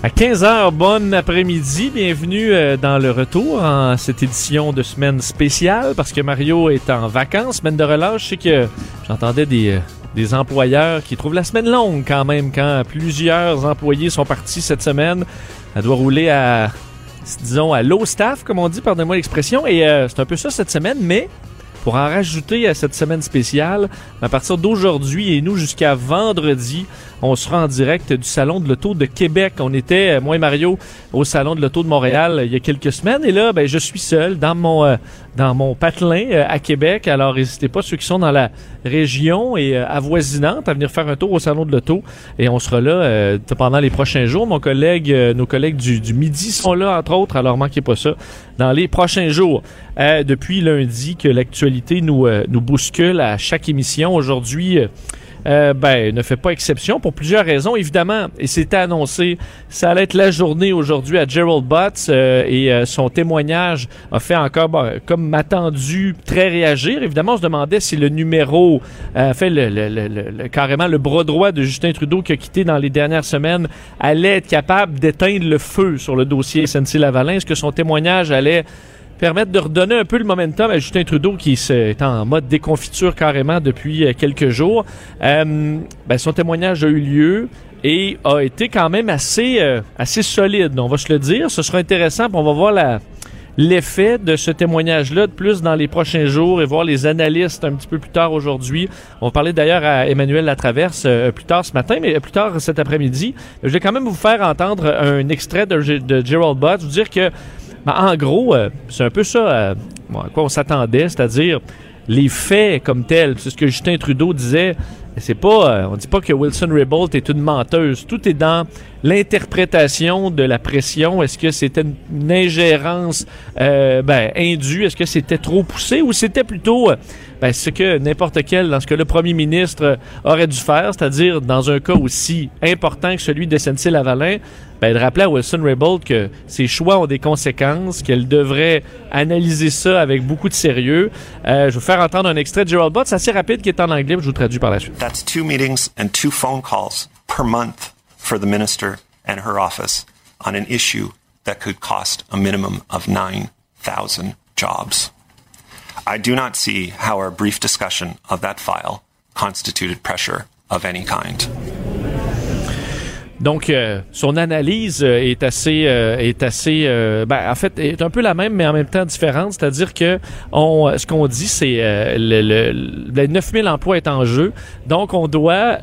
À 15h, bon après-midi. Bienvenue euh, dans le retour en cette édition de semaine spéciale parce que Mario est en vacances, semaine de relâche. Je sais que j'entendais des, euh, des employeurs qui trouvent la semaine longue quand même quand plusieurs employés sont partis cette semaine. Elle doit rouler à, disons, à low staff, comme on dit, pardonnez-moi l'expression. Et euh, c'est un peu ça cette semaine, mais pour en rajouter à cette semaine spéciale, à partir d'aujourd'hui et nous jusqu'à vendredi, on sera en direct du Salon de l'Auto de Québec. On était, moi et Mario, au Salon de l'Auto de Montréal il y a quelques semaines. Et là, ben, je suis seul dans mon, euh, dans mon patelin euh, à Québec. Alors, n'hésitez pas, ceux qui sont dans la région et euh, avoisinante, à venir faire un tour au Salon de l'Auto. Et on sera là pendant les prochains jours. Mon collègue, nos collègues du, du midi sont là, entre autres. Alors, manquez pas ça dans les prochains jours. depuis lundi que l'actualité nous, nous bouscule à chaque émission. Aujourd'hui, euh, ben, ne fait pas exception pour plusieurs raisons, évidemment. Et c'était annoncé, ça allait être la journée aujourd'hui à Gerald Butts euh, et euh, son témoignage a fait encore, comme attendu, très réagir. Évidemment, on se demandait si le numéro, fait le, le, le, carrément le bras droit de Justin Trudeau qui a quitté dans les dernières semaines, allait être capable d'éteindre le feu sur le dossier SNC-Lavalin. Est-ce que son témoignage allait permettre de redonner un peu le momentum à Justin Trudeau qui est en mode déconfiture carrément depuis euh, quelques jours. Euh, ben, son témoignage a eu lieu et a été quand même assez, euh, assez solide, on va se le dire. Ce sera intéressant, on va voir la, l'effet de ce témoignage-là de plus dans les prochains jours et voir les analystes un petit peu plus tard aujourd'hui. On va parler d'ailleurs à Emmanuel Latraverse plus tard ce matin, mais plus tard cet après-midi. Je vais quand même vous faire entendre un extrait de, de Gerald Butt, vous dire que en gros, euh, c'est un peu ça euh, à quoi on s'attendait, c'est-à-dire les faits comme tels. C'est ce que Justin Trudeau disait. C'est pas, euh, on dit pas que Wilson Raybould est une menteuse. Tout est dans l'interprétation de la pression. Est-ce que c'était une, ingérence ben, indue? Est-ce que c'était trop poussé? Ou c'était plutôt ben, ce que n'importe quel, dans ce que le premier ministre aurait dû faire, c'est-à-dire dans un cas aussi important que celui de SNC-Lavalin, ben, de rappeler à Wilson Raybould que ses choix ont des conséquences, qu'elle devrait analyser ça avec beaucoup de sérieux. Euh, je vais vous faire entendre un extrait de Gerald Butts assez rapide qui est en anglais, je vous traduis par la suite. That's two meetings and two phone calls per month for the minister and her office on an issue that could cost a minimum of 9,000 jobs. I do not see how our brief discussion of that file constituted pressure of any kind. Donc, euh, son analyse euh, est assez, euh, est assez, ben, en fait, est un peu la même, mais en même temps différente. C'est-à-dire que on, ce qu'on dit, c'est le, le, le 9000 emplois est en jeu, donc on doit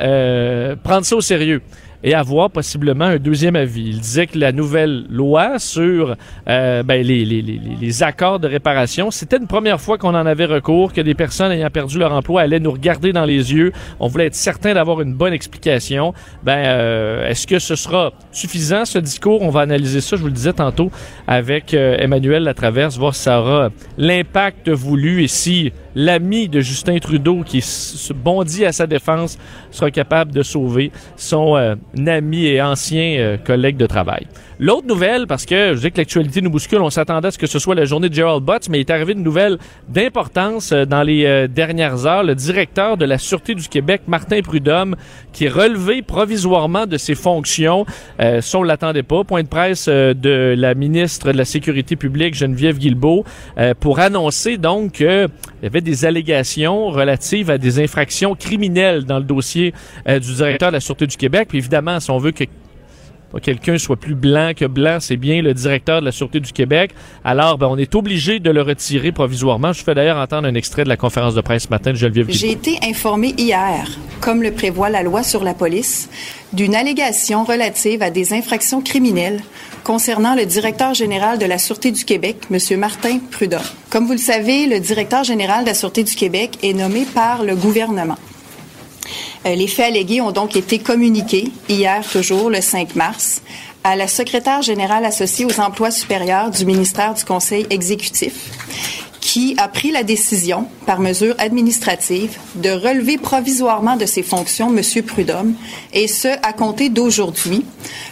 prendre ça au sérieux et avoir possiblement un deuxième avis. Il disait que la nouvelle loi sur euh, ben, les, les, les, les, accords de réparation, c'était une première fois qu'on en avait recours, que des personnes ayant perdu leur emploi allaient nous regarder dans les yeux. On voulait être certain d'avoir une bonne explication. Ben, euh, est-ce que ce sera suffisant ce discours? On va analyser ça. Je vous le disais tantôt avec euh, Emmanuel Latraverse, voir si ça aura l'impact voulu et si l'ami de Justin Trudeau qui se bondit à sa défense sera capable de sauver son euh, ami et ancien euh, collègue de travail. L'autre nouvelle, parce que je dis que l'actualité nous bouscule, on s'attendait à ce que ce soit la journée de Gerald Butts, mais il est arrivé une nouvelle d'importance euh, dans les dernières heures. Le directeur de la Sûreté du Québec, Martin Prudhomme, qui est relevé provisoirement de ses fonctions. Euh, ça, on l'attendait pas. Point de presse de la ministre de la Sécurité publique, Geneviève Guilbeault, pour annoncer donc qu'il y avait des allégations relatives à des infractions criminelles dans le dossier euh, du directeur de la Sûreté du Québec. Puis évidemment, si on veut que quelqu'un soit plus blanc que blanc, c'est bien le directeur de la Sûreté du Québec. Alors, ben, on est obligé de le retirer provisoirement. Je fais d'ailleurs entendre un extrait de la conférence de presse ce matin de Geneviève J'ai été informé hier, comme le prévoit la loi sur la police, d'une allégation relative à des infractions criminelles concernant le directeur général de la Sûreté du Québec, M. Martin Prudhomme. Comme vous le savez, le directeur général de la Sûreté du Québec est nommé par le gouvernement. Euh, les faits allégués ont donc été communiqués hier, toujours le 5 mars, à la secrétaire générale associée aux emplois supérieurs du ministère du Conseil exécutif qui a pris la décision, par mesure administrative, de relever provisoirement de ses fonctions M. Prudhomme, et ce, à compter d'aujourd'hui,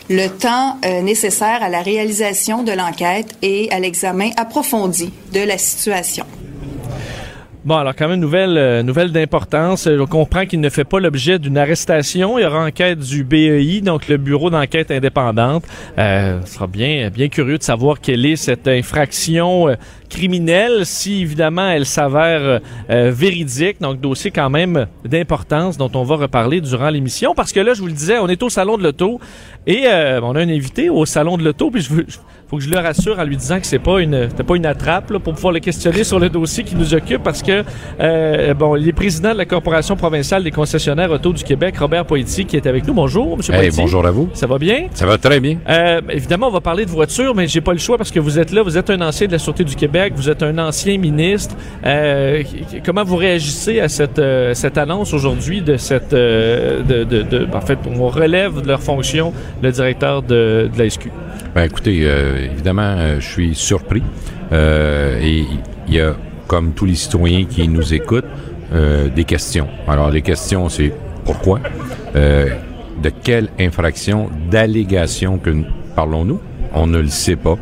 le temps euh, nécessaire à la réalisation de l'enquête et à l'examen approfondi de la situation. Bon, alors quand même, nouvelle, euh, nouvelle d'importance. Euh, on comprend qu'il ne fait pas l'objet d'une arrestation. Il y aura enquête du BEI, donc le Bureau d'enquête indépendante. Euh, sera bien, bien curieux de savoir quelle est cette infraction euh, criminelle, si évidemment elle s'avère véridique. Donc, dossier quand même d'importance dont on va reparler durant l'émission. Parce que là, je vous le disais, on est au Salon de l'Auto et on a un invité au Salon de l'Auto. Puis je veux faut que je le rassure en lui disant que c'est pas une pas une attrape là, pour pouvoir le questionner sur le dossier qui nous occupe parce que euh, bon, il est président de la Corporation provinciale des concessionnaires auto du Québec, Robert Poitier, qui est avec nous. Bonjour, Monsieur hey, Bonjour à vous. Ça va bien? Ça va très bien. Euh, évidemment, on va parler de voitures, mais j'ai pas le choix parce que vous êtes là, vous êtes un ancien de la Sûreté du Québec, vous êtes un ancien ministre. Euh, comment vous réagissez à cette, cette annonce aujourd'hui de cette... De, de, de, en fait, on relève de leur fonction le directeur de, de la SQ? Ben, écoutez, euh, évidemment, euh, je suis surpris. Euh, et il y a, comme tous les citoyens qui nous écoutent, euh, des questions. Alors, les questions, c'est pourquoi? De quelle infraction, d'allégation que parlons-nous? On ne le sait pas.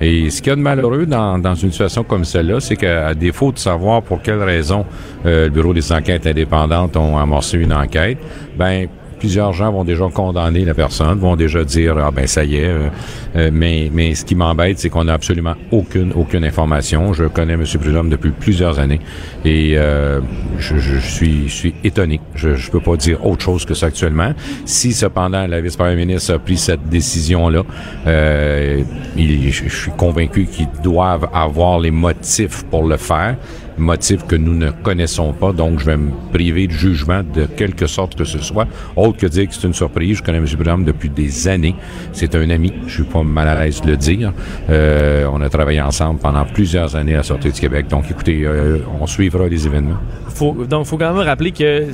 Et ce qu'il y a de malheureux dans, dans une situation comme celle-là, c'est qu'à défaut de savoir pour quelle raison euh, le Bureau des enquêtes indépendantes ont amorcé une enquête, ben plusieurs gens vont déjà condamner la personne, vont déjà dire ah ben ça y est. Euh, euh, mais mais ce qui m'embête, c'est qu'on n'a absolument aucune aucune information. Je connais M. Prudhomme depuis plusieurs années et euh, je, je, suis je suis étonné. Je je peux pas dire autre chose que ça actuellement. Si cependant la vice-première ministre a pris cette décision là, euh, il, je suis convaincu qu'ils doivent avoir les motifs pour le faire motifs que nous ne connaissons pas, donc je vais me priver de jugement de quelque sorte que ce soit, autre que dire que c'est une surprise. Je connais M. Bram depuis des années. C'est un ami, je suis pas mal à l'aise de le dire. Euh, on a travaillé ensemble pendant plusieurs années à la du Québec, donc écoutez, euh, on suivra les événements. Faut, donc, il faut quand même rappeler que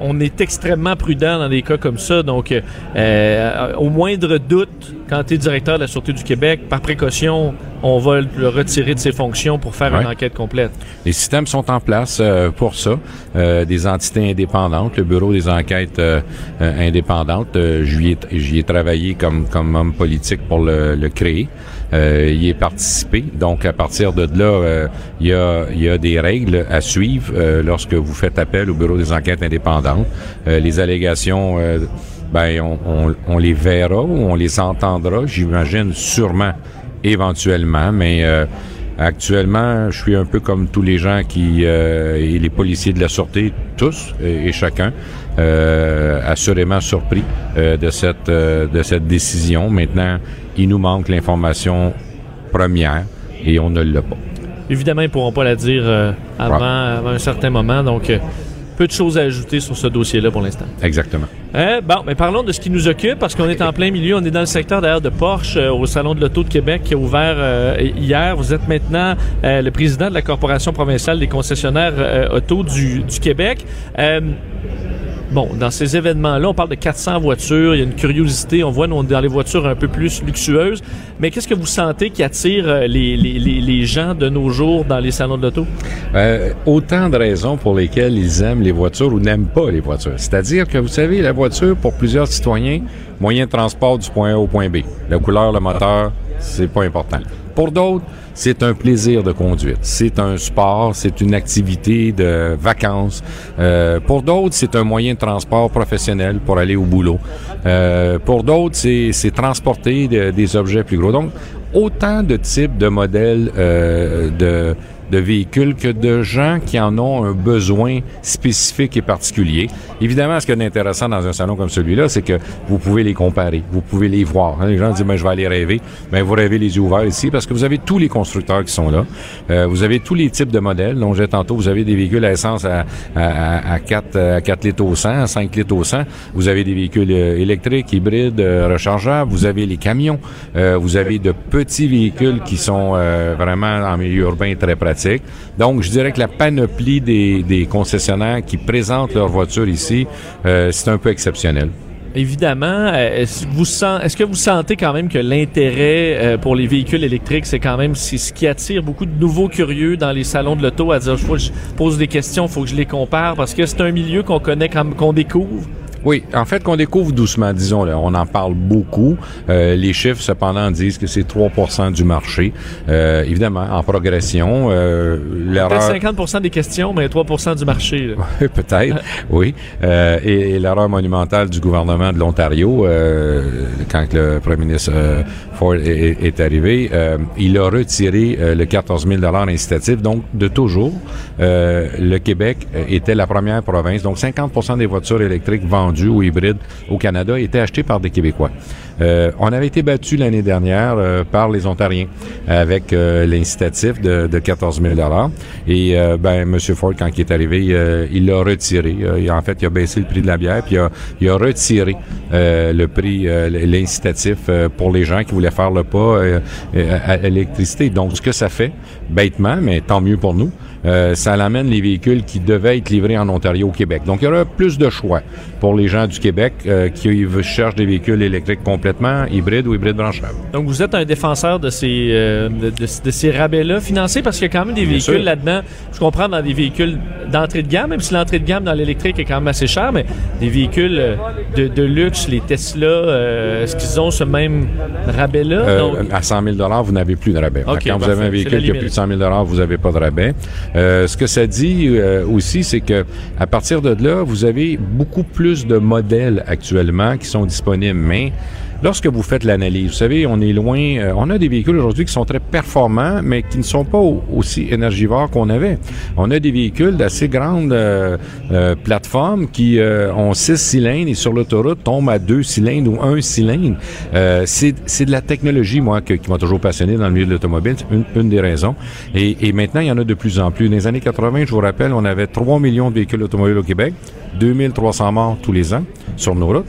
on est extrêmement prudent dans des cas comme ça. Donc, euh, au moindre doute, quand tu es directeur de la Sûreté du Québec, par précaution, on va le retirer de ses fonctions pour faire Ouais. une enquête complète. Les systèmes sont en place euh, pour ça. Euh, des entités indépendantes, le bureau des enquêtes euh, euh, indépendantes, euh, j'y ai, j'y ai travaillé comme, comme homme politique pour le, le créer. Euh, y est participé. Donc, à partir de là, euh, il y, a, y a des règles à suivre euh, lorsque vous faites appel au bureau des enquêtes indépendantes. Euh, les allégations, euh, ben, on, on, on les verra ou on les entendra, j'imagine, sûrement, éventuellement, mais... Euh, Actuellement, je suis un peu comme tous les gens qui euh, et les policiers de la sûreté, tous et, et chacun, euh, assurément surpris euh, de cette euh, de cette décision. Maintenant, il nous manque l'information première et on ne l'a pas. Évidemment, ils pourront pas la dire euh, avant, avant un certain moment. Donc, euh, peu de choses à ajouter sur ce dossier-là pour l'instant. Exactement. Euh, bon, mais parlons de ce qui nous occupe parce qu'on est en plein milieu. On est dans le secteur d'ailleurs de Porsche euh, au Salon de l'Auto de Québec qui a ouvert euh, hier. Vous êtes maintenant euh, le président de la Corporation provinciale des concessionnaires auto du, du Québec. Bon, dans ces événements-là, on parle de 400 voitures. Il y a une curiosité. On voit dans les voitures un peu plus luxueuses. Mais qu'est-ce que vous sentez qui attire euh, les gens de nos jours dans les salons de l'auto? Euh, autant de raisons pour lesquelles ils aiment les voitures ou n'aiment pas les voitures. C'est-à-dire que vous savez, la voiture, pour plusieurs citoyens, moyen de transport du point A au point B. La couleur, le moteur, c'est pas important. Pour d'autres, c'est un plaisir de conduire. C'est un sport, c'est une activité de vacances. Euh, pour d'autres, c'est un moyen de transport professionnel pour aller au boulot. Euh, pour d'autres, c'est transporter de- des objets plus gros. Donc, autant de types de modèles euh, de de véhicules que de gens qui en ont un besoin spécifique et particulier. Évidemment, ce qui est intéressant dans un salon comme celui-là, c'est que vous pouvez les comparer, vous pouvez les voir. hein. Les gens disent, ben, je vais aller rêver. Ben, vous rêvez les yeux ouverts ici parce que vous avez tous les constructeurs qui sont là. Euh, vous avez tous les types de modèles. Donc, j'ai tantôt, vous avez des véhicules à essence à, à, à, à 4, à 4 litres au 100, à 5 litres au 100. Vous avez des véhicules euh, électriques, hybrides, euh, rechargeables. Vous avez les camions. Euh, vous avez de petits véhicules qui sont euh, vraiment en milieu urbain très pratiques. Donc, je dirais que la panoplie des, des concessionnaires qui présentent leurs voitures ici, euh, c'est un peu exceptionnel. Évidemment, euh, est-ce que vous est-ce que vous sentez quand même que l'intérêt euh, pour les véhicules électriques, c'est quand même c'est ce qui attire beaucoup de nouveaux curieux dans les salons de l'auto à dire je pose des questions, faut que je les compare parce que c'est un milieu qu'on connaît qu'on découvre. Oui, en fait, qu'on découvre doucement, disons, là, on en parle beaucoup. Euh, les chiffres, cependant, disent que c'est 3% du marché. Euh, évidemment, en progression, euh, l'erreur... Peut-être 50 des questions, mais 3% du marché. là. Peut-être, oui. Euh, et et l'erreur monumentale du gouvernement de l'Ontario, euh, quand le premier ministre euh, Ford est, arrivé, euh, il a retiré le 14 000 incitatif. Donc, de toujours, euh, le Québec était la première province. Donc, 50% des voitures électriques vendues ou au Canada étaient achetées par des Québécois. Euh, on avait été battu l'année dernière euh, par les Ontariens avec euh, l'incitatif de, de 14 000 Et euh, ben, M. Ford, quand il est arrivé, euh, il l'a retiré. Euh, en fait, il a baissé le prix de la bière, puis il a, il a retiré euh, le prix, euh, l'incitatif euh, pour les gens qui voulaient faire le pas euh, euh, à l'électricité. Donc, ce que ça fait, bêtement, mais tant mieux pour nous, euh, ça l'amène les véhicules qui devaient être livrés en Ontario au Québec. Donc, il y aura plus de choix pour les gens du Québec euh, qui cherchent des véhicules électriques complètement hybrides ou hybrides branchables. Donc vous êtes un défenseur de ces euh, de, de- de ces rabais-là financés parce qu'il y a quand même des Bien véhicules là-dedans. Je comprends dans des véhicules d'entrée de gamme, même si l'entrée de gamme dans l'électrique est quand même assez cher, mais des véhicules de, de luxe, les Tesla, est-ce qu'ils ont ce même rabais-là? Donc, à 100 000 vous n'avez plus de rabais. Ok, Quand vous avez un véhicule qui a plus de 100 000 vous n'avez pas de rabais. Euh, ce que ça dit euh, aussi, c'est que à partir de là, vous avez beaucoup plus de modèles actuellement qui sont disponibles. Mais lorsque vous faites l'analyse, vous savez, on est loin. euh, on a des véhicules aujourd'hui qui sont très performants, mais qui ne sont pas au- aussi énergivores qu'on avait. On a des véhicules d'assez grande euh, euh, plateforme qui euh, ont six cylindres et sur l'autoroute tombent à deux cylindres ou un cylindre. Euh, c'est de la technologie, moi, qui m'a toujours passionné dans le milieu de l'automobile. Une, une des raisons. Et, et maintenant, il y en a de plus en plus. Dans les années 80, je vous rappelle, on avait 3 millions de véhicules automobiles au Québec, 2300 morts tous les ans sur nos routes.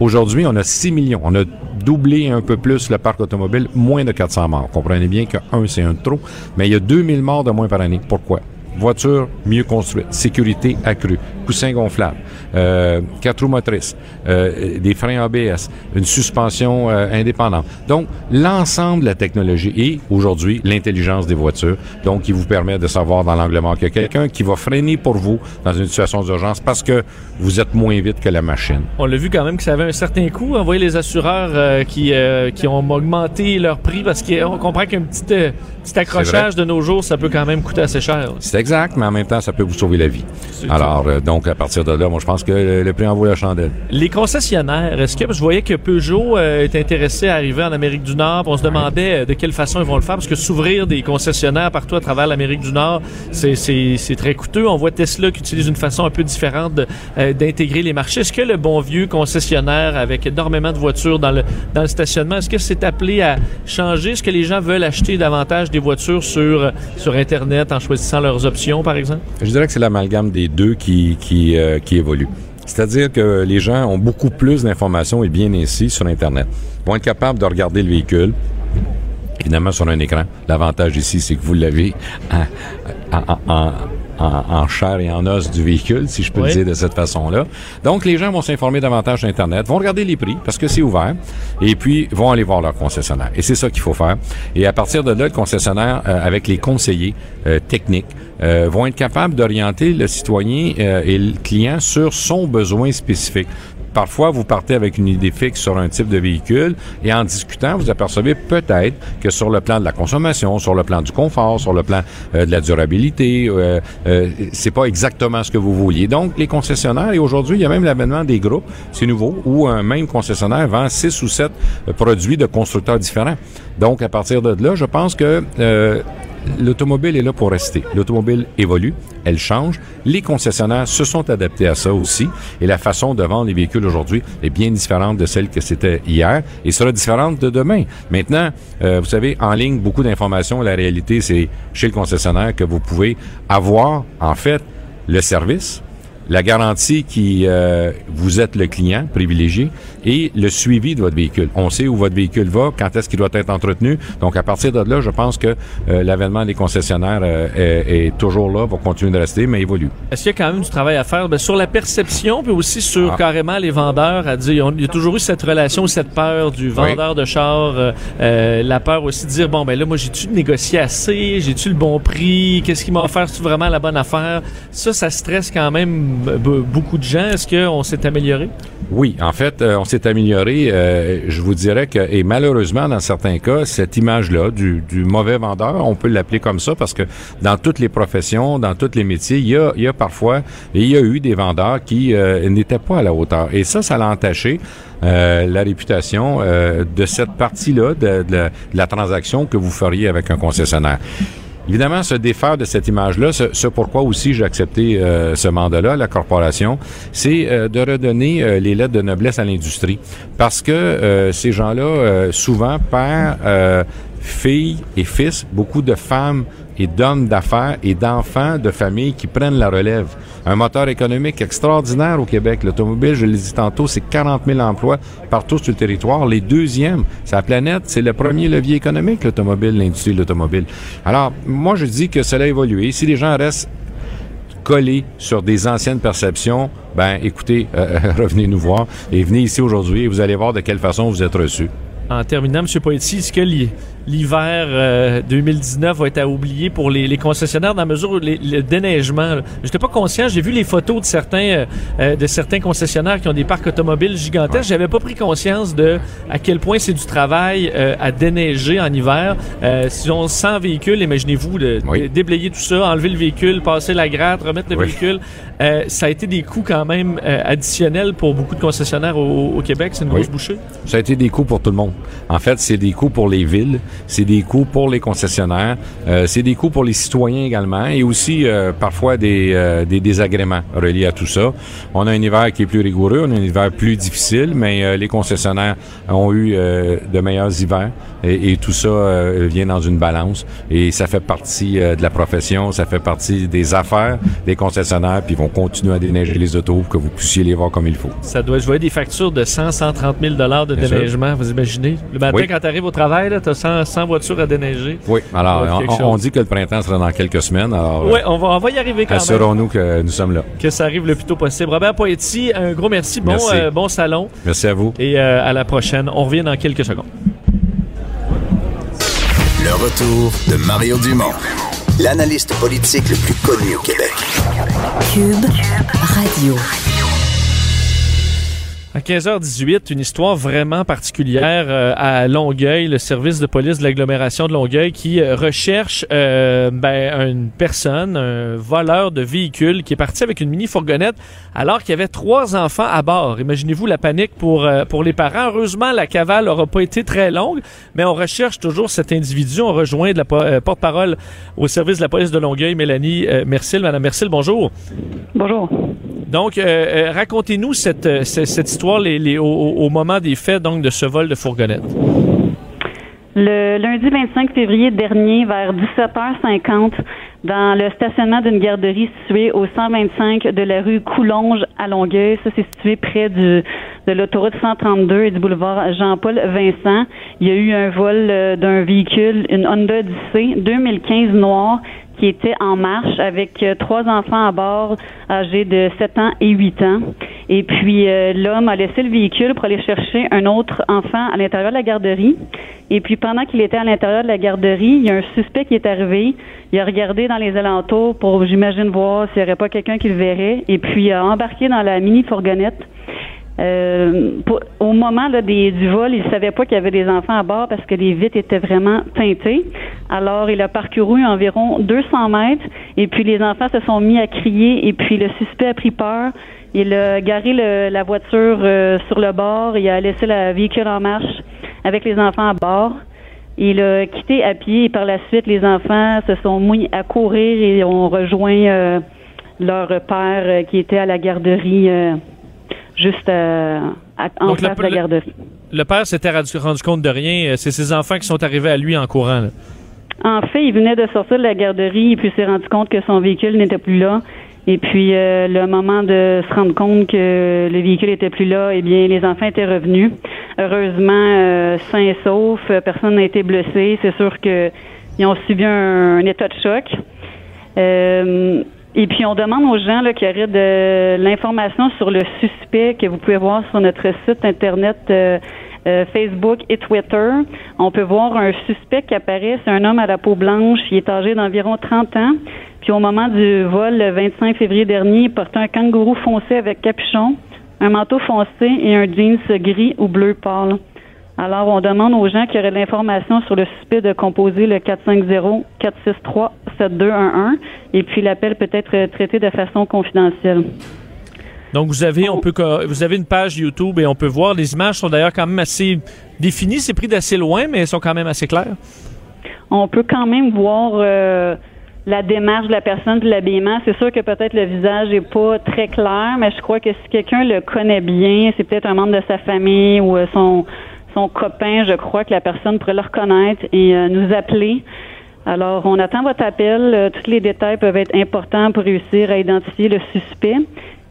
Aujourd'hui, on a 6 millions. On a doublé un peu plus le parc automobile, moins de 400 morts. Comprenez bien que un, c'est un trop, mais il y a 2000 morts de moins par année. Pourquoi? Voiture mieux construite, sécurité accrue, coussin gonflable, euh, quatre roues motrices, euh, des freins ABS, une suspension euh, indépendante. Donc, l'ensemble de la technologie et aujourd'hui l'intelligence des voitures, donc qui vous permet de savoir dans l'angle mort qu'il y a quelqu'un qui va freiner pour vous dans une situation d'urgence parce que vous êtes moins vite que la machine. on l'a vu quand même que ça avait un certain coût. On voyait les assureurs euh, qui, euh, qui ont augmenté leur prix parce qu'on comprend qu'un petit, euh, petit accrochage de nos jours, ça peut quand même coûter assez cher. C'est exact, mais en même temps, ça peut vous sauver la vie. Alors, euh, donc, à partir de là, moi, je pense que le, le prix en vaut la chandelle. Les concessionnaires, est-ce que je voyais que Peugeot euh, est intéressé à arriver en Amérique du Nord, on se demandait euh, de quelle façon ils vont le faire parce que s'ouvrir des concessionnaires partout à travers l'Amérique du Nord, c'est très coûteux. On voit Tesla qui utilise une façon un peu différente d'intégrer les marchés. Est-ce que le bon vieux concessionnaire avec énormément de voitures dans le dans le stationnement, est-ce que c'est appelé à changer? Est-ce que les gens veulent acheter davantage des voitures sur sur internet en choisissant leurs options par exemple? Je dirais que c'est l'amalgame des deux qui, qui, euh, qui évolue. C'est-à-dire que les gens ont beaucoup plus d'informations et bien ainsi sur Internet. Ils vont être capables de regarder le véhicule, évidemment sur un écran. L'avantage ici, c'est que vous l'avez en, en- en- en- en chair et en os du véhicule, si je peux Oui. le dire de cette façon-là. Donc, les gens vont s'informer davantage sur Internet, vont regarder les prix parce que c'est ouvert, et puis vont aller voir leur concessionnaire. Et c'est ça qu'il faut faire. Et à partir de là, le concessionnaire, euh, avec les conseillers euh, techniques, euh, vont être capables d'orienter le citoyen euh, et le client sur son besoin spécifique. Parfois, vous partez avec une idée fixe sur un type de véhicule et en discutant, vous apercevez peut-être que sur le plan de la consommation, sur le plan du confort, sur le plan euh, de la durabilité, euh, euh, c'est pas exactement ce que vous vouliez. Donc, les concessionnaires, et aujourd'hui, il y a même l'avènement des groupes, c'est nouveau, où un même concessionnaire vend six ou sept euh, produits de constructeurs différents. Donc, à partir de là, je pense que l'automobile est là pour rester. L'automobile évolue, elle change. Les concessionnaires se sont adaptés à ça aussi. Et la façon de vendre les véhicules aujourd'hui est bien différente de celle que c'était hier et sera différente de demain. Maintenant, euh, vous savez, en ligne, beaucoup d'informations. La réalité, c'est chez le concessionnaire que vous pouvez avoir, en fait, le service, la garantie qui euh, vous êtes le client privilégié et le suivi de votre véhicule. On sait où votre véhicule va, quand est-ce qu'il doit être entretenu. Donc, à partir de là, je pense que euh, l'avènement des concessionnaires euh, est, est, toujours là, va continuer de rester, mais évolue. Est-ce qu'il y a quand même du travail à faire? Ben, sur la perception, puis aussi sur ah. carrément les vendeurs, à dire, il y a toujours eu cette relation, cette peur du vendeur de char, euh, la peur aussi de dire, bon, ben là, moi, j'ai-tu négocié assez, j'ai-tu le bon prix, qu'est-ce qui m'a offert, c'est vraiment la bonne affaire? Ça, ça stresse quand même beaucoup de gens. Est-ce qu'on s'est amélioré? Oui, en fait, on s'est amélioré. je vous dirais que, et malheureusement, dans certains cas, cette image-là du, du, mauvais vendeur, on peut l'appeler comme ça parce que dans toutes les professions, dans tous les métiers, il y a, il parfois, il y a eu des vendeurs qui euh, n'étaient pas à la hauteur. Et ça, ça l'a entaché. Euh, la réputation euh, de cette partie-là de, la transaction que vous feriez avec un concessionnaire. Évidemment, se défaire de cette image-là, ce, ce, pourquoi aussi j'ai accepté euh, ce mandat-là, la corporation, c'est euh, de redonner euh, les lettres de noblesse à l'industrie. Parce que ces gens-là, souvent, père, filles et fils, beaucoup de femmes et d'hommes d'affaires et d'enfants de familles qui prennent la relève. Un moteur économique extraordinaire au Québec. L'automobile, je l'ai dit tantôt, c'est 40 000 emplois partout sur le territoire. Les deuxièmes, c'est la planète, c'est le premier levier économique, l'automobile, l'industrie de l'automobile. Alors, moi, je dis que cela a évolué. Si les gens restent collés sur des anciennes perceptions, ben écoutez, euh, revenez nous voir et venez ici aujourd'hui et vous allez voir de quelle façon vous êtes reçus. En terminant, M. Poitiers, est-ce que l'hiver 2019 euh, va être à oublier pour les, les concessionnaires dans la mesure où les, le déneigement. J'étais pas conscient. J'ai vu les photos de certains euh, euh, de certains concessionnaires qui ont des parcs automobiles gigantesques. J'avais pas pris conscience de à quel point c'est du travail à déneiger en hiver. si on 100 véhicules, imaginez-vous de, déblayer tout ça, enlever le véhicule, passer la gratte, remettre le véhicule. ça a été des coûts quand même additionnels pour beaucoup de concessionnaires au, au Québec. C'est une grosse bouchée. Ça a été des coûts pour tout le monde. En fait, c'est des coûts pour les villes c'est des coûts pour les concessionnaires, euh, c'est des coûts pour les citoyens également et aussi euh, parfois des, euh, des désagréments reliés à tout ça. On a un hiver qui est plus rigoureux, on a un hiver plus difficile, mais les concessionnaires ont eu de meilleurs hivers et, et tout ça vient dans une balance et ça fait partie de la profession, ça fait partie des affaires des concessionnaires puis ils vont continuer à déneiger les autos pour que vous puissiez les voir comme il faut. Ça doit, je vois des factures de 100, 130 000 dollars de déneigement, vous imaginez? Le matin, quand tu arrives au travail, tu as 100, 100 voitures à déneiger. Oui, alors on, on, dit que le printemps sera dans quelques semaines. Alors, oui, on va, on va y arriver quand assurons-nous que nous sommes là. Que ça arrive le plus tôt possible. Robert Poetti, un gros merci. Bon, merci. Euh, bon salon. Merci à vous. Et euh, à la prochaine. On revient dans quelques secondes. Le retour de Mario Dumont, l'analyste politique le plus connu au Québec. Cube Radio. À 15h18, une histoire vraiment particulière euh, à Longueuil, le service de police de l'agglomération de Longueuil qui euh, recherche euh, ben, une personne, un voleur de véhicule qui est parti avec une mini fourgonnette alors qu'il y avait trois enfants à bord. Imaginez-vous la panique pour pour les parents. Heureusement, la cavale n'aura pas été très longue, mais on recherche toujours cet individu. On rejoint de la porte-parole au service de la police de Longueuil, Mélanie Mercil. Madame Mercil, bonjour. Bonjour. Donc, racontez-nous cette, cette, cette histoire au, moment des faits donc de ce vol de fourgonnette? Le lundi 25 février dernier, vers 17h50, dans le stationnement d'une garderie située au 125 de la rue Coulonge à Longueuil. Ça, c'est situé près de l'autoroute 132 et du boulevard Jean-Paul Vincent. Il y a eu un vol euh, d'un véhicule, une Honda Odyssey 2015 noir qui était en marche avec euh, trois enfants à bord âgés de 7 ans et 8 ans. Et puis euh, l'homme a laissé le véhicule pour aller chercher un autre enfant à l'intérieur de la garderie. Et puis pendant qu'il était à l'intérieur de la garderie, il y a un suspect qui est arrivé. Il a regardé dans les alentours pour, j'imagine, voir s'il n'y aurait pas quelqu'un qui le verrait. Et puis a embarqué dans la mini fourgonnette. Euh, au moment là, du vol, il ne savait pas qu'il y avait des enfants à bord parce que les vitres étaient vraiment teintées. Alors, il a parcouru environ 200 mètres et puis les enfants se sont mis à crier et puis le suspect a pris peur. Il a garé la voiture euh, sur le bord, il a laissé la véhicule en marche avec les enfants à bord. Il a quitté à pied et par la suite, les enfants se sont mis à courir et ont rejoint euh, leur père qui était à la garderie juste euh, à, en Donc face de la garderie. Le, père s'était rendu compte de rien. C'est ses enfants qui sont arrivés à lui en courant. Là. En fait, il venait de sortir de la garderie et puis s'est rendu compte que son véhicule n'était plus là. Et puis, euh, le moment de se rendre compte que le véhicule était plus là, eh bien, les enfants étaient revenus. Heureusement, euh, sains et saufs, euh, personne n'a été blessé. C'est sûr qu'ils ont subi un, état de choc. Euh, et puis, on demande aux gens là, qui auraient de l'information sur le suspect que vous pouvez voir sur notre site Internet Facebook et Twitter. On peut voir un suspect qui apparaît. C'est un homme à la peau blanche. Il est âgé d'environ 30 ans. Puis au moment du vol, le 25 février dernier, il portait un kangourou foncé avec capuchon, un manteau foncé et un jeans gris ou bleu pâle. Alors, on demande aux gens qui auraient de l'information sur le suspect de composer le 450-463-7211 et puis l'appel peut être traité de façon confidentielle. Donc, vous avez, on peut, vous avez une page YouTube et on peut voir. Les images sont d'ailleurs quand même assez définies. C'est pris d'assez loin, mais elles sont quand même assez claires. On peut quand même voir euh, la démarche de la personne de l'habillement. C'est sûr que peut-être le visage n'est pas très clair, mais je crois que si quelqu'un le connaît bien, c'est peut-être un membre de sa famille ou euh, son, son copain, je crois que la personne pourrait le reconnaître et euh, nous appeler. Alors, on attend votre appel. Euh, tous les détails peuvent être importants pour réussir à identifier le suspect.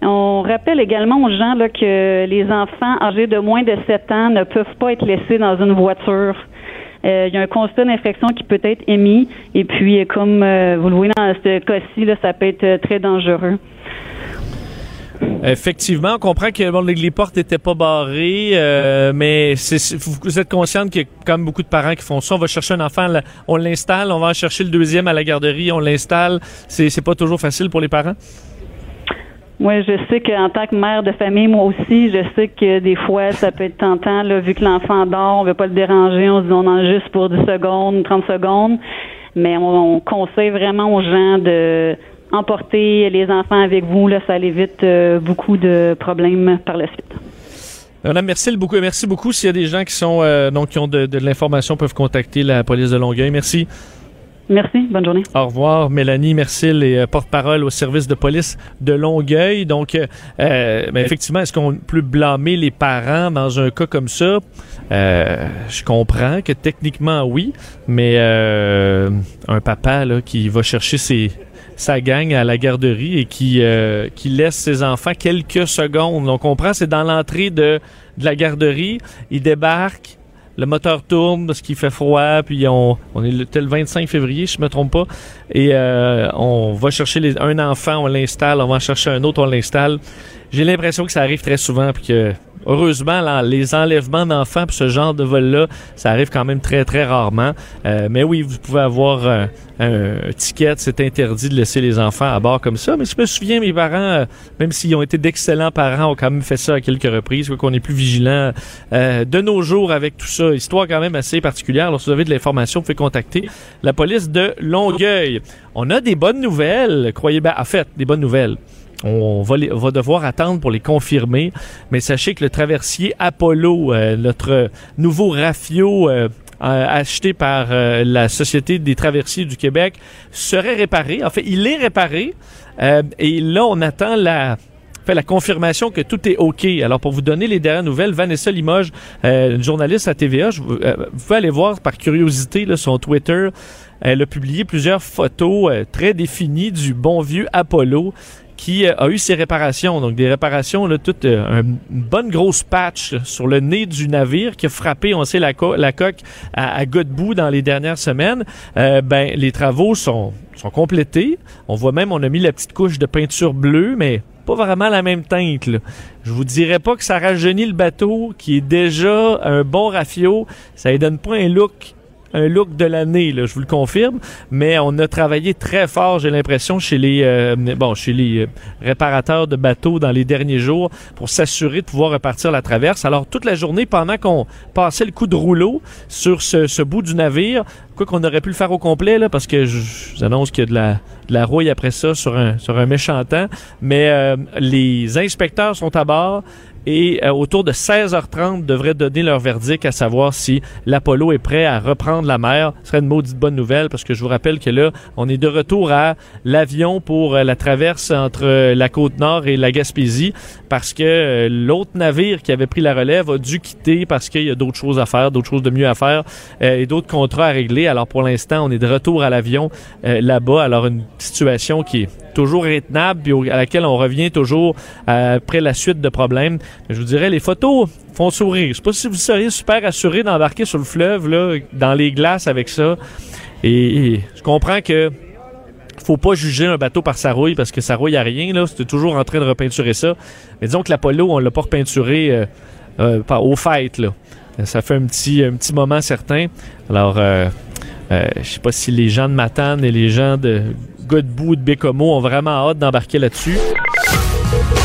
On rappelle également aux gens là, que les enfants âgés de moins de 7 ans ne peuvent pas être laissés dans une voiture. Euh, il y a un constat d'infection qui peut être émis. Et puis, comme vous le voyez dans ce cas-ci, ça peut être très dangereux. Effectivement, on comprend que bon, les, portes n'étaient pas barrées, mais vous, êtes consciente qu'il y a même beaucoup de parents qui font ça. On va chercher un enfant, on l'installe, on va en chercher le deuxième à la garderie, on l'installe. C'est pas toujours facile pour les parents? Oui, je sais qu'en tant que mère de famille, moi aussi, je sais que des fois, ça peut être tentant, là, vu que l'enfant dort, on veut pas le déranger, on se dit on en juste pour 10 secondes, 30 secondes. Mais on, conseille vraiment aux gens de emporter les enfants avec vous, là, ça évite euh, beaucoup de problèmes par la suite. Madame, merci beaucoup. Merci beaucoup. S'il y a des gens qui sont euh, donc qui ont de, de l'information, peuvent contacter la police de Longueuil. Merci. Merci. Bonne journée. Au revoir, Mélanie Mercil et euh, porte-parole au service de police de Longueuil. Donc, euh, euh ben, effectivement, est-ce qu'on peut blâmer les parents dans un cas comme ça? Euh, je comprends que techniquement, oui, mais un papa là, qui va chercher ses, sa gang à la garderie et qui, qui laisse ses enfants quelques secondes. On comprend, c'est dans l'entrée de, la garderie. Il débarque le moteur tourne parce qu'il fait froid, puis on, on est le, 25 février, je me trompe pas, et euh, on va chercher un enfant, on l'installe, on va chercher un autre, on l'installe. J'ai l'impression que ça arrive très souvent, puis que heureusement, les enlèvements d'enfants pour ce genre de vol-là, ça arrive quand même très, très rarement. Euh, mais oui, vous pouvez avoir un, ticket, c'est interdit de laisser les enfants à bord comme ça. Mais je me souviens, mes parents, euh, même s'ils ont été d'excellents parents, ont quand même fait ça à quelques reprises, qu'on est plus vigilant euh, de nos jours avec tout ça. Histoire quand même assez particulière. Alors, si vous avez de l'information, vous pouvez contacter la police de Longueuil. On a des bonnes nouvelles, croyez bien. En fait, des bonnes nouvelles. On va, devoir attendre pour les confirmer. Mais sachez que le traversier Apollo, euh, notre nouveau Rafio euh, acheté par euh, la Société des traversiers du Québec, serait réparé. En fait, il est réparé. et là, on attend la, la confirmation que tout est OK. Alors, pour vous donner les dernières nouvelles, Vanessa Limoges, une journaliste à TVA, je, vous pouvez aller voir par curiosité là, son Twitter. Elle a publié plusieurs photos très définies du bon vieux Apollo qui euh, a eu ses réparations. Donc des réparations, là, toute euh, une bonne grosse patch sur le nez du navire qui a frappé, on sait, la, coque à, à Godbout dans les dernières semaines. Euh, ben, les travaux sont, sont complétés. On voit même, on a mis la petite couche de peinture bleue, mais pas vraiment la même teinte. Là. Je vous dirais pas que ça rajeunit le bateau, qui est déjà un bon rafio. Ça ne donne pas un look un look de l'année, je vous le confirme. Mais on a travaillé très fort, j'ai l'impression, chez les euh, bon, chez les euh, réparateurs de bateaux dans les derniers jours pour s'assurer de pouvoir repartir la traverse. Alors toute la journée, pendant qu'on passait le coup de rouleau sur ce, bout du navire, quoi qu'on aurait pu le faire au complet là, parce que je, vous annonce qu'il y a de la, de la rouille après ça sur un sur un méchant temps. Mais euh, les inspecteurs sont à bord et euh, autour de 16h30 devraient donner leur verdict à savoir si l'Apollo est prêt à reprendre la mer. Ce serait une maudite bonne nouvelle parce que je vous rappelle que là, on est de retour à l'avion pour euh, la traverse entre euh, la côte nord et la Gaspésie parce que l'autre navire qui avait pris la relève a dû quitter parce qu'il y a d'autres choses à faire, d'autres choses de mieux à faire et d'autres contrats à régler. Alors pour l'instant, on est de retour à l'avion là-bas. Alors une situation qui est toujours intenable puis à laquelle on revient toujours après la suite de problèmes. Je vous dirais, les photos font sourire. Je sais pas si vous seriez super assuré d'embarquer sur le fleuve, là, dans les glaces avec ça. Et, je comprends que faut pas juger un bateau par sa rouille parce que sa rouille a rien. C'était toujours en train de repeinturer ça. Mais disons que l'Apollo, on l'a pas repeinturé euh, euh, au fait, là. Ça fait un petit, moment certain. Alors, euh, euh, je sais pas si les gens de Matane et les gens de Godbout de Bécomo ont vraiment hâte d'embarquer là-dessus.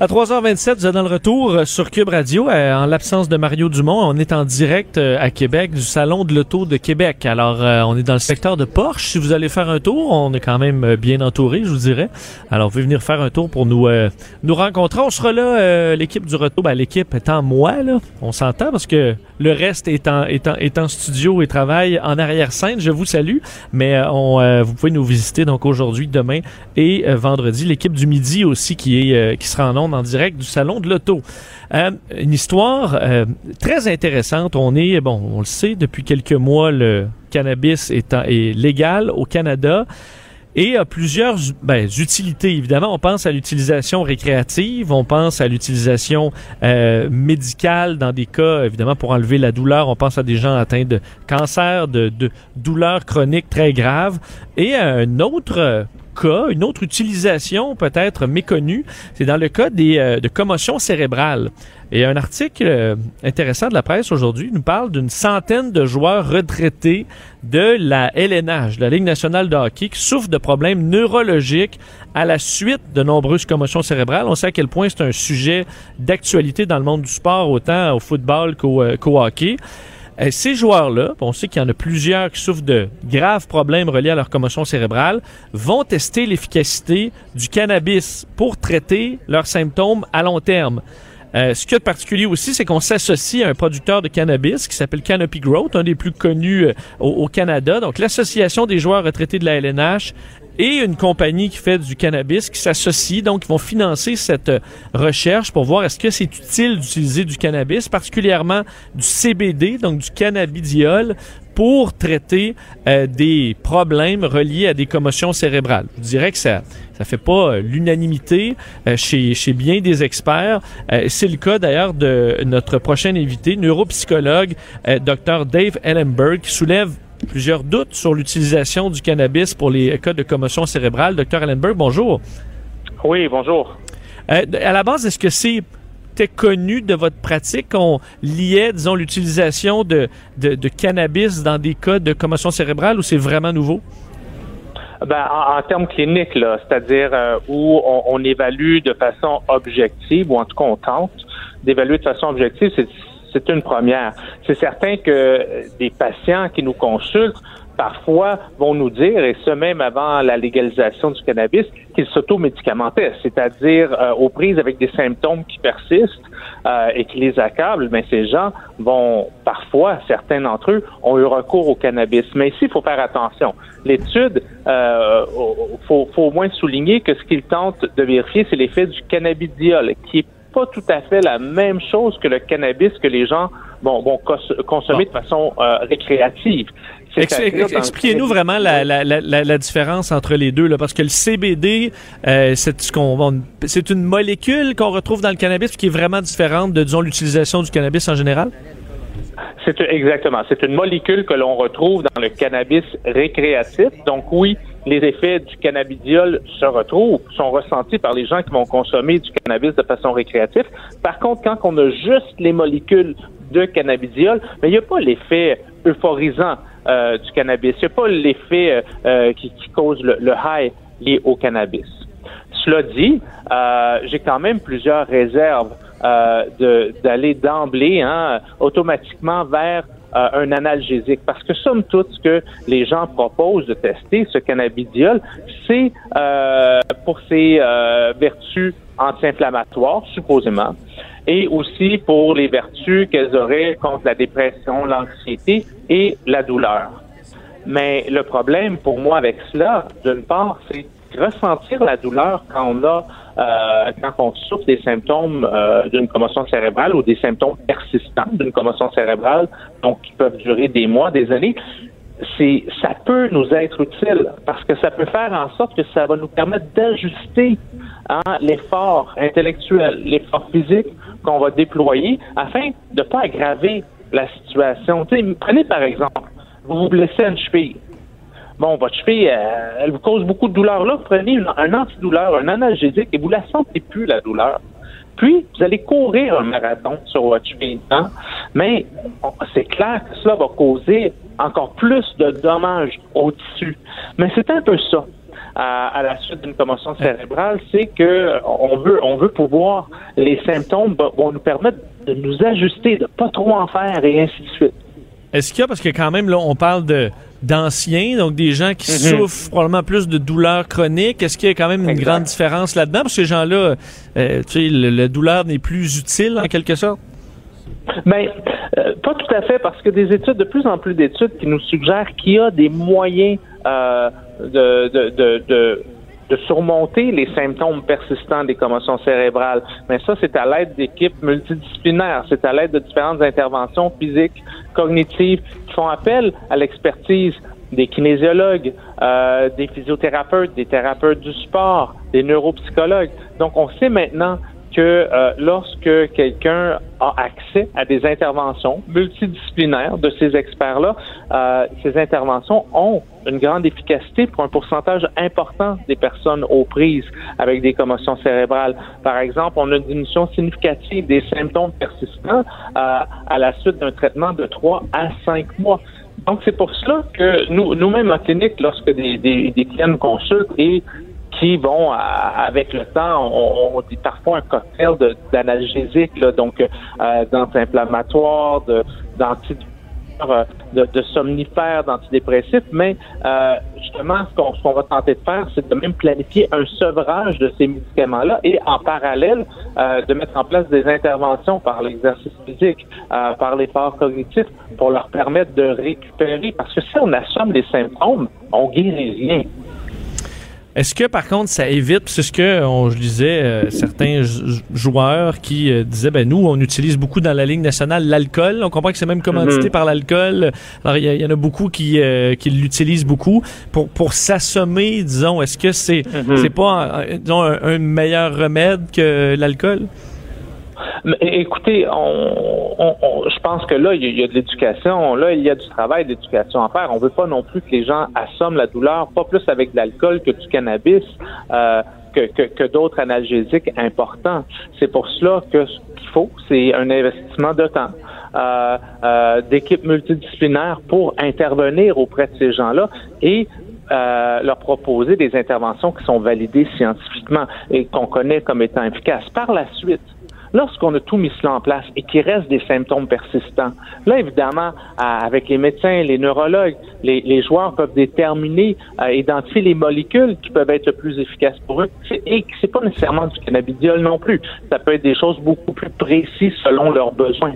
À 3h27, vous êtes dans le retour euh, sur Cube Radio. Euh, en l'absence de Mario Dumont, on est en direct euh, à Québec du Salon de l'Auto de Québec. Alors, on est dans le secteur de Porsche. Si vous allez faire un tour, on est quand même bien entouré, je vous dirais. Alors, vous pouvez venir faire un tour pour nous nous rencontrer. On sera là, l'équipe du retour. Ben, l'équipe étant moi, là, on s'entend parce que le reste est en, est en, est en studio et travaille en arrière-scène. Je vous salue. Mais on, vous pouvez nous visiter donc aujourd'hui, demain et vendredi. L'équipe du midi aussi qui, est, qui sera en en direct du Salon de l'Auto. Euh, une histoire euh, très intéressante. On est, bon, on le sait, depuis quelques mois, le cannabis est, est légal au Canada et a plusieurs ben, utilités. Évidemment, on pense à l'utilisation récréative, on pense à l'utilisation euh, médicale dans des cas, évidemment, pour enlever la douleur. On pense à des gens atteints de cancer, de douleurs chroniques très graves. Et un autre cas, une autre utilisation peut-être méconnue, c'est dans le cas des, euh, de commotion cérébrale. Et un article euh, intéressant de la presse aujourd'hui nous parle d'une centaine de joueurs retraités de la LNH, de la Ligue nationale de hockey, qui souffrent de problèmes neurologiques à la suite de nombreuses commotions cérébrales. On sait à quel point c'est un sujet d'actualité dans le monde du sport, autant au football qu'au euh, hockey. Euh, ces joueurs-là, on sait qu'il y en a plusieurs qui souffrent de graves problèmes reliés à leur commotion cérébrale, vont tester l'efficacité du cannabis pour traiter leurs symptômes à long terme. Euh, ce qui est particulier aussi, c'est qu'on s'associe à un producteur de cannabis qui s'appelle Canopy Growth, un des plus connus euh, au, Canada. Donc, l'association des joueurs retraités de la LNH et une compagnie qui fait du cannabis qui s'associe, donc ils vont financer cette euh, recherche pour voir est-ce que c'est utile d'utiliser du cannabis, particulièrement du CBD, donc du cannabidiol, pour traiter euh, des problèmes reliés à des commotions cérébrales. Je dirais que ça ça fait pas euh, l'unanimité chez, chez bien des experts. c'est le cas d'ailleurs de notre prochain invité, neuropsychologue, Dr. Dave Ellenberg, qui soulève plusieurs doutes sur l'utilisation du cannabis pour les cas de commotion cérébrale. Docteur Allenberg, bonjour. Oui, bonjour. Euh, à la base, est-ce que c'est connu de votre pratique qu'on liait, disons, l'utilisation de, de, cannabis dans des cas de commotion cérébrale ou c'est vraiment nouveau? Ben, en, termes cliniques, c'est-à-dire euh, où on, on, évalue de façon objective, ou en tout cas on tente d'évaluer de façon objective, c'est une première. C'est certain que des patients qui nous consultent parfois vont nous dire, et ce même avant la légalisation du cannabis, qu'ils s'automédicamentaient, c'est-à-dire euh, aux prises avec des symptômes qui persistent euh, et qui les accablent, mais ces gens vont parfois, certains d'entre eux, ont eu recours au cannabis. Mais ici, il faut faire attention. L'étude, euh, faut, faut au moins souligner que ce qu'ils tentent de vérifier, c'est l'effet du cannabidiol, qui est pas tout à fait la même chose que le cannabis que les gens vont, consommer de façon euh, récréative. Expliquez-nous vraiment la, différence entre les deux, là, parce que le CBD, euh, c'est une molécule qu'on retrouve dans le cannabis qui est vraiment différente de, disons, l'utilisation du cannabis en général? C'est exactement. C'est une molécule que l'on retrouve dans le cannabis récréatif. Donc oui, les effets du cannabidiol se retrouvent, sont ressentis par les gens qui vont consommer du cannabis de façon récréative. Par contre, quand on a juste les molécules de cannabidiol, mais il n'y a pas l'effet euphorisant euh, du cannabis. Il n'y a pas l'effet euh, euh, qui, cause le, high lié au cannabis. Cela dit, j'ai quand même plusieurs réserves d'aller d'emblée hein, automatiquement vers euh, un analgésique. Parce que somme toute, ce que les gens proposent de tester, ce cannabidiol, c'est euh, pour ses euh, vertus anti-inflammatoires, supposément, et aussi pour les vertus qu'elles auraient contre la dépression, l'anxiété et la douleur. Mais le problème pour moi avec cela, d'une part, c'est ressentir la douleur quand on a euh, quand on souffre des symptômes euh, d'une commotion cérébrale ou des symptômes persistants d'une commotion cérébrale, donc qui peuvent durer des mois, des années, c'est ça peut nous être utile parce que ça peut faire en sorte que ça va nous permettre d'ajuster hein, l'effort intellectuel, l'effort physique qu'on va déployer afin de ne pas aggraver la situation. prenez par exemple, vous vous blessez une cheville. Bon, votre cheville, euh, elle vous cause beaucoup de douleur là. Prenez un antidouleur, un analgésique et vous la sentez plus, la douleur. Puis, vous allez courir un marathon sur votre cheville. Hein? Mais c'est clair que cela va causer encore plus de dommages au tissu. Mais c'est un peu ça. À, la suite d'une commotion cérébrale, c'est que on veut, on veut pouvoir, les symptômes vont nous permettre de nous ajuster, de pas trop en faire et ainsi de suite. Est-ce qu'il y a, parce que quand même, là, on parle de d'anciens, donc des gens qui mhm. souffrent probablement plus de douleurs chroniques. Est-ce qu'il y a quand même une grande différence là-dedans? Parce que ces gens-là, euh, tu sais, la douleur n'est plus utile en quelque sorte? Mais ben, euh, pas tout à fait, parce que des études, de plus en plus d'études qui nous suggèrent qu'il y a des moyens euh, de, de, de, de de surmonter les symptômes persistants des commotions cérébrales. Mais ça, c'est à l'aide d'équipes multidisciplinaires, c'est à l'aide de différentes interventions physiques, cognitives, qui font appel à l'expertise des kinésiologues, euh, des physiothérapeutes, des thérapeutes du sport, des neuropsychologues. Donc, on sait maintenant que euh, lorsque quelqu'un a accès à des interventions multidisciplinaires de ces experts-là, euh, ces interventions ont une grande efficacité pour un pourcentage important des personnes aux prises avec des commotions cérébrales. Par exemple, on a une diminution significative des symptômes persistants euh, à la suite d'un traitement de 3 à 5 mois. Donc, c'est pour cela que nous, nous-mêmes en clinique, lorsque des, clients consultent et qui, bon, avec le temps, on, dit parfois un cocktail d'analgésiques, donc euh, d'anti-inflammatoires, euh, de, de, somnifères, d'antidépressifs, mais euh, justement, ce qu'on va tenter de faire, c'est de même planifier un sevrage de ces médicaments-là et en parallèle, de mettre en place des interventions par l'exercice physique, par l'effort cognitif, pour leur permettre de récupérer. Parce que si on assomme les symptômes, on guérit rien. Est-ce que par contre ça évite, c'est ce que on, je disais, euh, certains joueurs qui euh, disaient, ben nous on utilise beaucoup dans la ligne nationale l'alcool, on comprend que c'est même commandité mhm. par l'alcool. Alors il y, en a beaucoup qui, euh, qui l'utilisent beaucoup pour pour s'assommer, disons. Est-ce que c'est mhm. c'est pas disons, un meilleur remède que l'alcool? Écoutez, on, je pense que là, il y, a de l'éducation, là, il y a du travail d'éducation à faire. On veut pas non plus que les gens assomment la douleur, pas plus avec de l'alcool que du cannabis. Euh, que, d'autres analgésiques importants. C'est pour cela que ce qu'il faut, c'est un investissement de temps. Euh, euh, d'équipes multidisciplinaires pour intervenir auprès de ces gens-là et leur proposer des interventions qui sont validées scientifiquement et qu'on connaît comme étant efficaces. Par la suite, Lorsqu'on a tout mis cela en place et qu'il reste des symptômes persistants, là, évidemment, avec les médecins, les neurologues, les, joueurs peuvent déterminer, euh, identifier les molécules qui peuvent être plus efficaces pour eux. Et c'est pas nécessairement du cannabidiol non plus. Ça peut être des choses beaucoup plus précises selon leurs besoins.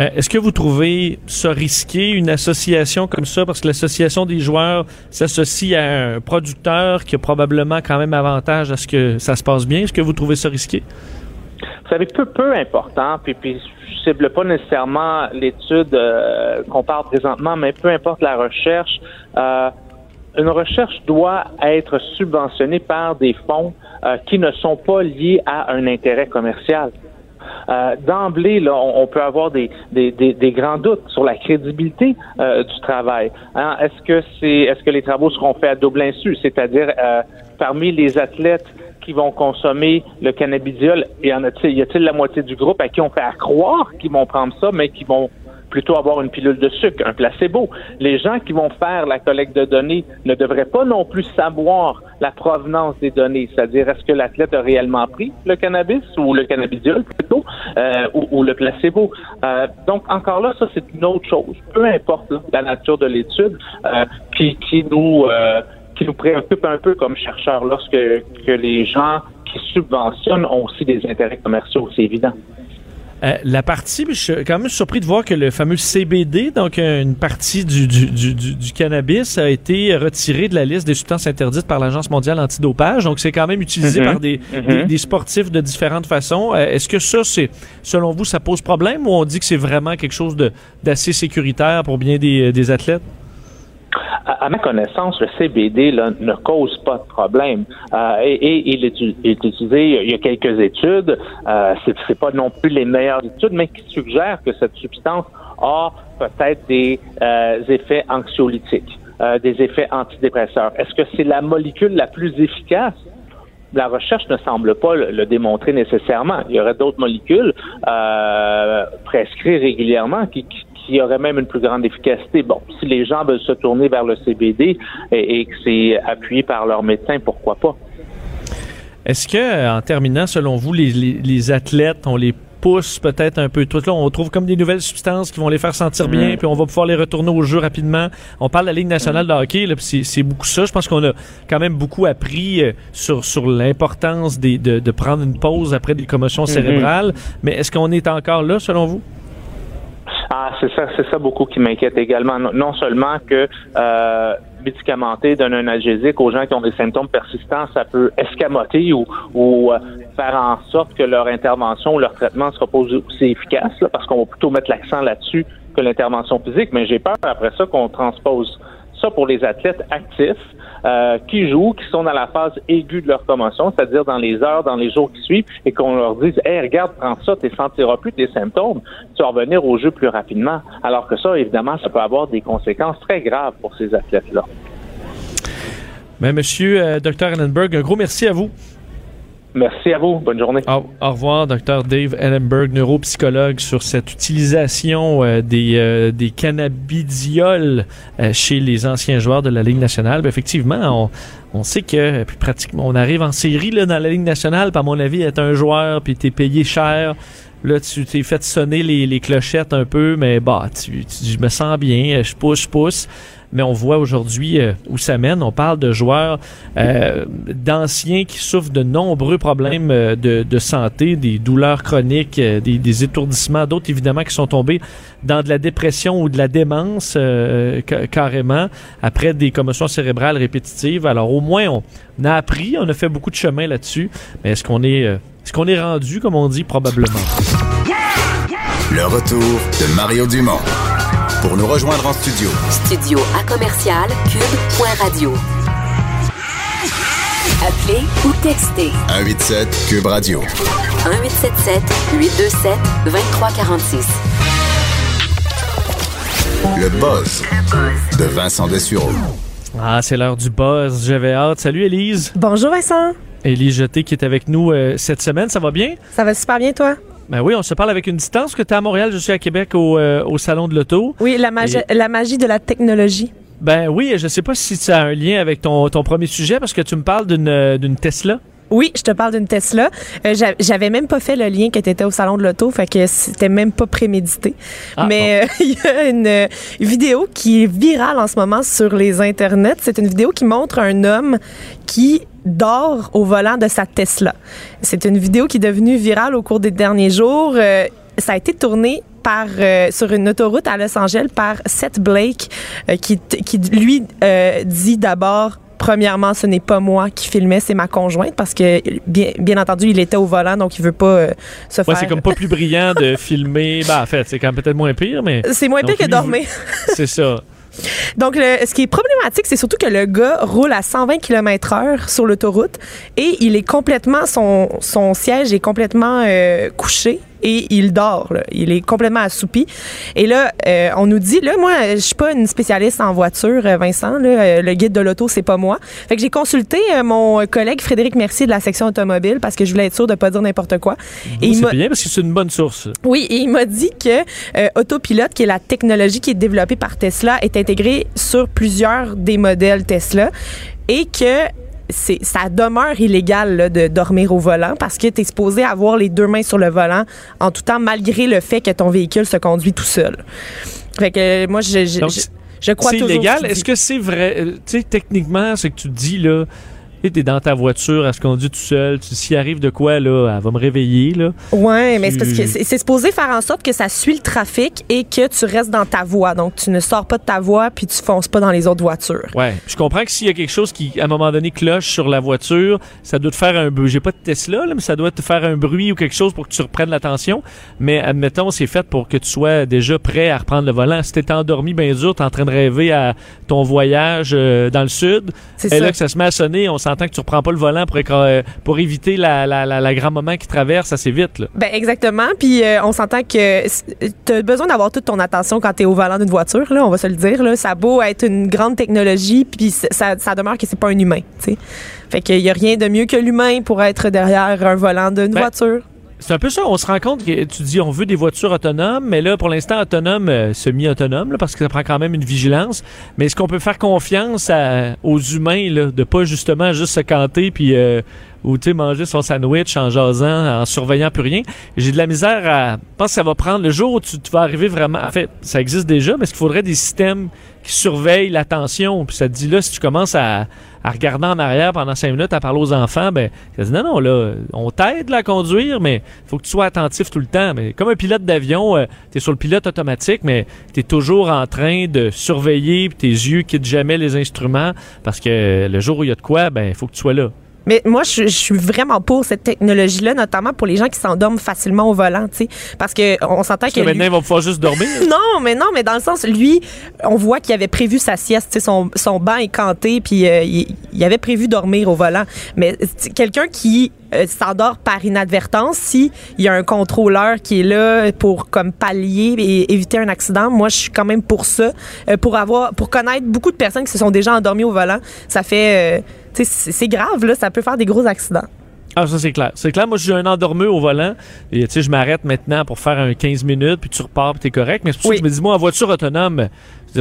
Euh, est-ce que vous trouvez ça risqué, une association comme ça, parce que l'association des joueurs s'associe à un producteur qui a probablement quand même avantage à ce que ça se passe bien? Est-ce que vous trouvez ça risqué? Vous savez, peu, peu important, puis, puis je cible pas nécessairement l'étude euh, qu'on parle présentement, mais peu importe la recherche, euh, une recherche doit être subventionnée par des fonds euh, qui ne sont pas liés à un intérêt commercial. D'emblée, là, on, peut avoir des, des, des, grands doutes sur la crédibilité du travail. Hein, est-ce que c'est, est-ce que les travaux seront faits à double insu, c'est-à-dire parmi les athlètes qui vont consommer le cannabidiol, en a-t-il, y a-t-il la moitié du groupe à qui on fait croire qu'ils vont prendre ça, mais qui vont plutôt avoir une pilule de sucre, un placebo? Les gens qui vont faire la collecte de données ne devraient pas non plus savoir la provenance des données, c'est-à-dire est-ce que l'athlète a réellement pris le cannabis ou le cannabidiol plutôt euh, ou, le placebo? Euh, donc encore là, ça c'est une autre chose. Peu importe la nature de l'étude euh, qui, qui nous qui nous préoccupe un peu comme chercheurs lorsque que les gens qui subventionnent ont aussi des intérêts commerciaux, c'est évident. Euh, la partie, je suis quand même surpris de voir que le fameux CBD, donc euh, une partie du, du, du, du- du cannabis, a été retiré de la liste des substances interdites par l'Agence mondiale antidopage. Donc, c'est quand même utilisé Mhm. par des, Mhm. des, des sportifs de différentes façons. Euh, Est-ce que ça, c'est, selon vous, ça pose problème ou on dit que c'est vraiment quelque chose d'assez sécuritaire pour bien des, des athlètes? À, ma connaissance, le CBD ne cause pas de problème. Euh, et, il est, utilisé, il y a quelques études, euh, c'est, pas non plus les meilleures études, mais qui suggèrent que cette substance a peut-être des euh, effets anxiolytiques, euh, des effets antidépresseurs. Est-ce que c'est la molécule la plus efficace? La recherche ne semble pas le, démontrer nécessairement. Il y aurait d'autres molécules prescrites régulièrement qui, qui auraient même une plus grande efficacité. Bon, si les gens veulent se tourner vers le CBD et, et que c'est appuyé par leur médecin, pourquoi pas? Est-ce que, en terminant, selon vous, les, les, les athlètes, on les pousse peut-être un peu tout là, on trouve comme des nouvelles substances qui vont les faire sentir bien, Mhm. puis on va pouvoir les retourner au jeu rapidement. On parle de la Ligue nationale de hockey, là, puis c'est, beaucoup ça. Je pense qu'on a quand même beaucoup appris euh, sur, sur l'importance de, de prendre une pause après des commotions cérébrales. Mais est-ce qu'on est encore là, selon vous? Ah, c'est ça, c'est ça beaucoup qui m'inquiète également. Non, seulement que euh, médicamenter, donner un analgésique aux gens qui ont des symptômes persistants, ça peut escamoter ou, ou euh, faire en sorte que leur intervention ou leur traitement sera pas aussi efficace, là, parce qu'on va plutôt mettre l'accent là-dessus que l'intervention physique. Mais j'ai peur après ça qu'on transpose ça pour les athlètes actifs euh, qui jouent, qui sont dans la phase aiguë de leur commotion, c'est-à-dire dans les heures, dans les jours qui suivent, et qu'on leur dise Hey, regarde, prends ça, tu sentiras plus tes symptômes, tu vas revenir au jeu plus rapidement. Alors que ça, évidemment, ça peut avoir des conséquences très graves pour ces athlètes-là. Ben, monsieur euh, Dr. Ellenberg, un gros merci à vous. Merci à vous. Bonne journée. Au, revoir, Dr. Dave Ellenberg, neuropsychologue, sur cette utilisation euh, des, euh, des cannabidiols euh, chez les anciens joueurs de la Ligue nationale. Ben, effectivement, on, on sait que puis pratiquement on arrive en série là, dans la Ligue nationale. Par mon avis, être un joueur puis t'es payé cher. Là, tu t'es fait sonner les, les clochettes un peu, mais bah, tu, tu je me sens bien, je pousse, je pousse. Mais on voit aujourd'hui euh, où ça mène. On parle de joueurs euh, d'anciens qui souffrent de nombreux problèmes euh, de, santé, des douleurs chroniques, des, étourdissements, d'autres évidemment qui sont tombés dans de la dépression ou de la démence ca- carrément après des commotions cérébrales répétitives. Alors au moins on a appris, on a fait beaucoup de chemin là-dessus. Mais est-ce qu'on est, est-ce qu'on est rendu comme on dit probablement? Le retour de Mario Dumont. Pour nous rejoindre en studio, Studio à commercial cube.radio. Appelez ou textez 187 Cube Radio. 1877 827 2346. Le buzz de Vincent Dessureau. Ah, c'est l'heure du buzz. J'avais hâte. Salut Élise. Bonjour Vincent, Élise Jeté qui est avec nous euh, cette semaine. Ça va bien? ça va super bien toi? Ben oui, on se parle avec une distance que tu es à Montréal, je suis à Québec au, euh, au Salon de l'Auto. Oui, la magie, la magie de la technologie. Ben oui, je sais pas si ça a un lien avec ton, ton premier sujet parce que tu me parles d'une euh, d'une Tesla. Oui, je te parle d'une Tesla. Euh, j'a- J'avais même pas fait le lien que tu étais au salon de l'auto, fait que c'était même pas prémédité. Ah, Mais euh, il y a une euh, vidéo qui est virale en ce moment sur les internets. C'est une vidéo qui montre un homme qui dort au volant de sa Tesla. C'est une vidéo qui est devenue virale au cours des derniers jours. Euh, ça a été tourné par, euh, sur une autoroute à Los Angeles par Seth Blake, euh, qui, qui lui euh, dit d'abord Premièrement, ce n'est pas moi qui filmais, c'est ma conjointe parce que bien, bien entendu, il était au volant donc il veut pas euh, se Ouais, faire c'est comme pas plus brillant de filmer. Ben en fait, c'est quand même peut-être moins pire, mais C'est moins pire que dormir. c'est ça. Donc, le- ce qui est problématique, c'est surtout que le gars roule à 120 km heure sur l'autoroute et il est complètement, son, son siège est complètement euh, couché et il dort. là. Il est complètement assoupi. Et là, euh, on nous dit, là, moi, je suis pas une spécialiste en voiture, euh, Vincent. Là, Euh, le guide de l'auto, c'est pas moi. Fait que j'ai consulté mon collègue Frédéric Mercier de la section automobile parce que je voulais être sûr de pas dire n'importe quoi. Et il C'est bien parce que c'est une bonne source. oui, et il m'a dit que euh, Autopilot, qui est la technologie qui est développée par Tesla, est intégrée sur plusieurs des modèles Tesla et que c'est ça demeure illégal là, de dormir au volant parce que tu es supposé avoir les deux mains sur le volant en tout temps malgré le fait que ton véhicule se conduit tout seul. Fait que euh, moi je je, Donc, je, je crois C'est illégal. Est-ce que c'est vrai? euh, Tu sais, techniquement, ce que tu dis là, Tu es dans ta voiture, elle se conduit tout seul. Tu- S'il arrive de quoi, là, elle va me réveiller, là. Ouais, mais c'est parce que Tu- c'est c'est supposé faire en sorte que ça suit le trafic et que tu restes dans ta voie. Donc, tu ne sors pas de ta voie puis tu fonces pas dans les autres voitures. Ouais. Je comprends que s'il y a quelque chose qui, à un moment donné, cloche sur la voiture, ça doit te faire un bruit. J'ai pas de Tesla, là, mais ça doit te faire un bruit ou quelque chose pour que tu reprennes l'attention. Mais admettons, c'est fait pour que tu sois déjà prêt à reprendre le volant. Si t'es endormi bien dur, t'es en train de rêver à ton voyage euh, dans le sud, C'est et ça. là que ça se met à sonner, on s'entend que tu reprends pas le volant pour, éviter la, la, la, la grand-maman qui traverse assez vite, là. Ben exactement. Puis euh, on s'entend que tu as besoin d'avoir toute ton attention quand tu es au volant d'une voiture, là, on va se le dire. Là. Ça a beau être une grande technologie, puis ça, ça demeure que c'est pas un humain. tu sais. Fait qu'il y a rien de mieux que l'humain pour être derrière un volant d'une Ben, voiture. C'est un peu ça, on se rend compte que tu dis on veut des voitures autonomes, mais là pour l'instant autonome, euh, semi-autonome, parce que ça prend quand même une vigilance. Mais est-ce qu'on peut faire confiance à- aux humains là, de pas justement juste se canter puis euh, ou manger son sandwich en jasant, en surveillant plus rien? J'ai de la misère à je pense que ça va prendre le jour où tu, tu vas arriver vraiment. En fait, ça existe déjà, mais est-ce qu'il faudrait des systèmes qui surveillent l'attention Puis ça te dit là si tu commences à, à regarder en arrière pendant cinq minutes à parler aux enfants, ben ça dit non non là, on t'aide à conduire, mais faut que tu sois attentif tout le temps. Mais comme un pilote d'avion, tu es sur le pilote automatique, mais tu es toujours en train de surveiller, puis tes yeux quittent jamais les instruments parce que le jour où il y a de quoi, ben faut que tu sois là. Mais moi, je, je suis vraiment pour cette technologie-là, notamment pour les gens qui s'endorment facilement au volant, tu sais. Parce que on s'entend Parce que. que lui- maintenant, ils vont pouvoir juste dormir. Non, mais non, mais dans le sens, lui, on voit qu'il avait prévu sa sieste, tu sais, son, son banc est canté, puis euh, il, il avait prévu dormir au volant. Mais quelqu'un qui euh, s'endort par inadvertance, si il y a un contrôleur qui est là pour comme pallier et éviter un accident, moi, je suis quand même pour ça, Euh, pour avoir, pour connaître beaucoup de personnes qui se sont déjà endormies au volant. Ça fait, euh, tu sais, c'est c'est grave là, ça peut faire des gros accidents. Ah, ça, c'est clair. C'est clair. Moi, je suis un endormeux au volant. Et, tu sais, je m'arrête maintenant pour faire un 15 minutes, puis tu repars, puis t'es correct. Mais c'est pour Oui. ça que je me dis, moi, en voiture autonome,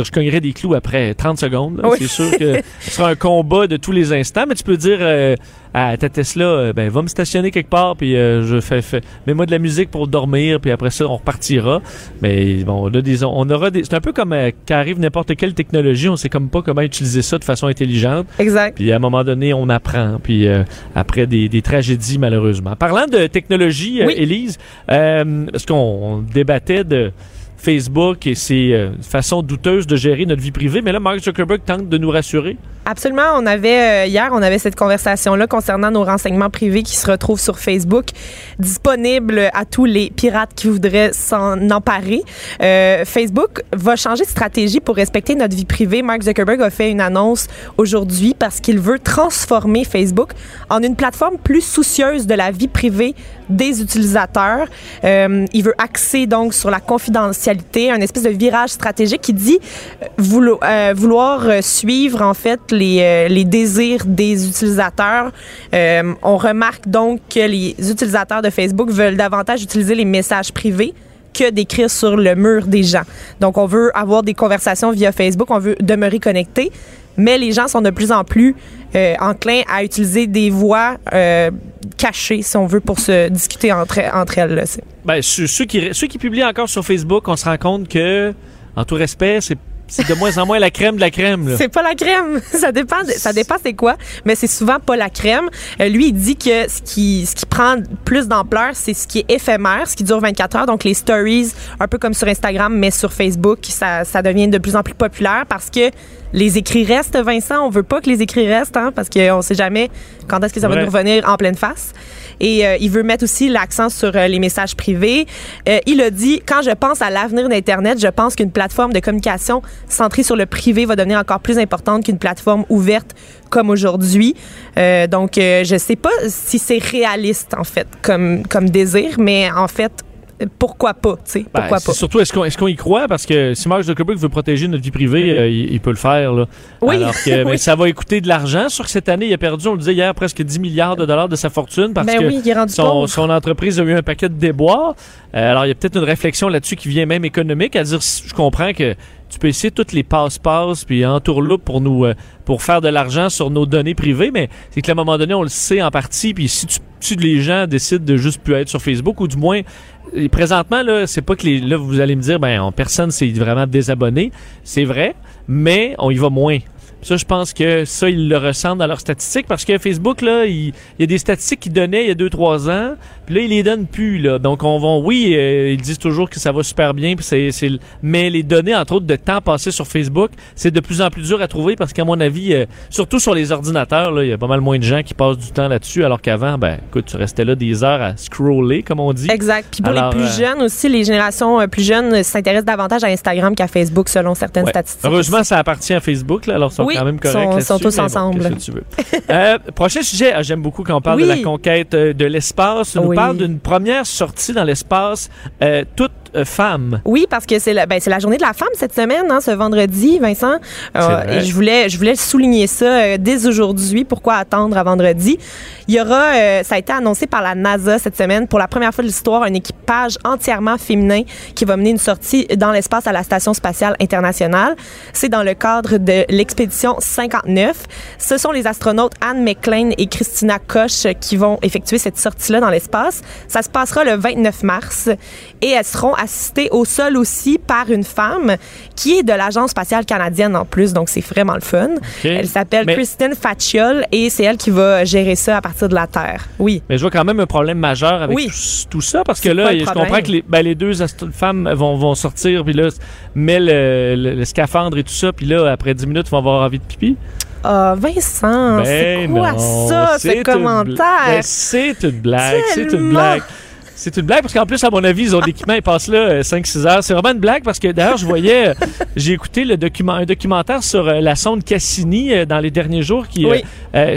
je, cognerais des clous après 30 secondes. Oui. C'est sûr que ce sera un combat de tous les instants. Mais tu peux dire euh, à ta Tesla, euh, ben, va me stationner quelque part, puis euh, je fais, fais- mets-moi de la musique pour dormir, puis après ça, on repartira. Mais bon, là, des, on aura des. C'est un peu comme quand arrive n'importe quelle technologie, on sait comme pas comment utiliser ça de façon intelligente. Exact. Puis à un moment donné, on apprend. Puis après des, des tragédies, malheureusement. Parlant de technologie, Oui. Élise, parce qu'on on débattait de Facebook et ses euh, façons douteuses de gérer notre vie privée, mais là, Mark Zuckerberg tente de nous rassurer. Absolument. On avait euh, hier, on avait cette conversation-là concernant nos renseignements privés qui se retrouvent sur Facebook, disponibles à tous les pirates qui voudraient s'en emparer. Euh, Facebook va changer de stratégie pour respecter notre vie privée. Mark Zuckerberg a fait une annonce aujourd'hui parce qu'il veut transformer Facebook en une plateforme plus soucieuse de la vie privée des utilisateurs. Euh, il veut axer donc sur la confidentialité, un espèce de virage stratégique qui dit voulo- vouloir suivre en fait les, euh, les désirs des utilisateurs. Euh, on remarque donc que les utilisateurs de Facebook veulent davantage utiliser les messages privés que d'écrire sur le mur des gens. Donc, on veut avoir des conversations via Facebook, on veut demeurer connecté, mais les gens sont de plus en plus euh, enclins à utiliser des voix euh, cachées, si on veut, pour se discuter entre, entre elles. là. Ben, ceux, ceux qui, ceux qui publient encore sur Facebook, on se rend compte que, en tout respect, c'est c'est de moins en moins la crème de la crème. C'est pas la crème. Ça dépend, ça dépend c'est quoi, mais c'est souvent pas la crème. Euh, lui, il dit que ce qui, ce qui prend plus d'ampleur, c'est ce qui est éphémère, ce qui dure 24 heures. Donc les stories, un peu comme sur Instagram, mais sur Facebook, ça devient de plus en plus populaire parce que les écrits restent, Vincent. On veut pas que les écrits restent, hein, parce qu'on sait jamais quand est-ce que ça va Ouais. nous revenir en pleine face. Et euh, il veut mettre aussi l'accent sur euh, les messages privés. Euh, il a dit quand je pense à l'avenir d'Internet, je pense qu'une plateforme de communication centrée sur le privé va devenir encore plus importante qu'une plateforme ouverte comme aujourd'hui. Donc, je sais pas si c'est réaliste en fait comme comme désir, mais en fait, pourquoi pas, tu sais, Ben, pourquoi c'est pas. Surtout, est-ce qu'on est qu'on y croit? Parce que si Mark Zuckerberg veut protéger notre vie privée, euh, il, il peut le faire. Là. Oui. Alors que mais Oui. ça va coûter de l'argent. Sur cette année, il a perdu, on le disait hier, presque 10 milliards de dollars de sa fortune parce Ben que oui, son, son entreprise a eu un paquet de déboires. Euh, alors, il y a peut-être une réflexion là-dessus qui vient même économique, à dire, je comprends que tu peux essayer toutes les passe-passe puis entourloupes pour nous euh, pour faire de l'argent sur nos données privées, mais c'est qu'à un moment donné, on le sait en partie, puis si, tu, les gens décident de juste plus être sur Facebook, ou du moins, et présentement, là, c'est pas que les, là, vous allez me dire, ben, on- personne s'est vraiment désabonné. C'est vrai, mais on y va moins. Ça, je pense que ça, ils le ressentent dans leurs statistiques parce que Facebook, là, il, il y a des statistiques qu'ils donnaient il y a 2-3 ans, puis là, ils les donnent plus, là. Donc, on va, oui, euh, ils disent toujours que ça va super bien, puis c'est, c'est, mais les données, entre autres, de temps passé sur Facebook, c'est de plus en plus dur à trouver parce qu'à mon avis, euh, surtout sur les ordinateurs, là, il y a pas mal moins de gens qui passent du temps là-dessus, alors qu'avant, ben, écoute, tu restais là des heures à scroller, comme on dit. Exact. Puis pour Alors, les plus euh, jeunes aussi, les générations plus jeunes s'intéressent davantage à Instagram qu'à Facebook, selon certaines Ouais. statistiques. Heureusement, ça appartient à Facebook, là, alors ils sont Oui, quand même corrects sont- sont tous bon, ensemble. qu'est-ce que tu veux. Euh, prochain sujet, ah, j'aime beaucoup quand on parle Oui. de la conquête euh, de l'espace. Tu nous parle d'une première sortie dans l'espace euh, toute femme. Oui, parce que c'est la, ben, c'est la journée de la femme cette semaine, hein, ce vendredi, Vincent. Vrai. et je voulais, je voulais souligner ça euh, dès aujourd'hui. Pourquoi attendre à vendredi? Il y aura, euh, ça a été annoncé par la NASA cette semaine, pour la première fois de l'histoire, un équipage entièrement féminin qui va mener une sortie dans l'espace à la Station spatiale internationale. C'est dans le cadre de l'expédition 59. Ce sont les astronautes Anne McLean et Christina Koch qui vont effectuer cette sortie-là dans l'espace. Ça se passera le 29 mars et elles seront assistées au sol aussi par une femme qui est de l'Agence spatiale canadienne en plus, donc c'est vraiment le fun. Elle s'appelle Mais- Kristen Fatchol et c'est elle qui va gérer ça à partir de la Terre. Oui. Mais je vois quand même un problème majeur avec Oui. tout, tout ça parce que C'est là, je comprends que les, ben, les deux femmes vont, vont sortir puis là, met le, le- le scaphandre et tout ça, puis là, après 10 minutes, ils vont avoir envie de pipi. Ah, Vincent, c'est Ben quoi non, ça, c'est ce commentaire? Ben, c'est une blague, c'est une blague. C'est une blague parce qu'en plus, à mon avis, ils ont l'équipement, ils passent là euh, 5-6 heures. C'est vraiment une blague parce que d'ailleurs, je voyais, euh, j'ai écouté le document, un documentaire sur euh, la sonde Cassini euh, dans les derniers jours qui, Oui.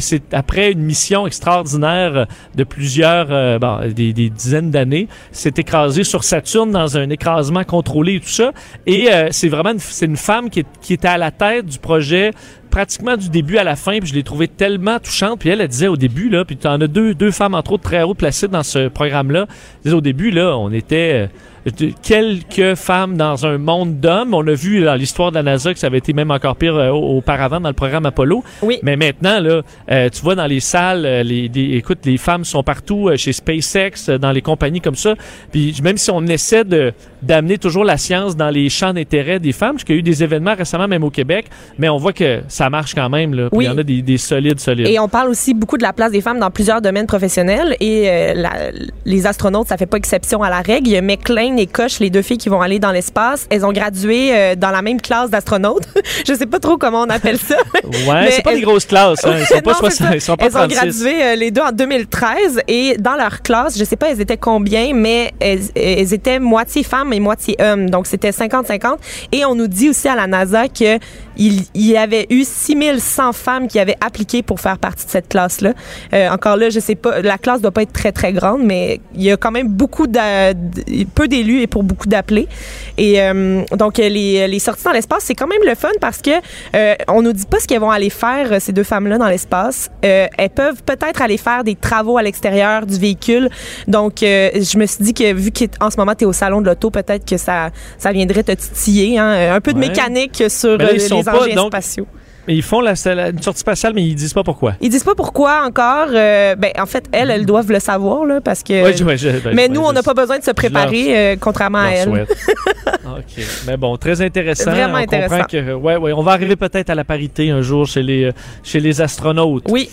c'est après une mission extraordinaire de plusieurs, bon, des, des dizaines d'années, s'est écrasé sur Saturne dans un écrasement contrôlé et tout ça. Et euh, c'est vraiment une, c'est une femme qui, est- qui était à la tête du projet pratiquement du début à la fin, puis je l'ai trouvée tellement touchante. Puis elle, elle disait au début, là, puis tu en as deux, femmes, entre autres, très haut placées dans ce programme-là. Disait au début, là, on était euh, de- quelques femmes dans un monde d'hommes. On a vu dans l'histoire de la NASA que ça avait été même encore pire euh, au- auparavant dans le programme Apollo. Oui. Mais maintenant, là, euh, tu vois dans les salles, euh, les, écoute, les femmes sont partout chez SpaceX, dans les compagnies comme ça. Puis même si on essaie de d'amener toujours la science dans les champs d'intérêt des femmes, parce qu'il y a eu des événements récemment même au Québec, mais on voit que ça marche quand même. Là. Puis Oui. Il y en a des, des solides, solides. Et on parle aussi beaucoup de la place des femmes dans plusieurs domaines professionnels et euh, la- les astronautes, ça fait pas exception à la règle. Il y a McLean et les deux filles qui vont aller dans l'espace. Elles ont gradué euh, dans la même classe d'astronautes. Je sais pas trop comment on appelle ça. Ouais, c'est pas elles- des grosses classes. Hein. Ils sont pas, Non, c'est 60, ça. ils sont pas elles ont 36. gradué euh, les deux en 2013 et dans leur classe, je sais pas elles étaient combien, mais elles, elles étaient moitié femmes et moitié hommes. Donc c'était 50-50. Et on nous dit aussi à la NASA que il, il y avait eu 6100 femmes qui avaient appliqué pour faire partie de cette classe-là. Euh, encore là, je sais pas, la classe doit pas être très très grande, mais il y a quand même beaucoup d'a- d- peu d'élus et pour beaucoup d'appelés. Et euh, donc les, les sorties dans l'espace, c'est quand même le fun parce que euh, on nous dit pas ce qu'elles vont aller faire euh, ces deux femmes-là dans l'espace. Euh, elles peuvent peut-être aller faire des travaux à l'extérieur du véhicule. Donc euh, je me suis dit que vu qu'en ce moment tu es au salon de l'auto, peut-être que ça ça viendrait te titiller hein, un peu de Ouais. mécanique sur là, ils les pas, engins donc- spatiaux. Mais ils font la, la- une sortie spatiale, mais ils disent pas pourquoi. Ils disent pas pourquoi encore. euh, ben en fait elles elles doivent le savoir là parce que. Je- ben, mais nous, on n'a pas besoin de se préparer, euh, contrairement à elles. OK. Mais bon, très intéressant. Vraiment on intéressant. comprend que, ouais, ouais, on va arriver peut-être à la parité un jour chez les, euh, chez les astronautes. Oui.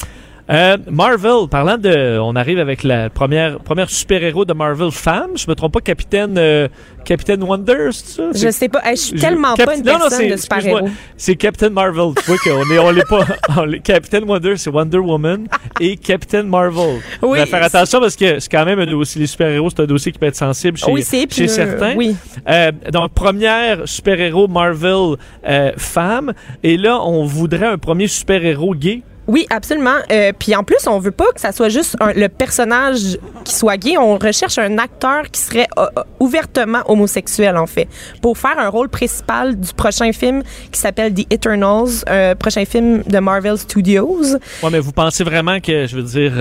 Euh, Marvel, parlant de, on arrive avec la première, première super-héros de Marvel femme. Je me trompe pas, Capitaine, euh, Capitaine Wonder, c'est ça? Je sais pas. Je suis Je- tellement Cap- pas une non, non, personne c'est- de excuse-moi, super-héros. C'est Captain Marvel. Tu vois qu'on est, on l'est pas. on l'est- Captain Wonder, c'est Wonder Woman et Captain Marvel. Oui. Faire attention parce que c'est quand même un dossier. Les super-héros, c'est un dossier qui peut être sensible chez, oui, c'est chez certains. Oui. Euh, donc, première super-héros Marvel euh, femme. Et là, on voudrait un premier super-héros gay. Oui, absolument. Euh, Puis en plus, on veut pas que ça soit juste le personnage qui soit gay. On recherche un acteur qui serait euh, euh, ouvertement homosexuel, en fait, pour faire un rôle principal du prochain film qui s'appelle The Eternals, prochain film de Marvel Studios. Ouais, mais vous pensez vraiment que, je veux dire,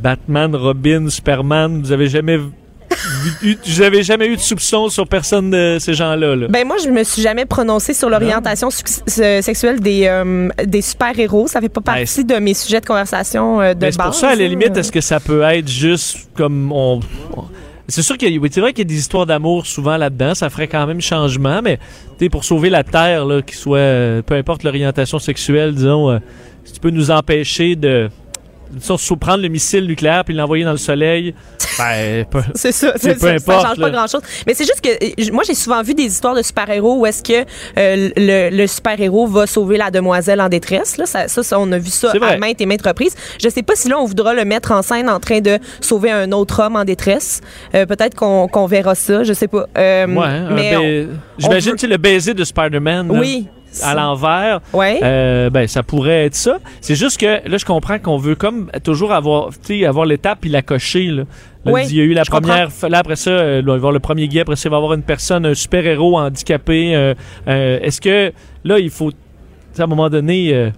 Batman, Robin, Superman, vous avez jamais avez jamais eu de soupçon sur personne de ces gens-là. Là. Ben moi, je me suis jamais prononcée sur l'orientation euh, sexuelle des euh, des super héros. Ça fait pas Ben, partie de mes sujets de conversation euh, de base. c'est pour ça, à la limite, est-ce que ça peut être juste comme on. on- C'est sûr qu'il y a, oui, c'est vrai qu'il y a des histoires d'amour souvent là-dedans. Ça ferait quand même changement, mais pour sauver la Terre, là, qu'il soit, euh, peu importe l'orientation sexuelle, disons, euh, si tu peux nous empêcher de, disons, sous- prendre le missile nucléaire puis l'envoyer dans le soleil, ben, peu- C'est ça, C'est peu ça, ça change pas grand-chose. Mais c'est juste que moi j'ai souvent vu des histoires de super-héros où est-ce que euh, le, le super-héros va sauver la demoiselle en détresse. Là, ça, ça, ça, on a vu ça à maintes et maintes reprises. Je sais pas si là on voudra le mettre en scène en train de sauver un autre homme en détresse. Euh, Peut-être qu'on qu'on verra ça, je sais pas. Euh, ouais, un mais ba- j'imagine veut- le baiser de Spider-Man. oui. À l'envers, Ouais. euh, ben ça pourrait être ça. C'est juste que là je comprends qu'on veut comme toujours avoir, avoir l'étape puis la cocher. Là. Là, Oui, il y a eu la première, là après ça, euh, il va y avoir le premier guet, après ça il va y avoir une personne, un super héros handicapé. euh, euh, Est-ce que là il faut, à un moment donné,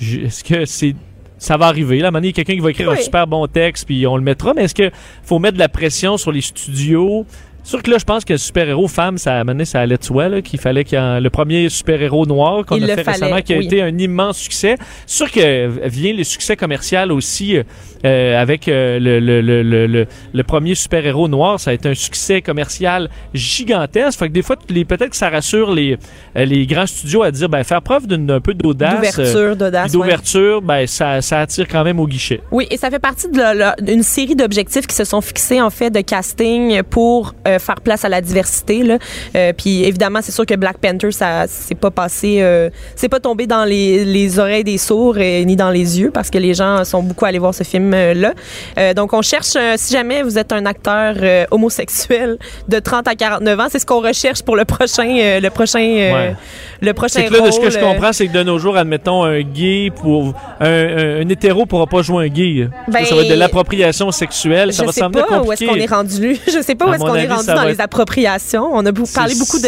est-ce que c'est ça va arriver? Là, à un moment donné, il y a quelqu'un qui va écrire un super bon texte, puis on le mettra. Mais est-ce que faut mettre de la pression sur les studios? Sûr que là, je pense que super-héros femme, ça a mené, ça allait de soi, là, qu'il fallait qu'il y ait le premier super-héros noir qu'on a fait fallait, récemment, qui a oui. été un immense succès. Sûr que vient le succès commercial aussi euh, euh, avec euh, le, le, le, le, premier super-héros noir. Ça a été un succès commercial gigantesque. Fait que des fois, peut-être que ça rassure les, euh, les grands studios à dire, ben, faire preuve d'un peu d'audace. euh, D'ouverture, d'audace. ouais. d'ouverture, ben, ça, ça attire quand même au guichet. Oui, et ça fait partie d'une série d'objectifs qui se sont fixés en fait de casting pour euh, faire place à la diversité. Là. Euh, puis évidemment, c'est sûr que Black Panther, ça c'est pas passé, euh, c'est pas tombé dans les, les oreilles des sourds et, ni dans les yeux parce que les gens sont beaucoup allés voir ce film là. Euh, donc on cherche, euh, si jamais vous êtes un acteur euh, homosexuel de 30 à 49 ans, c'est ce qu'on recherche pour le prochain, euh, le prochain, euh, Ouais. le prochain C'est là, de ce que je euh, comprends, c'est que de nos jours, admettons, un gay pour. Un, un, un hétéro pourra pas jouer un gay. Ben, ça va être de l'appropriation sexuelle. Ça je va sais pas où est-ce qu'on est rendu. Je sais pas À où est-ce qu'on est avis, rendu dans les appropriations. On a parlé beaucoup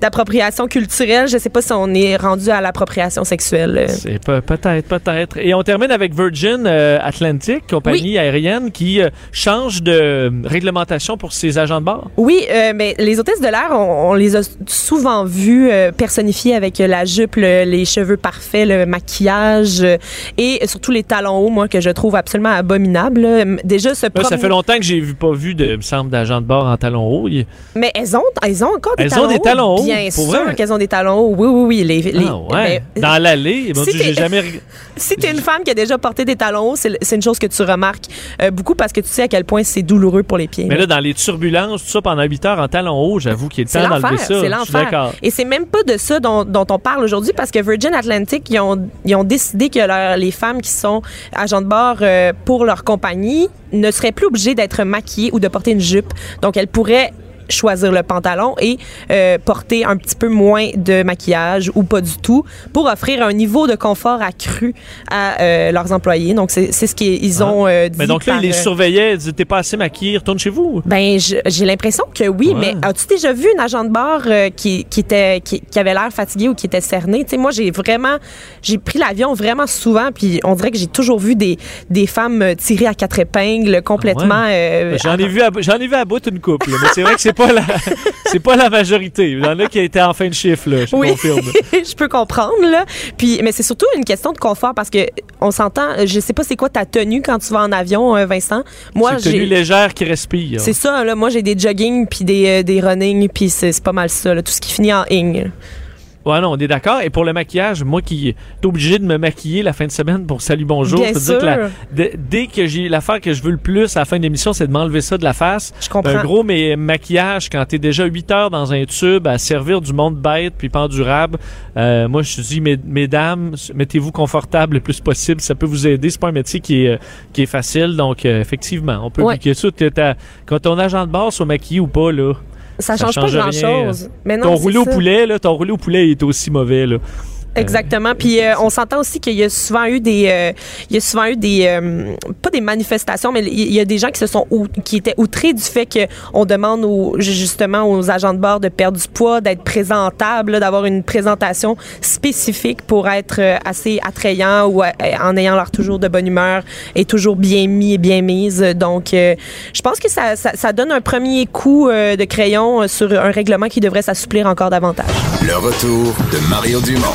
d'appropriation culturelle. Je sais pas si on est rendu à l'appropriation sexuelle. C'est pe- peut-être, peut-être. Et on termine avec Virgin euh, Atlantic, compagnie aérienne qui euh, change de euh, réglementation pour ses agents de bord. Oui, euh, mais les hôtesses de l'air, on, on les a souvent vues euh, personnifiées avec la jupe, le- les cheveux parfaits, le maquillage euh, et surtout les talons hauts, moi, que je trouve absolument abominables. Déjà, ce ça fait longtemps que j'ai pas vu de, me semble, d'agents de bord en talons hauts. Mais elles ont, elles ont encore des Elles talons ont des talons hauts, Bien pour sûr qu'elles ont des talons hauts. Oui, oui, oui. Les, les- Ah ouais. ben, Dans l'allée, mon si jamais. Si t'es une femme qui a déjà porté des talons hauts, c'est une chose que tu remarques euh, beaucoup parce que tu sais à quel point c'est douloureux pour les pieds. Mais là, dans les turbulences, tout ça, pendant 8 heures en talons hauts, j'avoue qu'il est temps d'enlever ça. c'est l'enfer. Et c'est même pas de ça dont, dont on parle aujourd'hui parce que Virgin Atlantic, ils ont, ils ont décidé que leur- les femmes qui sont agents de bord euh, pour leur compagnie ne seraient plus obligées d'être maquillées ou de porter une jupe. Donc, elles pourraient choisir le pantalon et euh, porter un petit peu moins de maquillage ou pas du tout pour offrir un niveau de confort accru à euh, leurs employés. Donc, c'est c'est ce qu'ils ont euh, dit. Mais donc là, ils les euh, surveillaient, ils disaient T'es pas assez maquillé, retourne chez vous. ben, j'ai l'impression que oui, Ouais. mais as-tu déjà vu une agent de bar euh, qui, qui était qui, qui avait l'air fatigué ou qui était cerné Tu sais, moi j'ai vraiment j'ai pris l'avion vraiment souvent, puis on dirait que j'ai toujours vu des des femmes euh, tirées à quatre épingles complètement. euh, J'en ai vu à, j'en ai vu à bout une couple, mais c'est vrai que c'est pas la c'est pas la majorité. Il y en a qui étaient en fin de chiffre là, je Oui, confirme. je peux comprendre là. Puis, mais c'est surtout une question de confort parce que on s'entend. Je sais pas c'est quoi ta tenue quand tu vas en avion, euh, Vincent. Moi, c'est une tenue j'ai légère qui respire. c'est ça. Là, moi, j'ai des jogging puis des, euh, des running puis c'est c'est pas mal ça. là, tout ce qui finit en ing. Ouais, non, on est d'accord. Et pour le maquillage, moi qui est obligé de me maquiller la fin de semaine pour Salut Bonjour, Bien peux dire que la- sûr. dès, que j'ai l'affaire que je veux le plus à la fin de l'émission, c'est de m'enlever ça de la face. Je comprends. Un gros mais maquillage quand t'es déjà 8 heures dans un tube à servir du monde bête puis pas endurable. Euh, moi, je te dis, mes- mesdames, mettez-vous confortable le plus possible. Ça peut vous aider. C'est pas un métier qui est, euh, qui est facile. Donc, euh, effectivement, on peut Ouais. T'es- t'as- Quand ton agent de bord soit maquillé ou pas, là, Ça, Ça change, change pas grand-chose. Ton roulé au poulet, là, ton roulé au poulet est aussi mauvais, là. Exactement. Puis euh, on s'entend aussi qu'il y a souvent eu des, euh, il y a souvent eu des, euh, pas des manifestations, mais il y a des gens qui se sont, qui étaient outrés du fait que on demande aux, justement aux agents de bord de perdre du poids, d'être présentables, là, d'avoir une présentation spécifique pour être euh, assez attrayant ou euh, en ayant l'air toujours de bonne humeur et toujours bien mis et bien mise. Donc, euh, je pense que ça, ça, ça donne un premier coup de crayon sur un règlement qui devrait s'assouplir encore davantage. Le retour de Mario Dumont,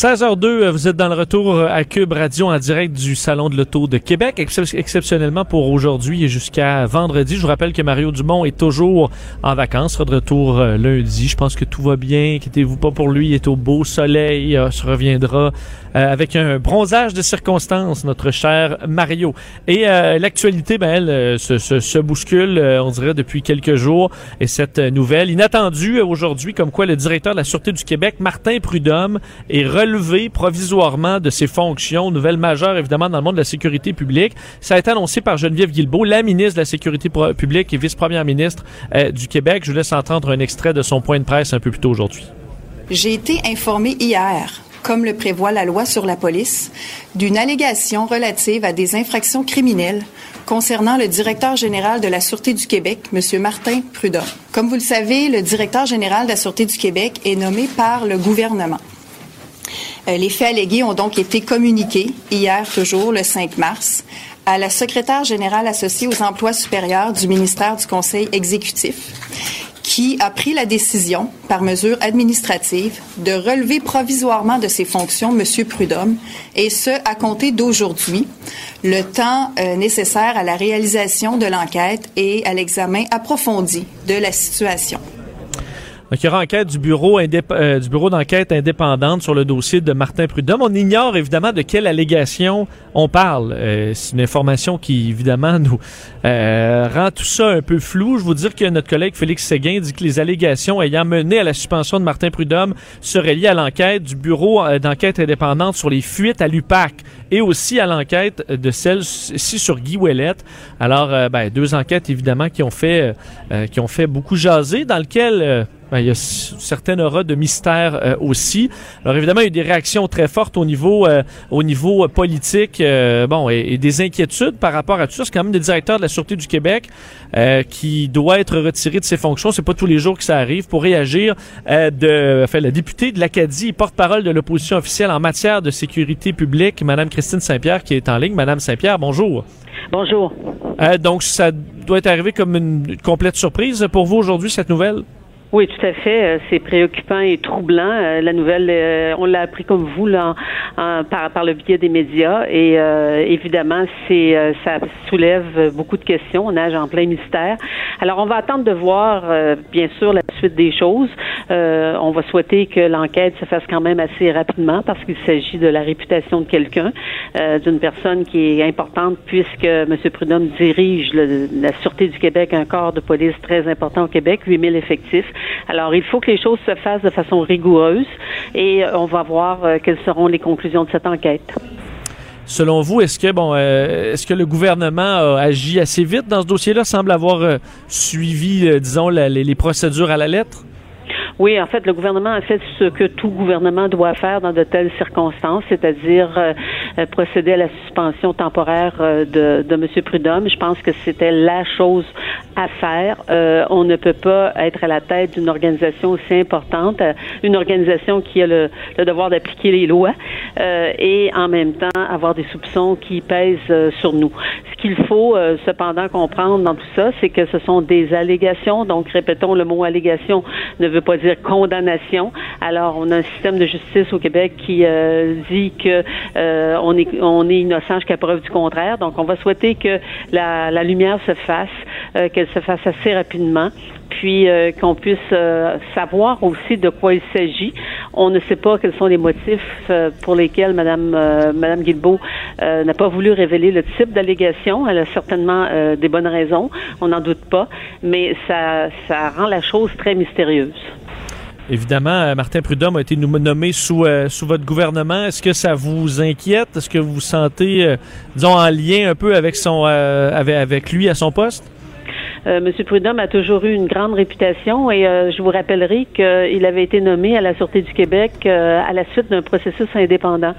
16h02, vous êtes dans le retour à Cube Radio en direct du Salon de l'Auto de Québec, excep- exceptionnellement pour aujourd'hui et jusqu'à vendredi. Je vous rappelle que Mario Dumont est toujours en vacances, sera de retour euh, lundi. Je pense que tout va bien, inquiétez-vous pas pour lui, il est au beau soleil, euh, se reviendra euh, avec un bronzage de circonstances, notre cher Mario. Et euh, l'actualité, ben, elle, euh, se, se- bouscule, euh, on dirait, depuis quelques jours. Et cette euh, nouvelle inattendue euh, aujourd'hui, comme quoi le directeur de la Sûreté du Québec, Martin Prudhomme, est relevé provisoirement de ses fonctions, nouvelle majeure évidemment dans le monde de la sécurité publique. Ça a été annoncé par Geneviève Guilbeault, la ministre de la Sécurité publique et vice-première ministre euh, du Québec. Je vous laisse entendre un extrait de son point de presse un peu plus tôt aujourd'hui. J'ai été informé hier, comme le prévoit la loi sur la police, d'une allégation relative à des infractions criminelles concernant le directeur général de la Sûreté du Québec, M. Martin Prudhomme. Comme vous le savez, le directeur général de la Sûreté du Québec est nommé par le gouvernement. Euh, Les faits allégués ont donc été communiqués hier, toujours le 5 mars, à la secrétaire générale associée aux emplois supérieurs du ministère du Conseil exécutif, qui a pris la décision, par mesure administrative, de relever provisoirement de ses fonctions M. Prudhomme, et ce, à compter d'aujourd'hui, le temps euh, nécessaire à la réalisation de l'enquête et à l'examen approfondi de la situation. Donc, il y aura enquête du bureau, euh, du bureau d'enquête indépendante sur le dossier de Martin Prudhomme. On ignore évidemment de quelle allégation on parle. Euh, c'est une information qui évidemment nous euh, rend tout ça un peu flou. Je vous dire que notre collègue Félix Séguin dit que les allégations ayant mené à la suspension de Martin Prudhomme seraient liées à l'enquête du bureau d'enquête indépendante sur les fuites à l'UPAC et aussi à l'enquête de celle-ci sur Guy Ouellette. Alors, ben, deux enquêtes évidemment qui ont fait, qui ont fait beaucoup jaser, dans lequel ben, il y a certaines auras de mystère euh, aussi. Alors évidemment, il y a eu des réactions très fortes au niveau, euh, au niveau euh, politique, euh, bon, et, et des inquiétudes par rapport à tout ça. C'est quand même le directeur de la Sûreté du Québec qui doit être retiré de ses fonctions. C'est pas tous les jours que ça arrive pour réagir de, enfin, la députée de l'Acadie, porte-parole de l'opposition officielle en matière de sécurité publique, Madame Christine Saint-Pierre, qui est en ligne. Madame Saint-Pierre, bonjour. Bonjour. Donc, ça doit être arrivé comme une complète surprise pour vous aujourd'hui, cette nouvelle? Oui, tout à fait. Euh, C'est préoccupant et troublant. Euh, La nouvelle, euh, on l'a appris comme vous là, par, le biais des médias. Et euh, évidemment, c'est ça soulève beaucoup de questions. On nage en plein mystère. Alors, on va attendre de voir, bien sûr, la suite des choses. On va souhaiter que l'enquête se fasse quand même assez rapidement parce qu'il s'agit de la réputation de quelqu'un, d'une personne qui est importante puisque M. Prudhomme dirige le- la Sûreté du Québec, un corps de police très important au Québec, 8000 effectifs. Alors, il faut que les choses se fassent de façon rigoureuse et euh, on va voir euh, quelles seront les conclusions de cette enquête. Selon vous, est-ce que bon, euh, est-ce que le gouvernement a agi assez vite dans ce dossier-là, semble avoir suivi, disons, les procédures à la lettre? Oui, en fait, le gouvernement a fait ce que tout gouvernement doit faire dans de telles circonstances, c'est-à-dire euh, euh, procéder à la suspension temporaire euh, de, de M. Prudhomme. Je pense que c'était la chose à faire. Euh, on ne peut pas être à la tête d'une organisation aussi importante, euh, une organisation qui a le, le devoir d'appliquer les lois euh, et en même temps avoir des soupçons qui pèsent sur nous. Ce qu'il faut cependant comprendre dans tout ça, c'est que ce sont des allégations. Donc, répétons, le mot allégation ne veut pas dire condamnation. Alors, on a un système de justice au Québec qui euh, dit que euh, on est innocent jusqu'à preuve du contraire. Donc, on va souhaiter que la, lumière se fasse, euh, qu'elle se fasse assez rapidement puis qu'on puisse savoir aussi de quoi il s'agit. On ne sait pas quels sont les motifs pour lesquels Madame Madame Guilbeault n'a pas voulu révéler le type d'allégation. Elle a certainement des bonnes raisons, on n'en doute pas, mais ça rend la chose très mystérieuse. Évidemment, euh, Martin Prudhomme a été nom- nommé sous, euh, sous votre gouvernement. Est-ce que ça vous inquiète? Est-ce que vous vous sentez, euh, disons, en lien un peu avec, son, euh, avec lui à son poste? Euh, Monsieur Prudhomme a toujours eu une grande réputation et euh, je vous rappellerai qu'il avait été nommé à la Sûreté du Québec euh, à la suite d'un processus indépendant.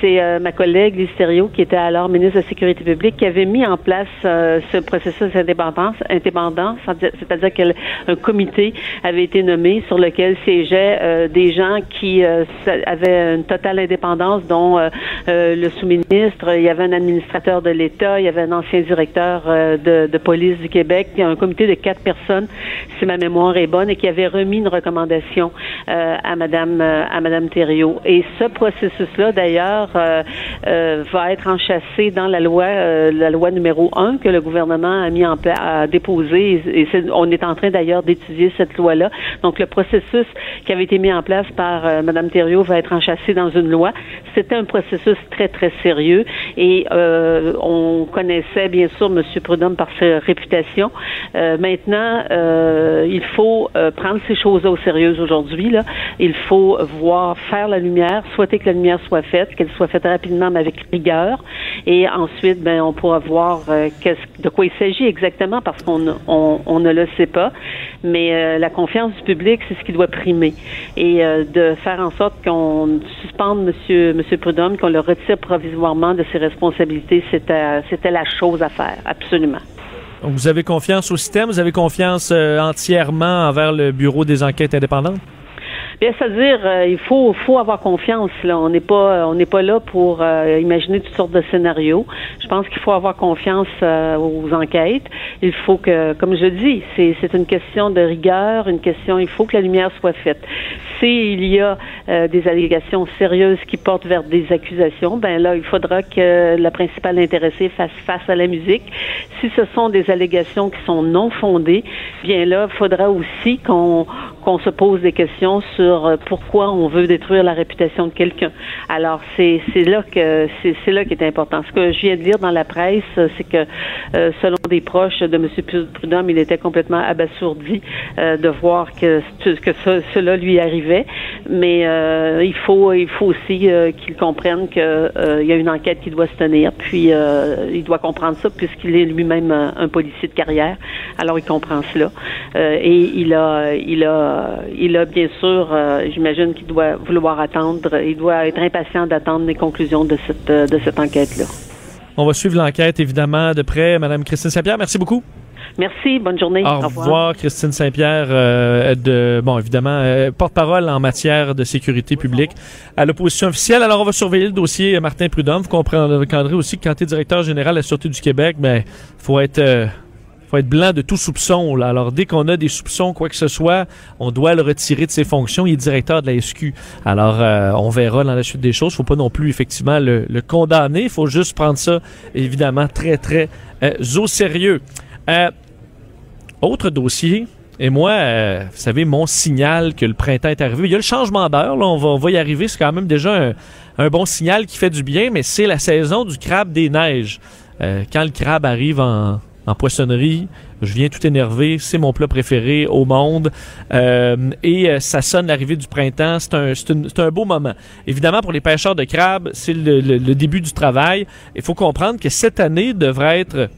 C'est ma collègue Thériault, qui était alors ministre de la Sécurité publique, qui avait mis en place ce processus indépendant, indépendant c'est-à-dire qu'un comité avait été nommé sur lequel siégeaient des gens qui avaient une totale indépendance, dont le sous-ministre, il y avait un administrateur de l'État, il y avait un ancien directeur de, de police du Québec, un comité de quatre personnes, si ma mémoire est bonne, et qui avait remis une recommandation euh, à Madame euh, à Madame Thériault. Et ce processus-là, d'ailleurs, euh, euh, va être enchâssé dans la loi, euh, la loi numéro 1 que le gouvernement a mis en place, a déposé. Et, on est en train d'ailleurs d'étudier cette loi-là. Donc, le processus qui avait été mis en place par Madame Thériault va être enchâssé dans une loi. C'était un processus très, très sérieux. Et on connaissait, bien sûr, M. Prudhomme par sa réputation. Euh, maintenant, euh, il faut euh, prendre ces choses-là au sérieux aujourd'hui. Il faut voir faire la lumière, souhaiter que la lumière soit faite, qu'elle soit faite rapidement, mais avec rigueur. Et ensuite, ben, on pourra voir de quoi il s'agit exactement, parce qu'on ne- le sait pas. Mais la confiance du public, c'est ce qui doit primer. Et de faire en sorte qu'on suspende Monsieur, Prudhomme, qu'on le retire provisoirement de ses responsabilités, c'était la chose à faire, absolument. Vous avez confiance au système, vous avez confiance euh, entièrement envers le Bureau des enquêtes indépendantes? Bien, c'est-à-dire, euh, il faut, faut avoir confiance. Là, on n'est pas, on n'est pas là pour euh, imaginer toutes sortes de scénarios. Je pense qu'il faut avoir confiance euh, aux enquêtes. Il faut que, comme je dis, c'est, c'est une question de rigueur, une question. Il faut que la lumière soit faite. S'il y a euh, des allégations sérieuses qui portent vers des accusations, ben là, il faudra que la principale intéressée fasse face à la musique. Si ce sont des allégations qui sont non fondées, bien là, il faudra aussi qu'on qu'on se pose des questions sur euh, pourquoi on veut détruire la réputation de quelqu'un. Alors c'est là que c'est là qui est important. Ce que je viens de lire dans la presse, c'est que euh, selon des proches de M. Prudhomme, il était complètement abasourdi euh, de voir que que ce- cela lui arrivait. Mais euh, il faut il faut aussi qu'il comprenne que euh, il y a une enquête qui doit se tenir. Puis il doit comprendre ça puisqu'il est lui-même un, un policier de carrière. Alors il comprend cela et il a il a il a bien sûr euh, j'imagine qu'il doit vouloir attendre. Il doit être impatient d'attendre les conclusions de cette euh, de cette enquête là. On va suivre l'enquête, évidemment, de près. Madame Christine Saint-Pierre, merci beaucoup. Merci, bonne journée. Au revoir, Christine Saint-Pierre, euh, de bon évidemment euh, porte-parole en matière de sécurité publique à l'opposition officielle. Alors on va surveiller le dossier euh, Martin Prudhomme. Vous comprendrez aussi que quand tu es directeur général de la Sûreté du Québec, ben faut être euh, faut être blanc de tout soupçon. Là. Alors, dès qu'on a des soupçons, quoi que ce soit, on doit le retirer de ses fonctions. Il est directeur de la SQ. Alors, euh, on verra dans la suite des choses. faut pas non plus, effectivement, le, condamner. Il faut juste prendre ça, évidemment, très, très euh, au sérieux. Euh, autre dossier. Et moi, vous savez, mon signal que le printemps est arrivé. Il y a le changement d'heure, là, on va, y arriver. C'est quand même déjà un, bon signal qui fait du bien, mais c'est la saison du crabe des neiges. Quand le crabe arrive en, en poissonnerie, je viens tout énervé. C'est mon plat préféré au monde. Euh, et euh, ça sonne l'arrivée du printemps. C'est un, beau moment. Évidemment, pour les pêcheurs de crabes, c'est le début du travail. Il faut comprendre que cette année devrait être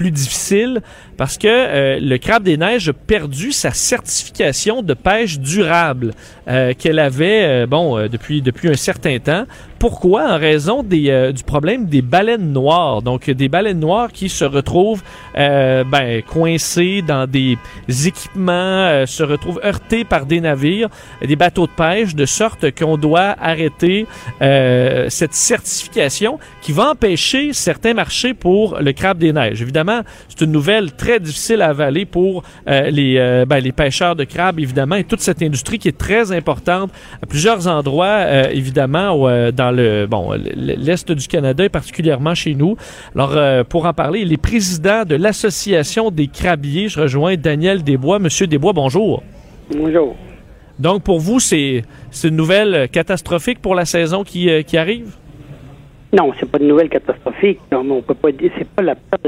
plus difficile parce que euh, le crabe des neiges a perdu sa certification de pêche durable euh, qu'elle avait euh, bon depuis depuis un certain temps. Pourquoi? En raison du problème des baleines noires. Donc des baleines noires qui se retrouvent ben, coincées dans des équipements, se retrouvent heurtées par des navires, des bateaux de pêche, de sorte qu'on doit arrêter cette certification qui va empêcher certains marchés pour le crabe des neiges. Évidemment, c'est une nouvelle très difficile à avaler pour euh, les, euh, ben, les pêcheurs de crabes, évidemment, et toute cette industrie qui est très importante à plusieurs endroits, euh, évidemment, euh, dans le bon l'est du Canada et particulièrement chez nous. Alors, pour en parler, il est président de l'Association des crabiers. Je rejoins Daniel Desbois. Monsieur Desbois, bonjour. Bonjour. Donc, pour vous, c'est une nouvelle catastrophique pour la saison qui, qui arrive? Non, c'est pas une nouvelle catastrophique. Non, mais on peut pas dire, c'est pas la perte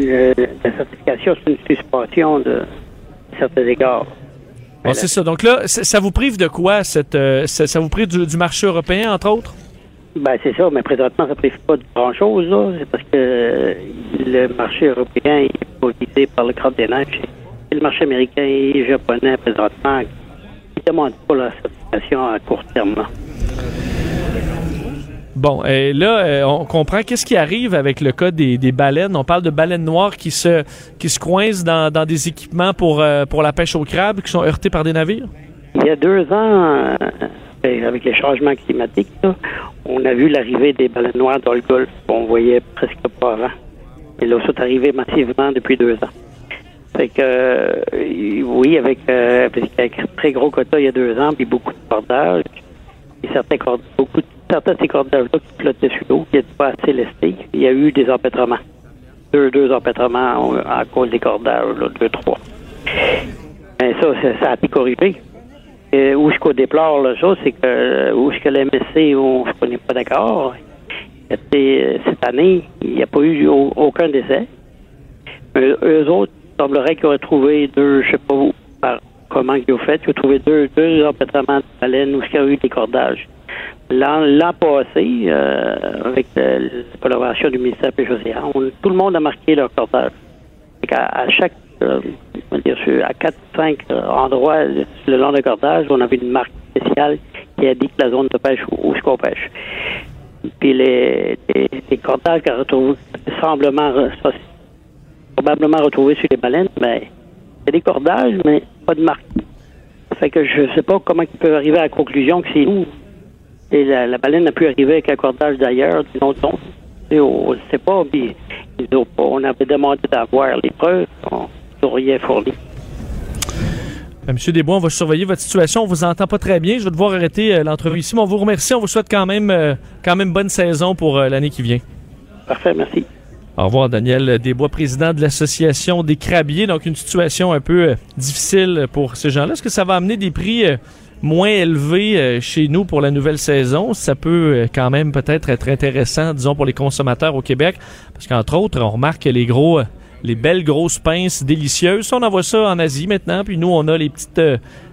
de, euh, de certification, c'est une suspension de certains égards. Bon, c'est ça. Donc là, ça vous prive de quoi? Cette, euh, ça, ça vous prive du, du marché européen, entre autres? Ben, c'est ça, mais présentement, ça ne prive pas de grand-chose, là. C'est parce que euh, le marché européen est pas visé par le crabe des neiges. Et le marché américain et japonais, présentement, ils ne demandent pas la certification à court terme. Bon, et là, euh, on comprend qu'est-ce qui arrive avec le cas des, des baleines. On parle de baleines noires qui se, qui se coincent dans, dans des équipements pour, euh, pour la pêche au crabe, qui sont heurtés par des navires. Il y a deux ans, euh, avec les changements climatiques, on a vu l'arrivée des baleines noires dans le Golfe qu'on voyait presque pas avant. Et là, c'est arrivé massivement depuis deux ans. Fait que, oui, avec, avec un très gros quota il y a deux ans, puis beaucoup de cordages, et certains beaucoup certains de ces cordages-là qui flottaient sur l'eau, qui n'étaient pas assez lestés, il y a eu des empêtrements. Deux, deux empêtrements à cause des cordages, deux, trois. Mais ça, ça, a été corrigé. Et où ce qu'on déplore la chose, c'est que où ce que la MSC, on ne n'est pas d'accord. C'était- Cette année, il n'y a pas eu au- aucun décès. Eux, autres, il semblerait qu'ils auraient trouvé deux, je sais pas où, comment ils ont fait, ils ont trouvé deux, deux empêtrements de baleines où il y a eu des cordages. L'an passé, euh, avec la collaboration du ministère des Pêches Océans, on- tout le monde a marqué leur cordage. Qu'à- à, chaque, euh, dire, à 4-5 endroits euh, le long de cordage, on avait une marque spéciale qui indique la zone de pêche où, où qu'on pêche. Puis les, les, les cordages qu'on retrouve probablement retrouvés sur les baleines, mais il y a des cordages, mais pas de marque. Fait que je sais pas comment ils peuvent arriver à la conclusion que c'est nous. Et la, la baleine a pu arriver avec un cordage d'ailleurs. Et on ne sait pas, puis ils ont pas- on avait demandé d'avoir les preuves, on n'a rien fourni. Euh, Monsieur Desbois, on va surveiller votre situation. On vous entend pas très bien. Je vais devoir arrêter euh, l'entrevue ici. Mais on vous remercie. On vous souhaite quand même, euh, quand même bonne saison pour euh, l'année qui vient. Parfait, merci. Au revoir, Daniel Desbois, président de l'Association des crabiers. Donc, une situation un peu euh, difficile pour ces gens-là. Est-ce que ça va amener des prix euh, moins élevés euh, chez nous pour la nouvelle saison? Ça peut quand même peut-être être intéressant, disons, pour les consommateurs au Québec. Parce qu'entre autres, on remarque que les gros, les belles grosses pinces délicieuses, on envoie ça en Asie maintenant. Puis nous, on a les petites,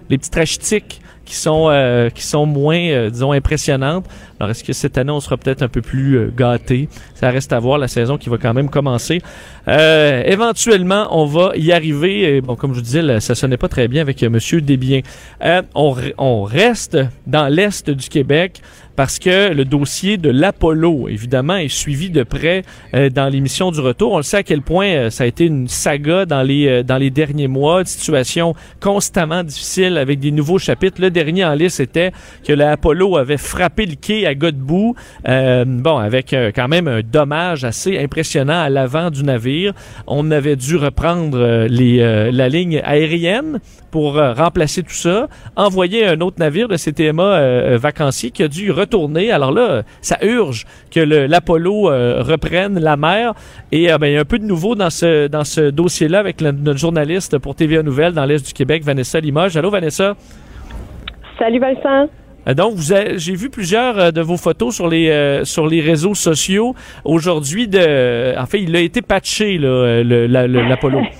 les petites rachetiques qui sont qui sont moins disons impressionnantes. Alors est-ce que cette année on sera peut-être un peu plus euh, gâté? Ça reste à voir la saison qui va quand même commencer. Euh, éventuellement on va y arriver. Bon comme je vous disais là, ça sonnait pas très bien avec euh, Monsieur Desbiens. Euh, on, re- on reste dans l'est du Québec parce que le dossier de l'Apollo, évidemment, est suivi de près dans l'émission du retour. On le sait à quel point ça a été une saga dans les, dans les derniers mois, une situation constamment difficile avec des nouveaux chapitres. Le dernier en liste était que l'Apollo avait frappé le quai à Godbout, euh, bon, avec euh, quand même un dommage assez impressionnant à l'avant du navire. On avait dû reprendre euh, les, euh, la ligne aérienne pour remplacer tout ça, envoyer un autre navire de CTMA vacancier qui a dû retourner. Alors là, ça urge que l'Apollo reprenne la mer. Et ben, il y a un peu de nouveau dans ce, dans ce dossier-là avec notre journaliste pour TVA Nouvelles dans l'Est du Québec, Vanessa Limoges. Allô, Vanessa? Salut Vincent. Euh, Donc, j'ai vu plusieurs euh, de vos photos sur les euh, sur les réseaux sociaux aujourd'hui. En fait, il a été patché là, le- la- le- l'Apollo.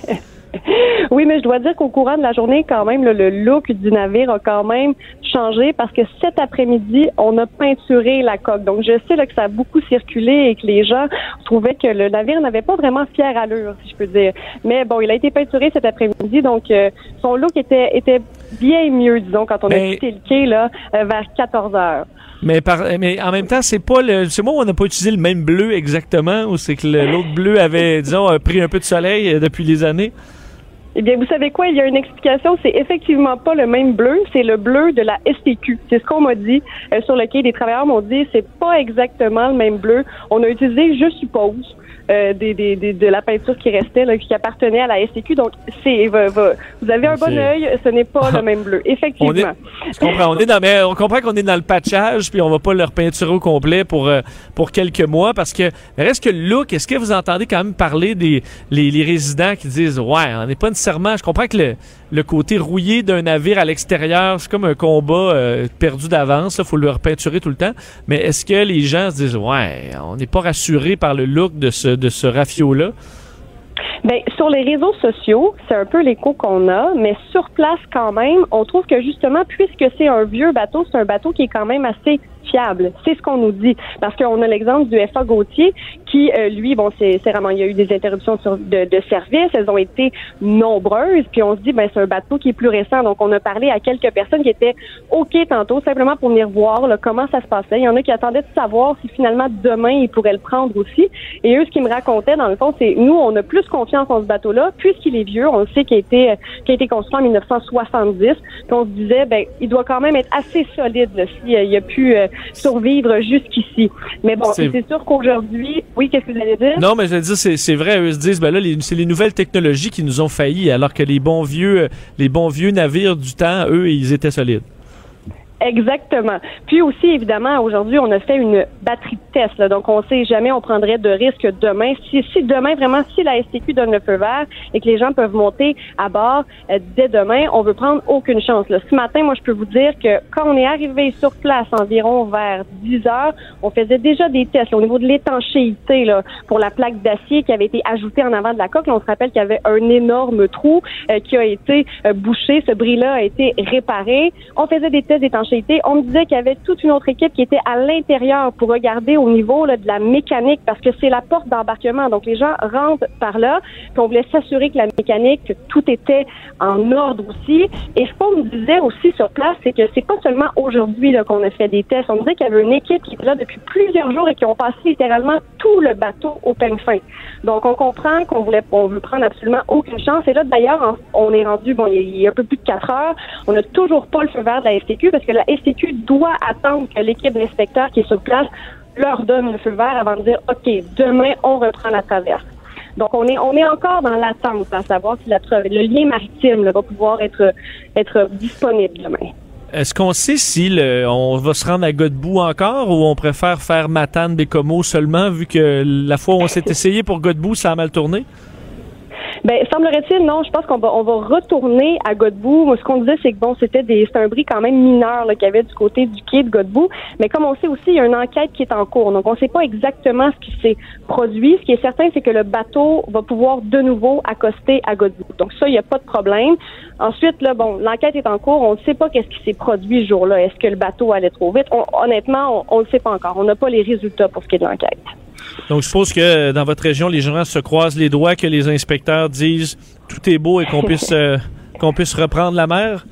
Oui, mais je dois dire qu'au courant de la journée, quand même, le look du navire a quand même changé parce que cet après-midi, on a peinturé la coque. Donc, je sais là, que ça a beaucoup circulé et que les gens trouvaient que le navire n'avait pas vraiment fière allure, si je peux dire. Mais bon, il a été peinturé cet après-midi, donc son look était, était bien mieux, disons, quand on a Mais- quitté le quai là, euh, vers 14 heures. Mais, par, mais en même temps, c'est pas le. C'est moi où on n'a pas utilisé le même bleu exactement, ou c'est que l'autre bleu avait, disons, pris un peu de soleil euh, depuis les années? Eh bien, vous savez quoi? Il y a une explication. C'est effectivement pas le même bleu. C'est le bleu de la STQ. C'est ce qu'on m'a dit euh, sur le quai. Les travailleurs m'ont dit c'est pas exactement le même bleu. On a utilisé, je suppose, euh, des, des, des- de la peinture qui restait, là, qui appartenait à la STQ. Donc, c'est va- va- vous avez un bon œil. Ce n'est pas le même bleu. On est, Effectivement. je comprends. On est dans, mais on comprend qu'on est dans le patchage, puis on va pas leur peinturer au complet pour euh, pour quelques mois, parce que reste que le look. Est-ce que vous entendez quand même parler des les, les résidents qui disent ouais, on n'est pas nécessairement. Je comprends que le le côté rouillé d'un navire à l'extérieur, c'est comme un combat euh, perdu d'avance. Il faut le repeinturer tout le temps. Mais est-ce que les gens se disent ouais, on n'est pas rassuré par le look de ce de ce rafio là? Ben, sur les réseaux sociaux, c'est un peu l'écho qu'on a, mais sur place quand même, on trouve que justement, puisque c'est un vieux bateau, c'est un bateau qui est quand même assez C'est ce qu'on nous dit. Parce qu'on a l'exemple du FA Gauthier qui, euh, lui, bon, c'est vraiment, il y a eu des interruptions sur- de, de service, elles ont été nombreuses, puis on se dit, ben, c'est un bateau qui est plus récent. Donc, on a parlé à quelques personnes qui étaient OK tantôt, simplement pour venir voir là, comment ça se passait. Il y en a qui attendaient de savoir si finalement demain, ils pourraient le prendre aussi. Et eux, ce qu'ils me racontaient, dans le fond, c'est nous, on a plus confiance en ce bateau-là, puisqu'il est vieux, on sait qu'il a été, euh, qu'il a été construit en 1970, puis on se disait, ben, il doit quand même être assez solide, s'il euh, il a pu, euh, survivre jusqu'ici. Mais bon, C'est- sûr qu'aujourd'hui, oui, qu'est-ce que vous allez dire? Non, mais je veux dire, c'est vrai, eux se disent, ben là, c'est les nouvelles technologies qui nous ont failli, alors que les bons vieux, les bons vieux navires du temps, eux, ils étaient solides. Exactement. Puis aussi, évidemment, aujourd'hui, on a fait une batterie de tests. là. donc, on ne sait jamais, on prendrait de risques demain. Si, demain, vraiment, si la STQ donne le feu vert et que les gens peuvent monter à bord euh, dès demain, on veut prendre aucune chance. là. Ce matin, moi, je peux vous dire que quand on est arrivé sur place environ vers 10 heures, on faisait déjà des tests au niveau de l'étanchéité pour la plaque d'acier qui avait été ajoutée en avant de la coque. On se rappelle qu'il y avait un énorme trou euh, qui a été euh, bouché. Ce bris-là a été réparé. On faisait des tests d'étanchéité. On me disait qu'il y avait toute une autre équipe qui était à l'intérieur pour regarder au niveau de la mécanique parce que c'est la porte d'embarquement. Donc, les gens rentrent par là. Puis on voulait s'assurer que la mécanique, que tout était en ordre aussi. Et ce qu'on me disait aussi sur place, c'est que c'est pas seulement aujourd'hui qu'on a fait des tests. On me disait qu'il y avait une équipe qui était là depuis plusieurs jours et qui ont passé littéralement tout le bateau au peigne fin. Donc, on comprend qu'on voulait, veut prendre absolument aucune chance. Et là, d'ailleurs, on est rendu, bon, il y a- un peu plus de quatre heures. On n'a toujours pas le feu vert de la STQ parce que la STQ doit attendre que l'équipe d'inspecteurs qui est sur place leur donne le feu vert avant de dire, OK, demain, on reprend la traverse. Donc, on est, on est encore dans l'attente à savoir si la, le lien maritime là, va pouvoir être, être disponible demain. Est-ce qu'on sait si le- on va se rendre à Godbout encore ou on préfère faire Matane Bécomo seulement vu que la fois où on s'est essayé pour Godbout, ça a mal tourné? Ben, semblerait-il, non. Je pense qu'on va, on va retourner à Godbout. Ce qu'on disait, c'est que bon, c'était des, c'est un bris quand même mineur qu'il y avait du côté du quai de Godbout. Mais comme on sait aussi, il y a une enquête qui est en cours. Donc, on ne sait pas exactement ce qui s'est produit. Ce qui est certain, c'est que le bateau va pouvoir de nouveau accoster à Godbout. Donc, ça, il n'y a pas de problème. Ensuite, là, bon, l'enquête est en cours. On ne sait pas qu'est-ce qui s'est produit ce jour-là. Est-ce que le bateau allait trop vite? On- honnêtement, on ne le sait pas encore. On n'a pas les résultats pour ce qui est de l'enquête. Donc, je suppose que dans votre région, les gens se croisent les doigts, que les inspecteurs disent tout est beau et qu'on puisse, euh, qu'on puisse reprendre la mer.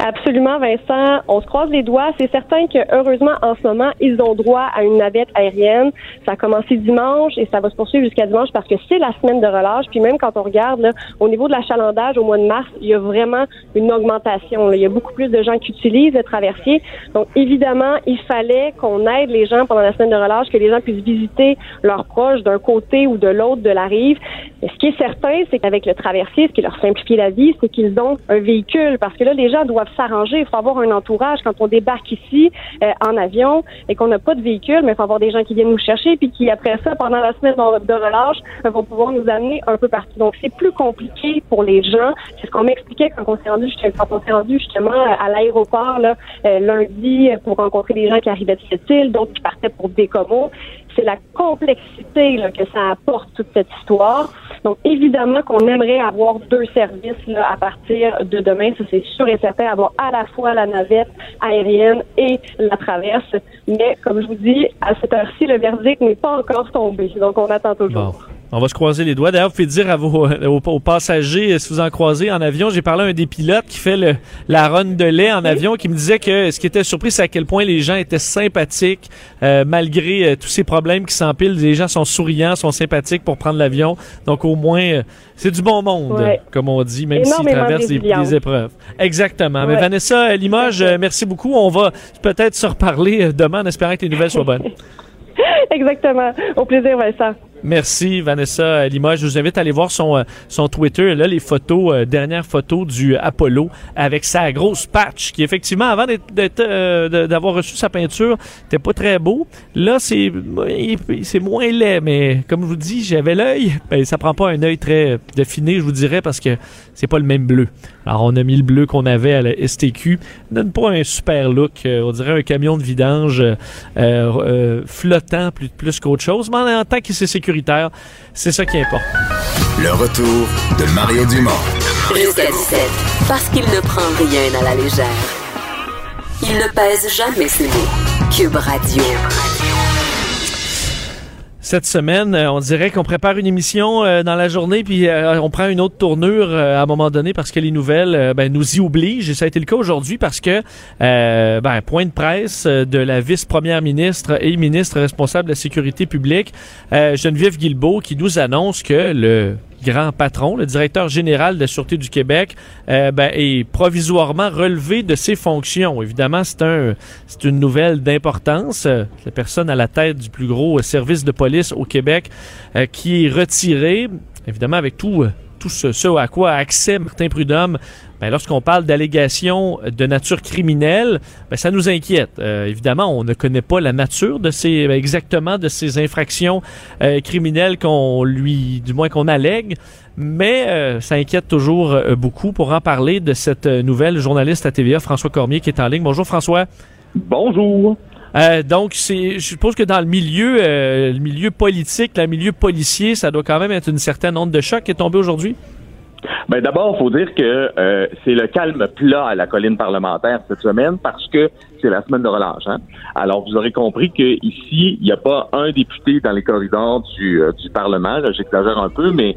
Absolument, Vincent. On se croise les doigts. C'est certain que, heureusement, en ce moment, ils ont droit à une navette aérienne. Ça a commencé dimanche et ça va se poursuivre jusqu'à dimanche parce que c'est la semaine de relâche. Puis même quand on regarde, là, au niveau de l'achalandage au mois de mars, il y a vraiment une augmentation. là. Il y a beaucoup plus de gens qui utilisent le traversier. Donc, évidemment, il fallait qu'on aide les gens pendant la semaine de relâche, que les gens puissent visiter leurs proches d'un côté ou de l'autre de la rive. Et ce qui est certain, c'est qu'avec le traversier, ce qui leur simplifie la vie, c'est qu'ils ont un véhicule. Parce que là, les gens doivent s'arranger. Il faut avoir un entourage quand on débarque ici euh, en avion et qu'on n'a pas de véhicule, mais il faut avoir des gens qui viennent nous chercher puis qui, après ça, pendant la semaine de relâche, euh, vont pouvoir nous amener un peu partout. Donc, c'est plus compliqué pour les gens. C'est ce qu'on m'expliquait quand on s'est rendu, rendu justement à l'aéroport euh, lundi pour rencontrer des gens qui arrivaient de cette île, d'autres qui partaient pour Bécomo. C'est la complexité que ça apporte toute cette histoire. Donc, évidemment qu'on aimerait avoir deux services là, à partir de demain. Ça, c'est sûr et certain, avoir à la fois la navette aérienne et la traverse. Mais, comme je vous dis, à cette heure-ci, le verdict n'est pas encore tombé. Donc, on attend toujours. On va se croiser les doigts. D'ailleurs, vous pouvez dire à vos, aux, aux passagers, euh, si vous en croisez en avion, j'ai parlé à un des pilotes qui fait le, la run de lait en avion, qui me disait que ce qui était surpris, c'est à quel point les gens étaient sympathiques, euh, malgré euh, tous ces problèmes qui s'empilent. Les gens sont souriants, sont sympathiques pour prendre l'avion. Donc, au moins, euh, c'est du bon monde, Ouais. comme on dit, même s'ils traversent des, épreuves. Exactement. Mais. Vanessa Limoges, euh, merci beaucoup. On va peut-être se reparler euh, demain en espérant que les nouvelles soient bonnes. Exactement. Au plaisir, Vincent. Merci Vanessa Limoges. Je vous invite à aller voir son, euh, son Twitter. Là, les photos, euh, dernières photos du Apollo avec sa grosse patch qui effectivement, avant d'être- euh, d'avoir reçu sa peinture, n'était pas très beau. Là, c'est c'est moins laid, mais comme je vous dis, j'avais l'œil. Ben, ça prend pas un œil très definé, je vous dirais, parce que c'est pas le même bleu. Alors, on a mis le bleu qu'on avait à la STQ. Donne pas un super look. euh, on dirait un camion de vidange euh, euh, flottant plus, plus qu'autre chose. Mais en tant que c'est sécuritaire, c'est ça qui importe. Le retour de Mario Dumont. Jusqu'à 17. Parce qu'il ne prend rien à la légère. Il ne pèse jamais ses mots. Cube Radio. Cette semaine, euh, on dirait qu'on prépare une émission euh, dans la journée, puis euh, on prend une autre tournure à un moment donné parce que les nouvelles ben, nous y obligent. Et ça a été le cas aujourd'hui parce que, euh, ben, point de presse de la vice-première ministre et ministre responsable de la sécurité publique, euh, Geneviève Guilbeault, qui nous annonce que le grand patron, le directeur général de la Sûreté du Québec, euh, ben, est provisoirement relevé de ses fonctions. Évidemment, c'est un, c'est une nouvelle d'importance. La personne à la tête du plus gros service de police au Québec euh, qui est retirée, évidemment avec tout, euh, tout ce, à quoi a accès Martin Prudhomme ben, lorsqu'on parle d'allégations de nature criminelle, ben, ça nous inquiète. Euh, évidemment, on ne connaît pas la nature de ces exactement de ces infractions euh, criminelles qu'on lui, du moins qu'on allègue, mais euh, ça inquiète toujours beaucoup. Pour en parler de cette nouvelle journaliste à TVA, François Cormier, qui est en ligne. Bonjour François. Bonjour. Euh, donc, c'est, je suppose que dans le milieu, euh, le milieu politique, le milieu policier, ça doit quand même être une certaine onde de choc qui est tombée aujourd'hui. Ben d'abord, il faut dire que euh, c'est le calme plat à la colline parlementaire cette semaine parce que c'est la semaine de relâche. Hein? Alors, vous aurez compris qu'ici, il n'y a pas un député dans les corridors du, Parlement. J'exagère un peu, mais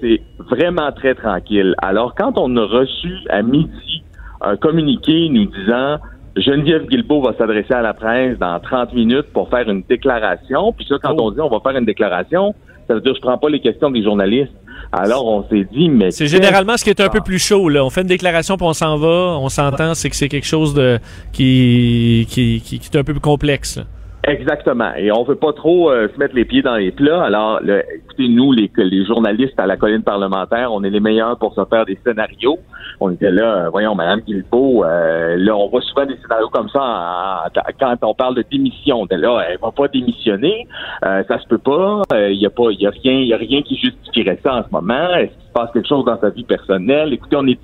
c'est vraiment très tranquille. Alors, quand on a reçu à midi un communiqué nous disant Geneviève Guilbeault va s'adresser à la presse dans 30 minutes pour faire une déclaration, puis ça, quand Oh. on dit on va faire une déclaration, ça veut dire je prends pas les questions des journalistes. Alors, on s'est dit, mais... C'est généralement ce qui est un peu plus chaud. Là. On fait une déclaration puis on s'en va, on s'entend, c'est que c'est quelque chose de qui, qui, qui, qui est un peu plus complexe. Exactement. Et on veut pas trop euh, se mettre les pieds dans les plats. Alors, écoutez, nous, les, les journalistes à la colline parlementaire, on est les meilleurs pour se faire des scénarios. On était là, euh, voyons, Madame Guilbeault, euh, là, on voit souvent des scénarios comme ça quand on parle de démission. On était là, elle va pas démissionner, euh, ça se peut pas. Il y a pas, y a rien, y a rien qui justifierait ça en ce moment. Est-ce qu'il se passe quelque chose dans sa vie personnelle? Écoutez, on est,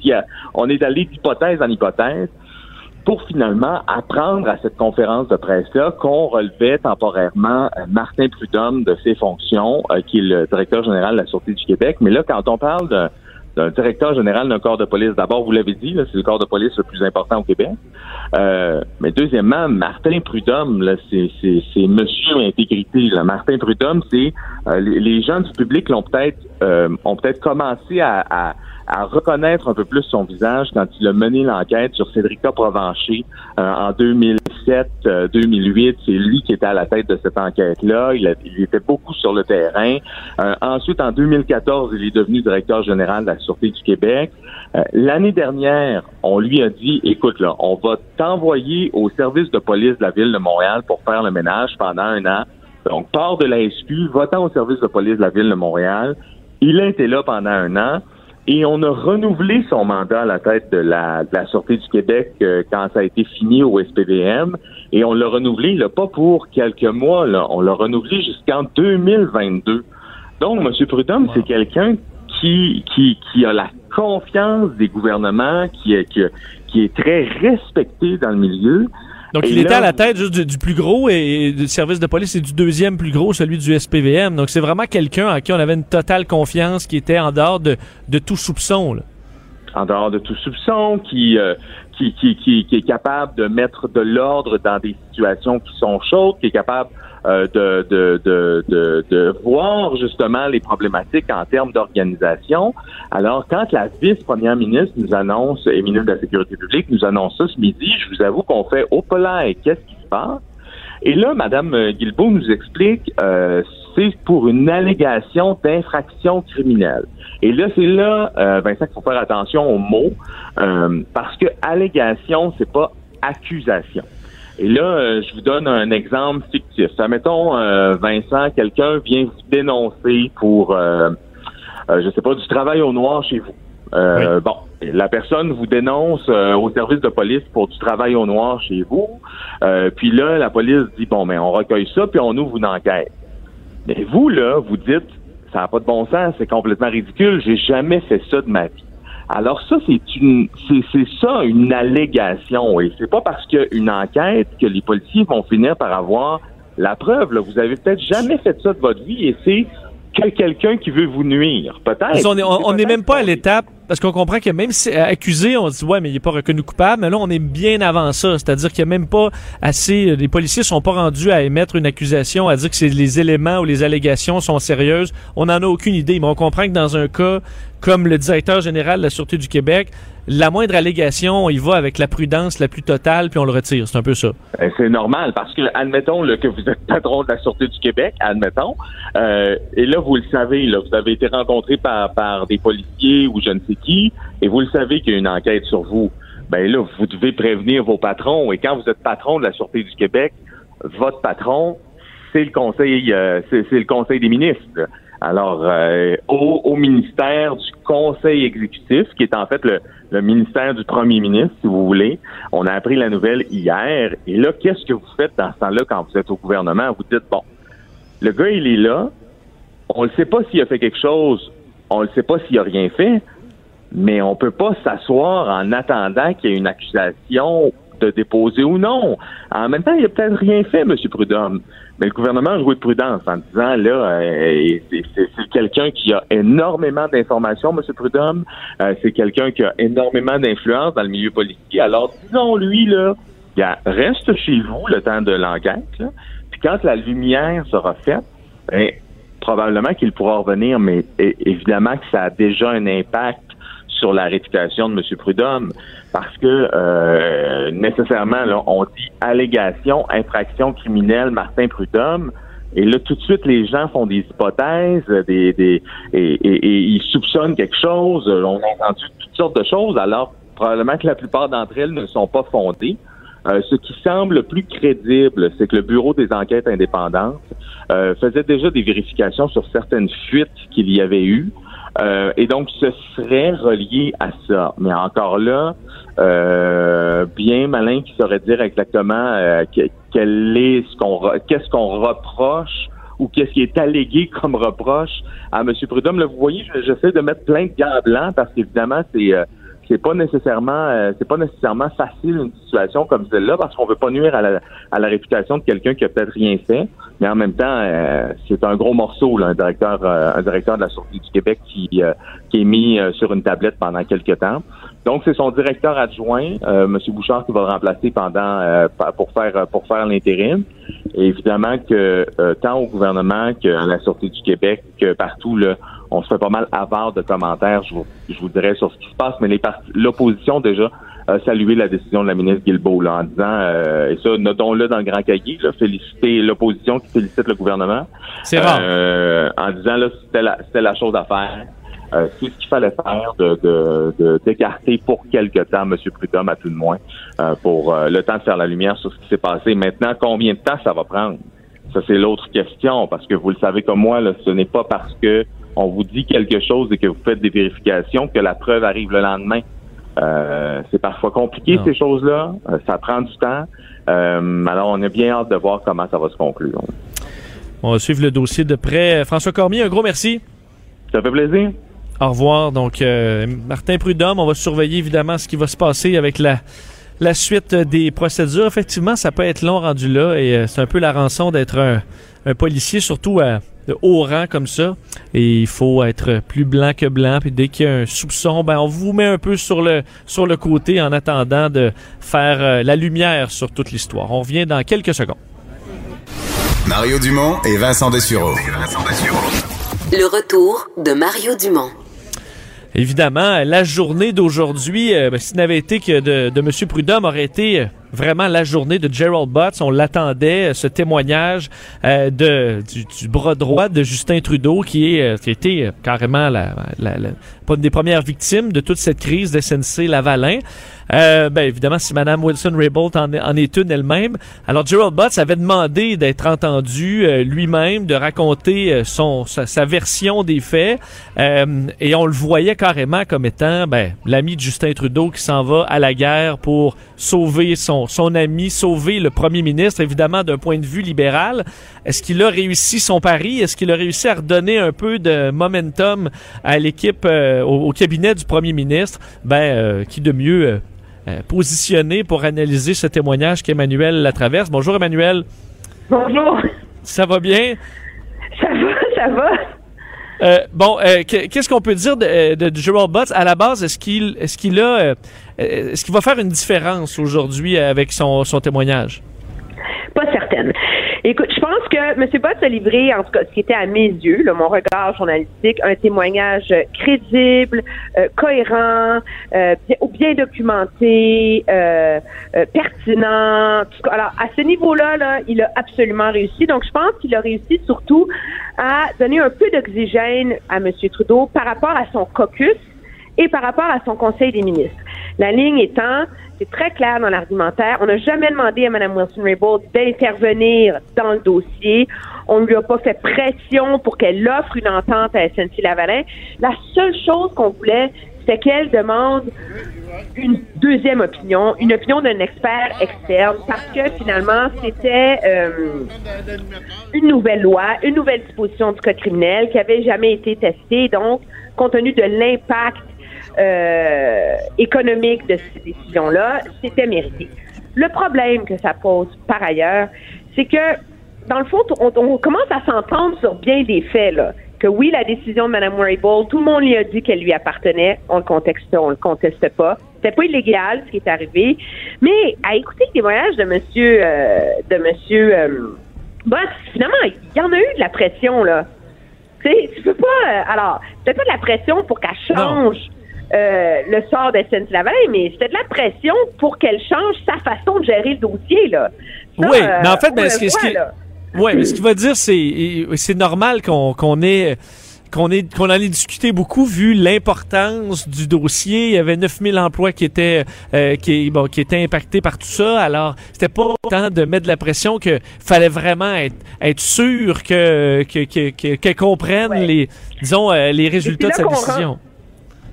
on est allé d'hypothèse en hypothèse pour finalement apprendre à cette conférence de presse-là qu'on relevait temporairement euh, Martin Prudhomme de ses fonctions, euh, qui est le directeur général de la Sûreté du Québec. Mais là, quand on parle d'un d'un directeur général d'un corps de police, d'abord, vous l'avez dit, c'est le corps de police le plus important au Québec. Euh, mais deuxièmement, Martin Prudhomme, c'est Monsieur Intégrité. Là. Martin Prudhomme, c'est euh, les, les gens du public l'ont peut-être euh, ont peut-être commencé à, à, à reconnaître un peu plus son visage quand il a mené l'enquête sur Cédrica Provencher euh, en 2007-2008. C'est lui qui était à la tête de cette enquête-là. Il, il était beaucoup sur le terrain. Euh, ensuite, en 2014, il est devenu directeur général de la Sûreté du Québec. Euh, L'année dernière, on lui a dit, écoute, là, on va t'envoyer au service de police de la ville de Montréal pour faire le ménage pendant un an. Donc, pars de la SQ, va-t'en au service de police de la ville de Montréal. Il a été là pendant un an. Et on a renouvelé son mandat à la tête de la, de la Sûreté du Québec euh, quand ça a été fini au SPDM. Et on l'a renouvelé, là, pas pour quelques mois, là, on l'a renouvelé jusqu'en 2022. Donc, M. Prudhomme, c'est quelqu'un qui, qui, qui a la confiance des gouvernements, qui est, qui, qui est très respecté dans le milieu. Donc, Et il était à la tête juste du, du plus gros et, et du service de police et du deuxième plus gros, celui du SPVM. Donc, c'est vraiment quelqu'un à qui on avait une totale confiance, qui était en dehors de, de tout soupçon. Là. en dehors de tout soupçon, qui, euh, qui, qui, qui, qui est capable de mettre de l'ordre dans des situations qui sont chaudes, qui est capable euh, de, de, de, de, voir justement les problématiques en termes d'organisation. Alors, quand la vice-première ministre nous annonce, et ministre de la Sécurité publique nous annonce ça ce midi, je vous avoue qu'on fait au et qu'est-ce qui se passe? Et là, Mme Guilbeault nous explique, euh, c'est pour une allégation d'infraction criminelle. Et là, c'est là, euh, Vincent, qu'il faut faire attention aux mots, euh, parce que allégation, c'est pas accusation. Et là, euh, je vous donne un exemple fictif. Admettons, euh, Vincent, quelqu'un vient vous dénoncer pour, euh, je sais pas, du travail au noir chez vous. Euh, Bon, la personne vous dénonce euh, au service de police pour du travail au noir chez vous. Euh, puis là, la police dit bon, mais on recueille ça puis on ouvre une enquête. Mais vous là, vous dites ça n'a pas de bon sens, c'est complètement ridicule. J'ai jamais fait ça de ma vie. Alors ça, c'est une, c'est, ça une allégation. Et c'est pas parce qu'il y a une enquête que les policiers vont finir par avoir la preuve. Là. Vous avez peut-être jamais fait ça de votre vie et c'est que quelqu'un qui veut vous nuire. Peut-être. On n'est même pas à l'étape, parce qu'on comprend que même si euh, accusé, on se dit, ouais, mais il n'est pas reconnu coupable, mais là, on est bien avant ça. C'est-à-dire qu'il n'y a même pas assez, les policiers sont pas rendus à émettre une accusation, à dire que c'est les éléments ou les allégations sont sérieuses. On n'en a aucune idée, mais on comprend que dans un cas comme le directeur général de la Sûreté du Québec, la moindre allégation, il va avec la prudence la plus totale, puis on le retire. C'est un peu ça. Ben, c'est normal, parce que, admettons là, que vous êtes patron de la Sûreté du Québec, admettons, euh, et là, vous le savez, là, vous avez été rencontré par, des policiers ou je ne sais qui, et vous le savez qu'il y a une enquête sur vous. Ben là, vous devez prévenir vos patrons, et quand vous êtes patron de la Sûreté du Québec, votre patron, c'est le conseil, euh, c'est le conseil des ministres. Alors, euh, au, ministère du Conseil exécutif, qui est en fait le, ministère du Premier ministre, si vous voulez, on a appris la nouvelle hier. Et là, qu'est-ce que vous faites dans ce temps-là quand vous êtes au gouvernement? Vous dites, bon, le gars, il est là. On ne sait pas s'il a fait quelque chose. On ne sait pas s'il a rien fait. Mais on peut pas s'asseoir en attendant qu'il y ait une accusation de déposer ou non. En même temps, il a peut-être rien fait, M. Prudhomme. Mais le gouvernement a joué de prudence en disant, là, euh, c'est quelqu'un qui a énormément d'informations, M. Prudhomme. Euh, c'est quelqu'un qui a énormément d'influence dans le milieu politique. Alors, disons-lui, là, reste chez vous le temps de l'enquête. Puis quand la lumière sera faite, ben, probablement qu'il pourra revenir, mais évidemment que ça a déjà un impact sur la réputation de M. Prudhomme parce que euh, nécessairement, là, on dit allégation, infraction criminelle, Martin Prudhomme. Et là, tout de suite, les gens font des hypothèses, des, des et, et, ils soupçonnent quelque chose. On a entendu toutes sortes de choses, alors probablement que la plupart d'entre elles ne sont pas fondées. Euh, ce qui semble le plus crédible, c'est que le Bureau des enquêtes indépendantes euh, faisait déjà des vérifications sur certaines fuites qu'il y avait eues. Euh, et donc, ce serait relié à ça. Mais encore là, euh, bien malin qui saurait dire exactement euh, quel est ce qu'on qu'est-ce qu'on reproche ou qu'est-ce qui est allégué comme reproche à M. Prudhomme. Là, vous voyez, j'essaie de mettre plein de gants blancs parce qu'évidemment, c'est c'est pas nécessairement euh, c'est pas nécessairement facile une situation comme celle-là parce qu'on veut pas nuire à la, réputation de quelqu'un qui a peut-être rien fait, mais en même temps euh, c'est un gros morceau un directeur euh, un directeur de la Sûreté du Québec qui qui est mis sur une tablette pendant quelques temps. Donc c'est son directeur adjoint, M. Bouchard, qui va le remplacer pendant pour faire pour faire l'intérim. Et évidemment que tant au gouvernement qu'à la Sûreté du Québec que partout là on se fait pas mal avare de commentaires, je vous, je vous dirais, sur ce qui se passe, mais l'opposition déjà a salué la décision de la ministre Guilbeault là, en disant, euh, et ça, notons-le dans le grand cahier, là, féliciter l'opposition qui félicite le gouvernement. C'est. Euh, en disant, là, c'était la, c'était la chose à faire. Euh, c'est ce qu'il fallait faire de, d'écarter pour quelque temps M. Prudhomme, à tout de moins, euh, pour euh, le temps de faire la lumière sur ce qui s'est passé. Maintenant, combien de temps ça va prendre? Ça, c'est l'autre question, parce que vous le savez comme moi, là, ce n'est pas parce que on vous dit quelque chose et que vous faites des vérifications, que la preuve arrive le lendemain. Euh, c'est parfois compliqué ces choses-là, euh, ça prend du temps. Euh, alors on est bien hâte de voir comment ça va se conclure. On va suivre le dossier de près. François Cormier, un gros merci. Ça fait plaisir. Au revoir. Donc Martin Prudhomme, on va surveiller évidemment ce qui va se passer avec la la suite des procédures. Effectivement, ça peut être long rendu là et c'est un peu la rançon d'être un, un policier, surtout à de haut rang comme ça. Et il faut être plus blanc que blanc. Puis dès qu'il y a un soupçon, ben on vous met un peu sur le sur le côté en attendant de faire euh, la lumière sur toute l'histoire. On revient dans quelques secondes. Mario Dumont et Vincent Dessureau. Le retour de Mario Dumont. Évidemment, la journée d'aujourd'hui, euh, ben, s'il n'avait été que de, de M. Prudhomme, aurait été euh, vraiment la journée de Gerald Butts. On l'attendait, ce témoignage euh, de, du, bras droit de Justin Trudeau, qui, est, qui a été carrément la, la, la, une des premières victimes de toute cette crise de SNC-Lavalin. Euh, ben évidemment, si Mme Wilson-Raybould en, est une elle-même. Alors, Gerald Butts avait demandé d'être entendu euh, lui-même, de raconter euh, son sa, version des faits, et on le voyait carrément comme étant ben, l'ami de Justin Trudeau qui s'en va à la guerre pour sauver son, son ami, sauver le premier ministre, évidemment d'un point de vue libéral. Est-ce qu'il a réussi son pari? Est-ce qu'il a réussi à redonner un peu de momentum à l'équipe, au, cabinet du premier ministre? Ben, qui de mieux positionné pour analyser ce témoignage qu'Emmanuel la traverse. Bonjour Emmanuel. Bonjour. Ça va bien? Ça va, ça va. Euh, bon, euh, qu'est-ce qu'on peut dire de, de, Gerald Butts? À la base Est-ce qu'il, est-ce qu'il a, est-ce qu'il va faire une différence aujourd'hui avec son, son témoignage? Pas. Écoute, je pense que M. Bott a livré, en tout cas, ce qui était à mes yeux, là, mon regard journalistique, un témoignage crédible, euh, cohérent, euh, bien, documenté, euh, euh, pertinent. Alors, à ce niveau-là, là, il a absolument réussi. Donc, je pense qu'il a réussi surtout à donner un peu d'oxygène à M. Trudeau par rapport à son caucus et par rapport à son conseil des ministres. La ligne étant, c'est très clair dans l'argumentaire, on n'a jamais demandé à Mme Wilson-Raybould d'intervenir dans le dossier. On ne lui a pas fait pression pour qu'elle offre une entente à SNC-Lavalin. La seule chose qu'on voulait, c'est qu'elle demande une deuxième opinion, une opinion d'un expert externe, parce que finalement, c'était euh, une nouvelle loi, une nouvelle disposition du code criminel qui avait jamais été testée. Donc, compte tenu de l'impact euh, économique de ces décisions-là, c'était mérité. Le problème que ça pose par ailleurs, c'est que dans le fond, on, on commence à s'entendre sur bien des faits là. Que oui, la décision de Mme Warable, tout le monde lui a dit qu'elle lui appartenait. On le contexte, on le conteste pas. C'était pas illégal ce qui est arrivé. Mais à écouter le témoignage de Monsieur, euh, de Monsieur euh, Bott, finalement, il y en a eu de la pression là. Tu sais, tu peux pas. euh, alors, c'était pas de la pression pour qu'elle change euh, le sort de Lavalin, mais c'était de la pression pour qu'elle change sa façon de gérer le dossier là. Ça, oui, euh, mais en fait, on ben, ce, qui- ce voit, qui, là. ouais, mais ce qu'il va dire, c'est c'est normal qu'on qu'on ait qu'on qu'on en ait discuté beaucoup vu l'importance du dossier. Il y avait 9000 emplois qui étaient euh, qui bon qui étaient impactés par tout ça. Alors c'était pas temps de mettre de la pression que fallait vraiment être être sûr que que que que- qu'elle comprenne les disons euh, les résultats de sa décision.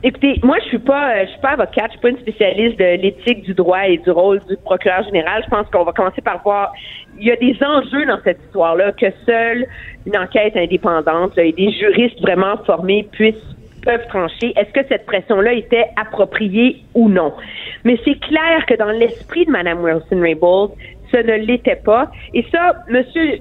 Écoutez, moi, je suis pas, euh, je suis pas avocate, je suis pas une spécialiste de l'éthique du droit et du rôle du procureur général. Je pense qu'on va commencer par voir. Il y a des enjeux dans cette histoire-là que seule une enquête indépendante et des juristes vraiment formés puissent peuvent trancher. Est-ce que cette pression-là était appropriée ou non? Mais c'est clair que dans l'esprit de Mme Wilson-Raybould, ce ne l'était pas. Et ça, Monsieur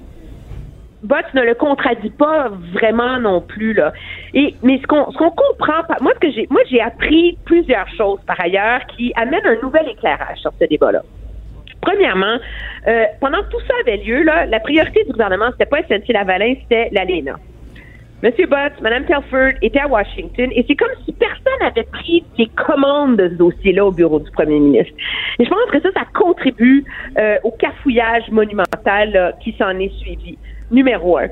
Bott ne le contredit pas vraiment non plus là. Et mais ce qu'on ce qu'on comprend, pas- moi ce que j'ai moi j'ai appris plusieurs choses par ailleurs qui amènent un nouvel éclairage sur ce débat-là. Premièrement, euh, pendant que tout ça avait lieu là, la priorité du gouvernement c'était pas SNC Lavalin, c'était l'ALENA. Monsieur Bott, Mme Telford étaient à Washington et c'est comme si personne n'avait pris les commandes de ce dossier-là au bureau du premier ministre. Et je pense que ça, ça contribue euh, au cafouillage monumental qui s'en est suivi. Numéro un.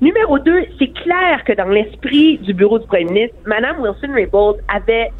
Numéro deux, c'est clair que dans l'esprit du bureau du premier ministre, Mme Wilson-Raybould avait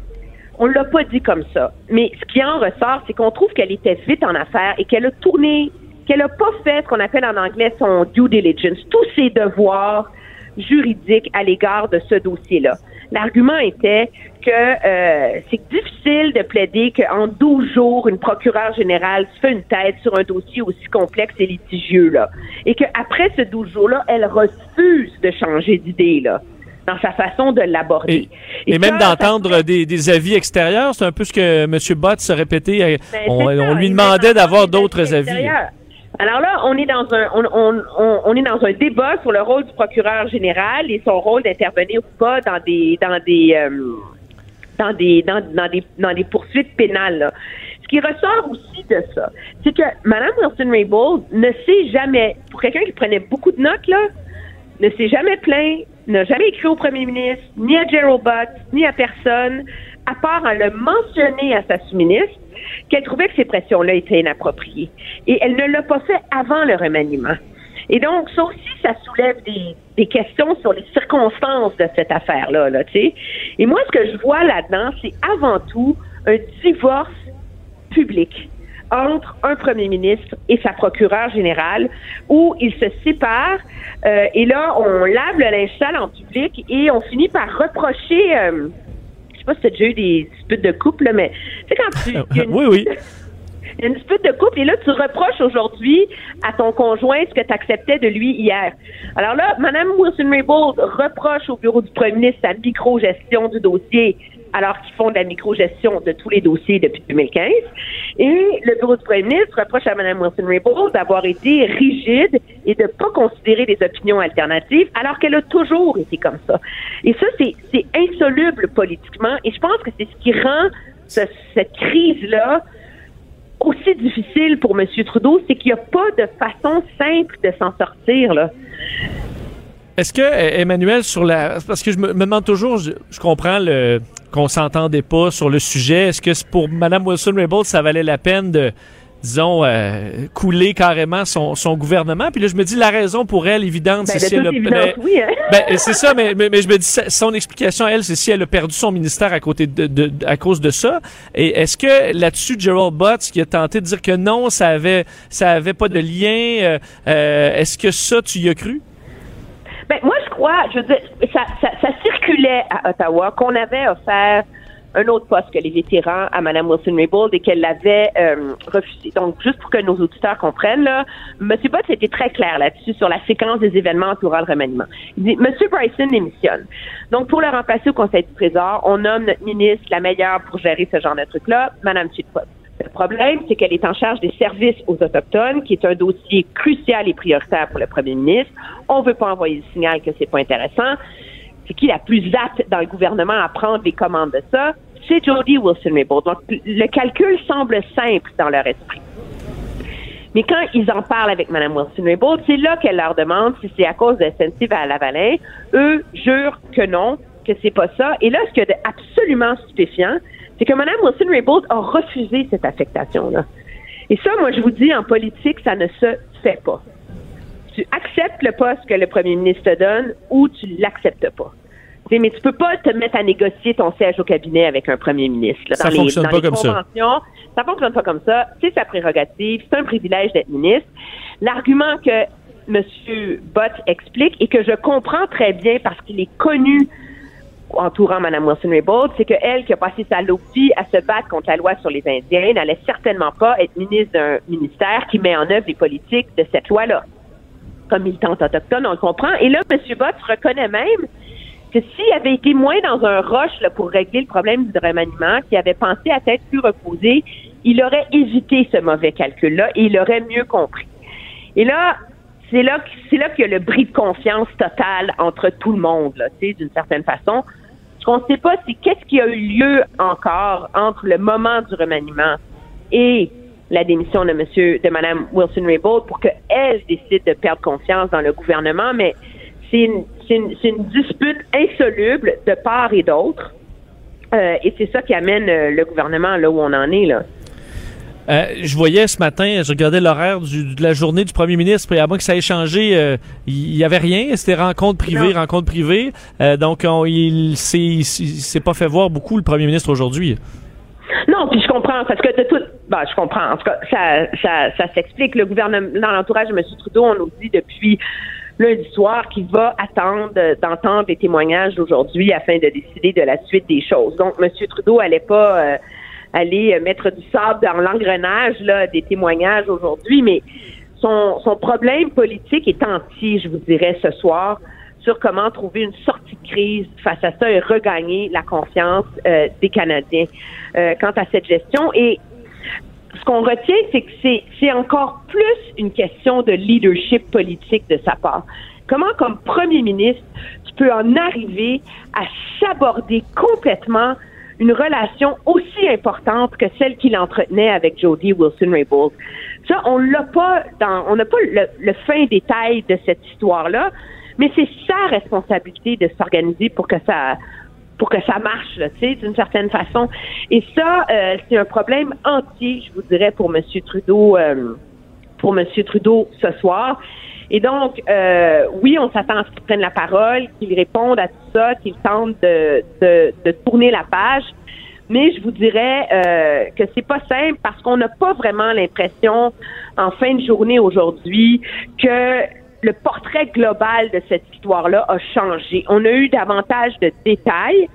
on l'a pas dit comme ça, mais ce qui en ressort, c'est qu'on trouve qu'elle était vite en affaires et qu'elle a tourné, qu'elle a pas fait ce qu'on appelle en anglais son due diligence, tous ses devoirs juridiques à l'égard de ce dossier-là. L'argument était que euh, c'est difficile de plaider qu'en 12 jours, une procureure générale se fait une tête sur un dossier aussi complexe et litigieux, là. Et qu'après ce 12 jours-là, elle refuse de changer d'idée, là, dans sa façon de l'aborder. Et, même d'entendre des, des avis extérieurs, c'est un peu ce que M. Bott se répétait. euh, Ben, on, on lui demandait d'avoir d'autres avis. extérieurs. Alors là, on est dans un on, on, est dans un débat sur le rôle du procureur général et son rôle d'intervenir ou pas dans des dans des euh, dans des dans, des dans des poursuites pénales. Ce qui ressort aussi de ça, c'est que Mme Wilson-Raybould ne s'est jamais, pour quelqu'un qui prenait beaucoup de notes là, ne s'est jamais plaint, n'a jamais écrit au premier ministre, ni à Gerald Butt, ni à personne, à part en le mentionner à sa sous-ministre, qu'elle trouvait que ces pressions-là étaient inappropriées. Et elle ne l'a pas fait avant le remaniement. Et donc, ça aussi, ça soulève des, questions sur les circonstances de cette affaire-là, là, tu sais. Et moi, ce que je vois là-dedans, c'est avant tout un divorce public entre un premier ministre et sa procureure générale, où ils se séparent euh, et là, on lave le linge sale en public et on finit par reprocher, euh, sais pas si tu as déjà eu des disputes de couple, là, mais quand tu... il y a une- oui, oui. il y a une dispute de couple et là, tu reproches aujourd'hui à ton conjoint ce que tu acceptais de lui hier. Alors là, Mme Wilson-Raybould reproche au bureau du premier ministre sa micro-gestion du dossier alors qu'ils font de la micro-gestion de tous les dossiers depuis 2015. Et le bureau du premier ministre reproche à Mme Wilson-Raybould d'avoir été rigide et de pas considérer des opinions alternatives alors qu'elle a toujours été comme ça. Et ça, c'est insoluble politiquement et je pense que c'est ce qui rend ce- cette crise-là aussi difficile pour M. Trudeau, c'est qu'il n'y a pas de façon simple de s'en sortir. Là. Est-ce que, euh, Emmanuel, sur la. Parce que je me, demande toujours, je comprends le qu'on s'entendait pas sur le sujet. Est-ce que pour Mme Wilson-Raybould, ça valait la peine de, disons, euh, couler carrément son, son gouvernement? Puis là, je me dis, la raison pour elle, évidente, Ben, c'est si elle a. toute évidence, oui, hein? Ben, c'est ça, mais, mais, mais je me dis, sa- son explication, elle, c'est si elle a perdu son ministère à, côté de, de- de- à cause de ça. Et est-ce que là-dessus, Gerald Butts, qui a tenté de dire que non, ça avait, ça avait pas de lien, euh, euh, est-ce que ça, tu y as cru? Ben, moi, je veux dire, ça, ça, ça circulait à Ottawa qu'on avait offert un autre poste que les vétérans à Mme Wilson-Raybould et qu'elle l'avait euh, refusé. Donc, juste pour que nos auditeurs comprennent, là, M. Bott était très clair là-dessus sur la séquence des événements entourant le remaniement. Il dit, M. Bryson démissionne. Donc, pour le remplacer au Conseil du Trésor, on nomme notre ministre la meilleure pour gérer ce genre de truc-là, Mme Chitpot. Le problème, c'est qu'elle est en charge des services aux Autochtones, qui est un dossier crucial et prioritaire pour le premier ministre. On ne veut pas envoyer le signal que c'est pas intéressant. C'est qui la plus apte dans le gouvernement à prendre les commandes de ça? C'est Jody Wilson-Raybould. Donc, le calcul semble simple dans leur esprit. Mais quand ils en parlent avec Mme Wilson-Raybould, c'est là qu'elle leur demande si c'est à cause de SNC à Lavalin. Eux jurent que non, que c'est pas ça. Et là, ce qui est absolument stupéfiant, c'est que Mme Wilson-Raybould a refusé cette affectation-là. Et ça, moi, je vous dis, en politique, ça ne se fait pas. Tu acceptes le poste que le premier ministre te donne ou tu l'acceptes pas. Tu sais, mais tu peux pas te mettre à négocier ton siège au cabinet avec un premier ministre. là. Ça dans fonctionne les, pas les comme ça. conventions, ça fonctionne pas comme ça. C'est sa prérogative. C'est un privilège d'être ministre. L'argument que M. Bott explique et que je comprends très bien parce qu'il est connu entourant Mme Wilson-Raybould, c'est qu'elle, qui a passé sa vie à se battre contre la loi sur les Indiens, n'allait certainement pas être ministre d'un ministère qui met en œuvre les politiques de cette loi-là. Comme militante autochtone, on le comprend. Et là, M. Bott reconnaît même que s'il avait été moins dans un rush pour régler le problème du remaniement, qu'il avait pensé à tête plus reposée, il aurait évité ce mauvais calcul-là et il aurait mieux compris. Et là, c'est là, c'est là qu'il y a le bris de confiance total entre tout le monde, d'une certaine façon. Ce qu'on ne sait pas, c'est qu'est-ce qui a eu lieu encore entre le moment du remaniement et la démission de Monsieur, de Mme Wilson-Raybould pour qu'elle décide de perdre confiance dans le gouvernement, mais c'est une, une, une dispute insoluble de part et d'autre. Euh, et c'est ça qui amène euh, le gouvernement là où on en est, là. Euh, je voyais ce matin, je regardais l'horaire de la journée du premier ministre, puis à moins que ça ait changé, euh, il y avait rien. C'était rencontre privée, rencontre privée. Euh, donc, on, il s'est pas fait voir beaucoup, le premier ministre, aujourd'hui. Non, puis je comprends, parce que de tout, ben, je comprends. En tout cas, ça, ça, ça s'explique. Le gouvernement, dans l'entourage de M. Trudeau, on nous dit depuis lundi soir qu'il va attendre euh, d'entendre les témoignages d'aujourd'hui afin de décider de la suite des choses. Donc, M. Trudeau allait pas euh, aller euh, mettre du sable dans l'engrenage là des témoignages aujourd'hui, mais son, son problème politique est entier, je vous dirais, ce soir sur comment trouver une sortie de crise face à ça et regagner la confiance euh, des Canadiens euh, quant à cette gestion. Et ce qu'on retient, c'est que c'est, c'est encore plus une question de leadership politique de sa part. Comment, comme premier ministre, tu peux en arriver à s'aborder complètement une relation aussi importante que celle qu'il entretenait avec Jody Wilson-Raybould. Ça, on l'a pas dans, on n'a pas le, le fin détail de cette histoire-là, mais c'est sa responsabilité de s'organiser pour que ça, pour que ça marche, tu sais, d'une certaine façon. Et ça, euh, c'est un problème entier, je vous dirais, pour Monsieur Trudeau, euh, pour Monsieur Trudeau ce soir. Et donc, euh, oui, on s'attend à ce qu'il prenne la parole, qu'il réponde à tout ça, qu'il tente de, de, de tourner la page. Mais je vous dirais euh, que c'est pas simple parce qu'on n'a pas vraiment l'impression, en fin de journée aujourd'hui, que le portrait global de cette histoire-là a changé. On a eu davantage de détails,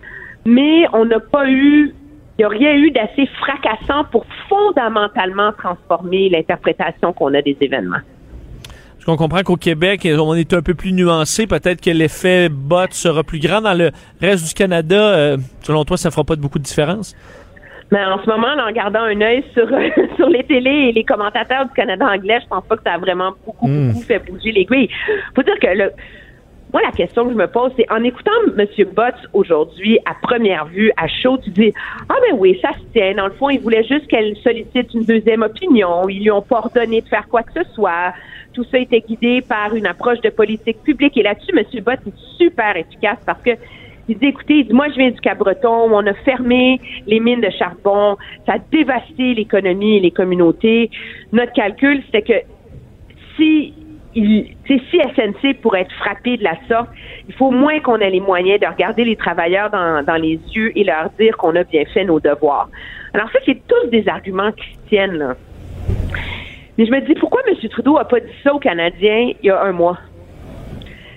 mais on n'a pas eu, il n'y a rien eu d'assez fracassant pour fondamentalement transformer l'interprétation qu'on a des événements. Parce qu'on comprend qu'au Québec, on est un peu plus nuancé. Peut-être que l'effet bot sera plus grand. Dans le reste du Canada, euh, selon toi, ça fera pas de beaucoup de différence? Mais en ce moment, en gardant un œil sur, sur les télés et les commentateurs du Canada anglais, je pense pas que ça a vraiment beaucoup, Mm. beaucoup fait bouger les Il faut dire que le, moi, la question que je me pose, c'est en écoutant M. Botts aujourd'hui, à première vue, à chaud, tu dis Ah, ben oui, ça se tient. Dans le fond, il voulait juste qu'elle sollicite une deuxième opinion. Ils lui ont pas ordonné de faire quoi que ce soit. Tout ça était guidé par une approche de politique publique. Et là-dessus, M. Botts est super efficace parce que il dit, écoutez, moi, je viens du Cabreton, on a fermé les mines de charbon, ça a dévasté l'économie et les communautés. Notre calcul, c'était que si il, si SNC pourrait être frappé de la sorte, il faut moins qu'on ait les moyens de regarder les travailleurs dans, les yeux et leur dire qu'on a bien fait nos devoirs. Alors ça, c'est tous des arguments qui tiennent, là. Mais je me dis, pourquoi M. Trudeau a pas dit ça aux Canadiens il y a un mois?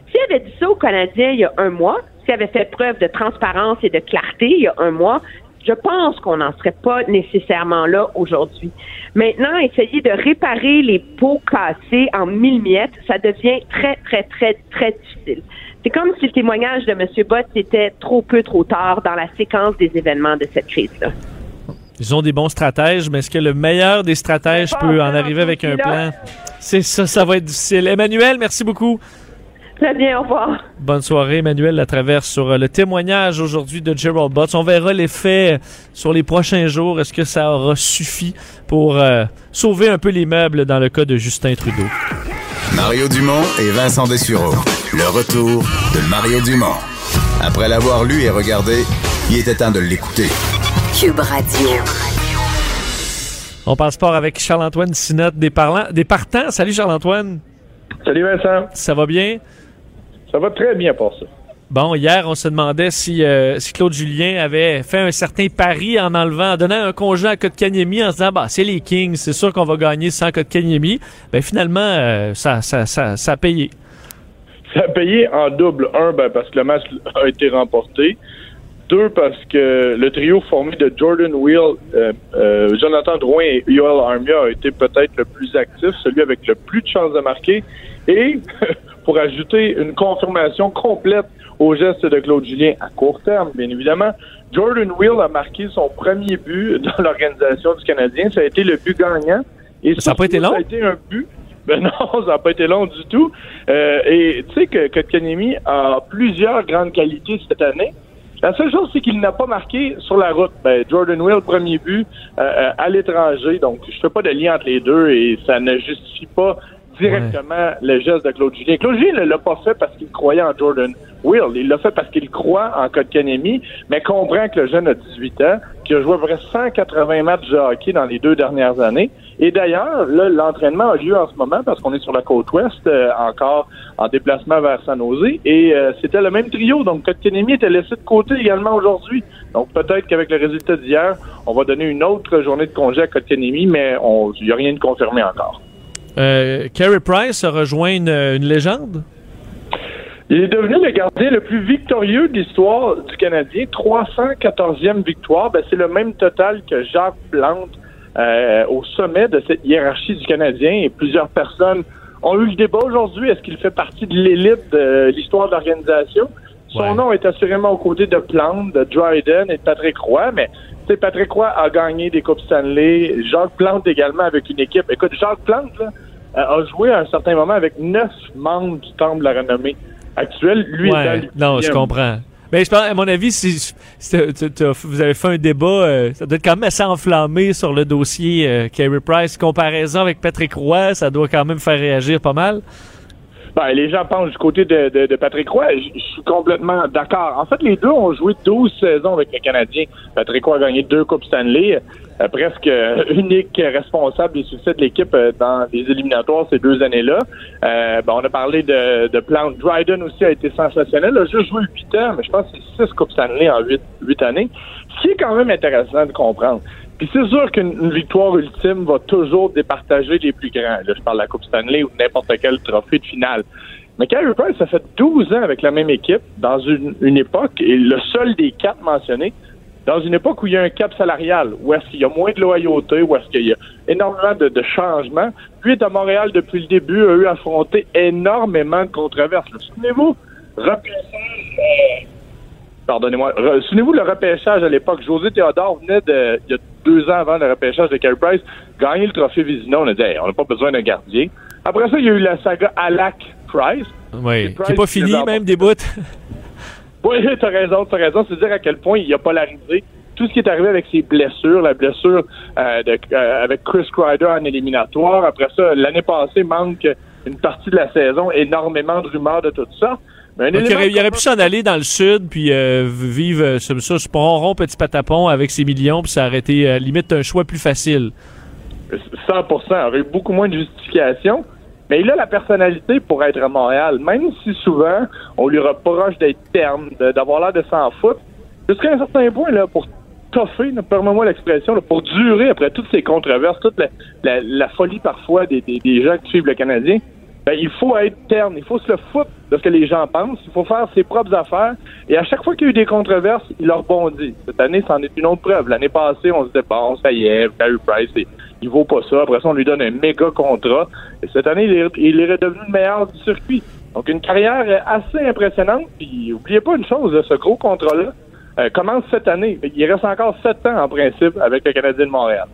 S'il avait dit ça aux Canadiens il y a un mois, s'il avait fait preuve de transparence et de clarté il y a un mois, je pense qu'on n'en serait pas nécessairement là aujourd'hui. Maintenant, essayer de réparer les pots cassés en mille miettes, ça devient très, très, très, très difficile. C'est comme si le témoignage de M. Bott était trop peu, trop tard dans la séquence des événements de cette crise-là. Ils ont des bons stratèges, mais est-ce que le meilleur des stratèges peut en arriver avec un plan? C'est ça, ça va être difficile. Emmanuel, merci beaucoup. Très bien, au revoir. Bonne soirée, Emmanuel La Traverse, sur euh, le témoignage aujourd'hui de Gerald Butts. On verra l'effet sur les prochains jours. Est-ce que ça aura suffi pour euh, sauver un peu les meubles dans le cas de Justin Trudeau? Mario Dumont et Vincent Dessureau. Le retour de Mario Dumont. Après l'avoir lu et regardé, il était temps de l'écouter. Cube Radio. On passe sport avec Charles-Antoine Sinotte des, parlants, des partants. Salut Charles-Antoine. Salut Vincent. Ça va bien? Ça va très bien pour ça. Bon, hier, on se demandait si, euh, si Claude Julien avait fait un certain pari en enlevant, en donnant un congé à Kotkaniemi en se disant, bah, c'est les Kings, c'est sûr qu'on va gagner sans Kotkaniemi. Ben, finalement, euh, ça, ça, ça, ça a payé. Ça a payé en double. Un, ben, parce que le match a été remporté. Deux, parce que le trio formé de Jordan Wheel, euh, Jonathan Drouin et Yoel Armia a été peut-être le plus actif, celui avec le plus de chances de marquer. Et pour ajouter une confirmation complète au geste de Claude Julien à court terme, bien évidemment, Jordan Wheel a marqué son premier but dans l'organisation du Canadien. Ça a été le but gagnant. Et ça n'a pas été long? Ça a été un but. Ben non, ça n'a pas été long du tout. Euh, et tu sais que Kotkaniemi a plusieurs grandes qualités cette année. La seule chose, c'est qu'il n'a pas marqué sur la route. Ben, Jordan Will, premier but euh, à l'étranger. Donc, je fais pas de lien entre les deux et ça ne justifie pas directement le geste de Claude Julien. Claude Julien ne l'a pas fait parce qu'il croyait en Jordan Will. Il l'a fait parce qu'il croit en Kotkaniemi, mais comprend que le jeune a 18 ans, qu'il a joué à vrai 180 matchs de hockey dans les deux dernières années. Et d'ailleurs, l'entraînement a lieu en ce moment parce qu'on est sur la côte ouest, euh, encore en déplacement vers San Jose. Et euh, c'était le même trio. Donc, Kotkaniemi était laissé de côté également aujourd'hui. Donc, peut-être qu'avec le résultat d'hier, on va donner une autre journée de congé à Kotkaniemi, mais il n'y a rien de confirmé encore. Euh, Price a rejoint une, une, légende? Il est devenu le gardien le plus victorieux de l'histoire du Canadien. 314e victoire. Ben, c'est le même total que Jacques Plante euh, au sommet de cette hiérarchie du Canadien. Et plusieurs personnes ont eu le débat aujourd'hui. Est-ce qu'il fait partie de l'élite de l'histoire de l'organisation? Son ouais. nom est assurément aux côtés de Plante, de Dryden et de Patrick Roy, mais tu sais, Patrick Roy a gagné des Coupes Stanley. Jacques Plante également avec une équipe. Écoute, Jacques Plante là, a joué à un certain moment avec neuf membres du Temple de la renommée actuelle. Lui, ouais, non, je comprends. Mais je pense, à mon avis, si, si vous avez fait un débat, euh, ça doit être quand même assez enflammé sur le dossier euh, Carey Price. Comparaison avec Patrick Roy, ça doit quand même faire réagir pas mal. Ben, les gens pensent du côté de, de, de Patrick Roy. Je suis complètement d'accord. En fait, les deux ont joué 12 saisons avec le Canadien. Patrick Roy a gagné deux Coupes Stanley. Euh, presque unique responsable des succès de l'équipe euh, dans les éliminatoires ces deux années-là. Euh, ben, on a parlé de, de Plant. Dryden aussi a été sensationnel. Il a juste joué 8 ans, mais je pense que c'est 6 Coupes Stanley en 8, 8 années. Ce qui est quand même intéressant de comprendre. Puis c'est sûr qu'une victoire ultime va toujours départager les plus grands. Là, je parle de la Coupe Stanley ou n'importe quel trophée de finale. Mais Carey Price, ça fait 12 ans avec la même équipe dans une, époque, et le seul des quatre mentionnés, dans une époque où il y a un cap salarial, où est-ce qu'il y a moins de loyauté, où est-ce qu'il y a énormément de, de, changements. Lui est à Montréal depuis le début, a eu affronté énormément de controverses. Souvenez-vous, repêchage, euh, pardonnez-moi, souvenez-vous le repêchage à l'époque. José Théodore venait de, il y a deux ans avant le repêchage de Carey Price, gagner le trophée Vizina. On a dit, hey, on n'a pas besoin d'un gardien. Après ça, il y a eu la saga Alak Price. Oui, qui n'est pas fini, même des bouts. Oui, t'as raison, t'as raison. C'est dire à quel point il a polarisé tout ce qui est arrivé avec ses blessures, la blessure euh, de, euh, avec Chris Kreider en éliminatoire. Après ça, l'année passée, manque une partie de la saison, énormément de rumeurs de tout ça. Il, aurait, aurait pu s'en aller dans le sud, puis euh, vivre euh, comme ça, ce rond petit patapon avec ses millions, puis ça aurait été euh, limite un choix plus facile. 100 Il aurait eu beaucoup moins de justification. Mais il a la personnalité pour être à Montréal, même si souvent on lui reproche d'être terne, de- d'avoir l'air de s'en foutre. Jusqu'à un certain point, là, pour toffer, permets-moi l'expression, pour durer après toutes ces controverses, toute la, la- la folie parfois des, des- des gens qui suivent le Canadien, ben, il faut être terne, il faut se le foutre de ce que les gens pensent, il faut faire ses propres affaires. Et à chaque fois qu'il y a eu des controverses, il leur rebondit. Cette année, c'en est une autre preuve. L'année passée, on se disait, bon, ça y est, Carey Price, il- vaut pas ça. Après ça, on lui donne un méga contrat. Et cette année, il est, il est redevenu le meilleur du circuit. Donc, une carrière assez impressionnante. Puis, oubliez pas une chose, ce gros contrat-là euh, commence cette année. Il reste encore sept ans, en principe, avec le Canadien de Montréal.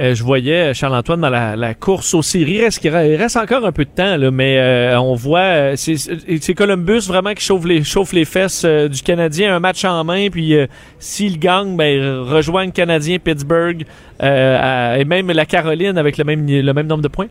Euh, je voyais Charles-Antoine dans la, course aux séries. Il reste, encore un peu de temps, là, mais euh, on voit, euh, c'est Columbus vraiment qui chauffe les, fesses euh, du Canadien. Un match en main, puis euh, s'il gagne, ben, rejoignent Canadien, Pittsburgh euh, et même la Caroline avec le même, le nombre de points.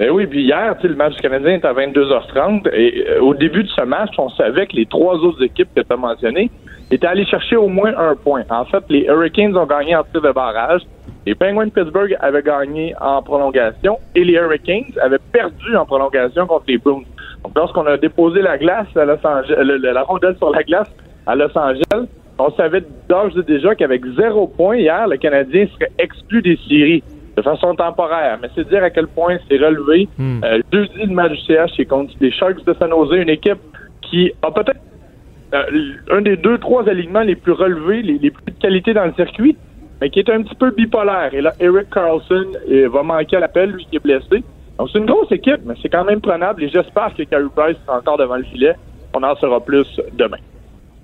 Eh oui, puis hier, le match du Canadien est à 22h30. Et euh, au début de ce match, on savait que les trois autres équipes que tu as mentionnées étaient allées chercher au moins un point. En fait, les Hurricanes ont gagné en tir de barrage. Les Penguins de Pittsburgh avaient gagné en prolongation et les Hurricanes avaient perdu en prolongation contre les Bruins. Donc, lorsqu'on a déposé la glace à Los Angeles, le- le- la rondelle sur la glace à Los Angeles, on savait d'ores et déjà qu'avec zéro point hier, le Canadien serait exclu des séries de façon temporaire. Mais c'est dire à quel point c'est relevé. Euh, jeudi, le match du CH, c'est contre les Sharks de San Jose, une équipe qui a peut-être euh, un des deux, trois alignements les plus relevés, les, les plus de qualité dans le circuit, mais qui est un petit peu bipolaire. Et là, Eric Carlson euh, va manquer à l'appel, lui qui est blessé. Donc c'est une grosse équipe, mais c'est quand même prenable et j'espère que Carey Price sera encore devant le filet. On en saura plus demain.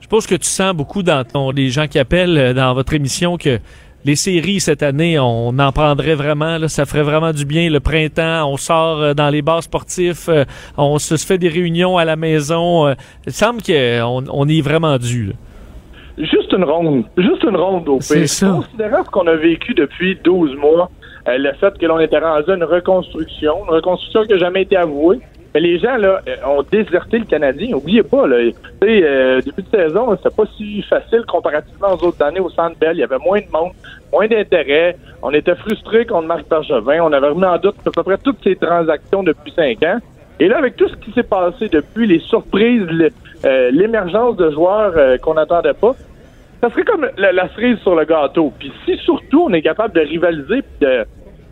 Je suppose que tu sens beaucoup dans ton, les gens qui appellent euh, dans votre émission que les séries cette année, on en prendrait vraiment. Ça ferait vraiment du bien. Le printemps, on sort euh, dans les bars sportifs, on se fait des réunions à la maison. il semble qu'on on est vraiment dû. Juste une ronde. Juste une ronde au ça. Considérant ce qu'on a vécu depuis 12 mois, euh, le fait que l'on était rendu à une reconstruction, une reconstruction qui n'a jamais été avouée. Mais les gens là euh, ont déserté le Canadien. Oubliez pas, là, tu sais, euh, début de saison, c'était pas si facile comparativement aux autres années au Centre Bell. Il y avait moins de monde, moins d'intérêt. On était frustrés contre Marc Bergevin. On avait remis en doute à peu près toutes ces transactions depuis cinq ans. Et là, avec tout ce qui s'est passé depuis, les surprises, le- euh, l'émergence de joueurs euh, qu'on n'attendait pas, ça serait comme la, cerise sur le gâteau. Puis si surtout on est capable de rivaliser de,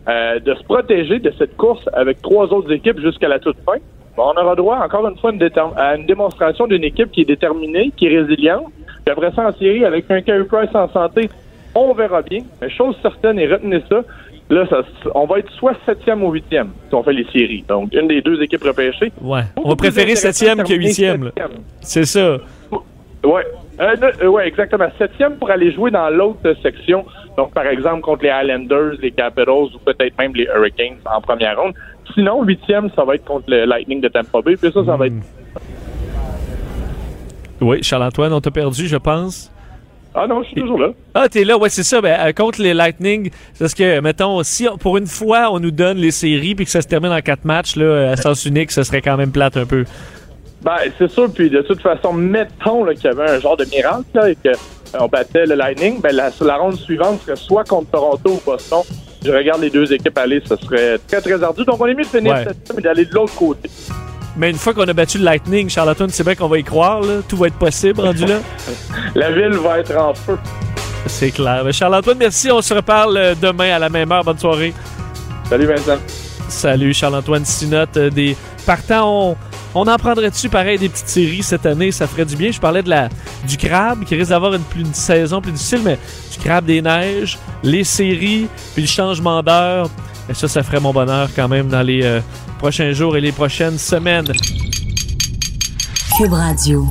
euh, de se protéger de cette course avec trois autres équipes jusqu'à la toute fin, ben, on aura droit encore une fois à une démonstration d'une équipe qui est déterminée, qui est résiliente. Puis après ça, en série, avec un Carey Price en santé, on verra bien. Mais chose certaine, et retenez ça, là, ça, on va être soit septième ou huitième si on fait les séries. Donc, une des deux équipes repêchées. Ouais. On va préférer septième que huitième. C'est ça. Ouais. Euh, euh, ouais, exactement. Septième pour aller jouer dans l'autre section. Donc, par exemple, contre les Highlanders, les Capitals ou peut-être même les Hurricanes en première ronde. Sinon, huitième, ça va être contre le Lightning de Tampa Bay. Puis ça, ça va être... Oui, Charles-Antoine, on t'a perdu, je pense. Ah non, je suis toujours là. Ah, t'es là, ouais, c'est ça. Ben, euh, contre les Lightning, parce que, mettons, si on- pour une fois on nous donne les séries puis que ça se termine en quatre matchs, là, à sens unique, ça serait quand même plate un peu. Ben, c'est sûr. Puis de toute façon, mettons qu'il y avait un genre de miracle là, et qu'on battait le Lightning, ben, la, la ronde suivante serait soit contre Toronto ou Boston. Je regarde les deux équipes aller, ce serait très, très ardu. Donc, on est mieux de finir Ouais. septième et d'aller de l'autre côté. Mais une fois qu'on a battu le Lightning, Charlotte, c'est bien qu'on va y croire, là. Tout va être possible rendu là. La ville va être en feu. C'est clair. Charles-Antoine, merci. On se reparle euh, demain à la même heure. Bonne soirée. Salut Vincent. Salut Charles-Antoine Sinotte. euh, des partants, on, on en prendrait dessus pareil des petites séries cette année. Ça ferait du bien. Je parlais de la du crabe qui risque d'avoir une, plus- une saison plus difficile, mais du crabe des neiges, les séries, puis le changement d'heure. Et ça, ça ferait mon bonheur quand même dans les euh, prochains jours et les prochaines semaines. Cube Radio.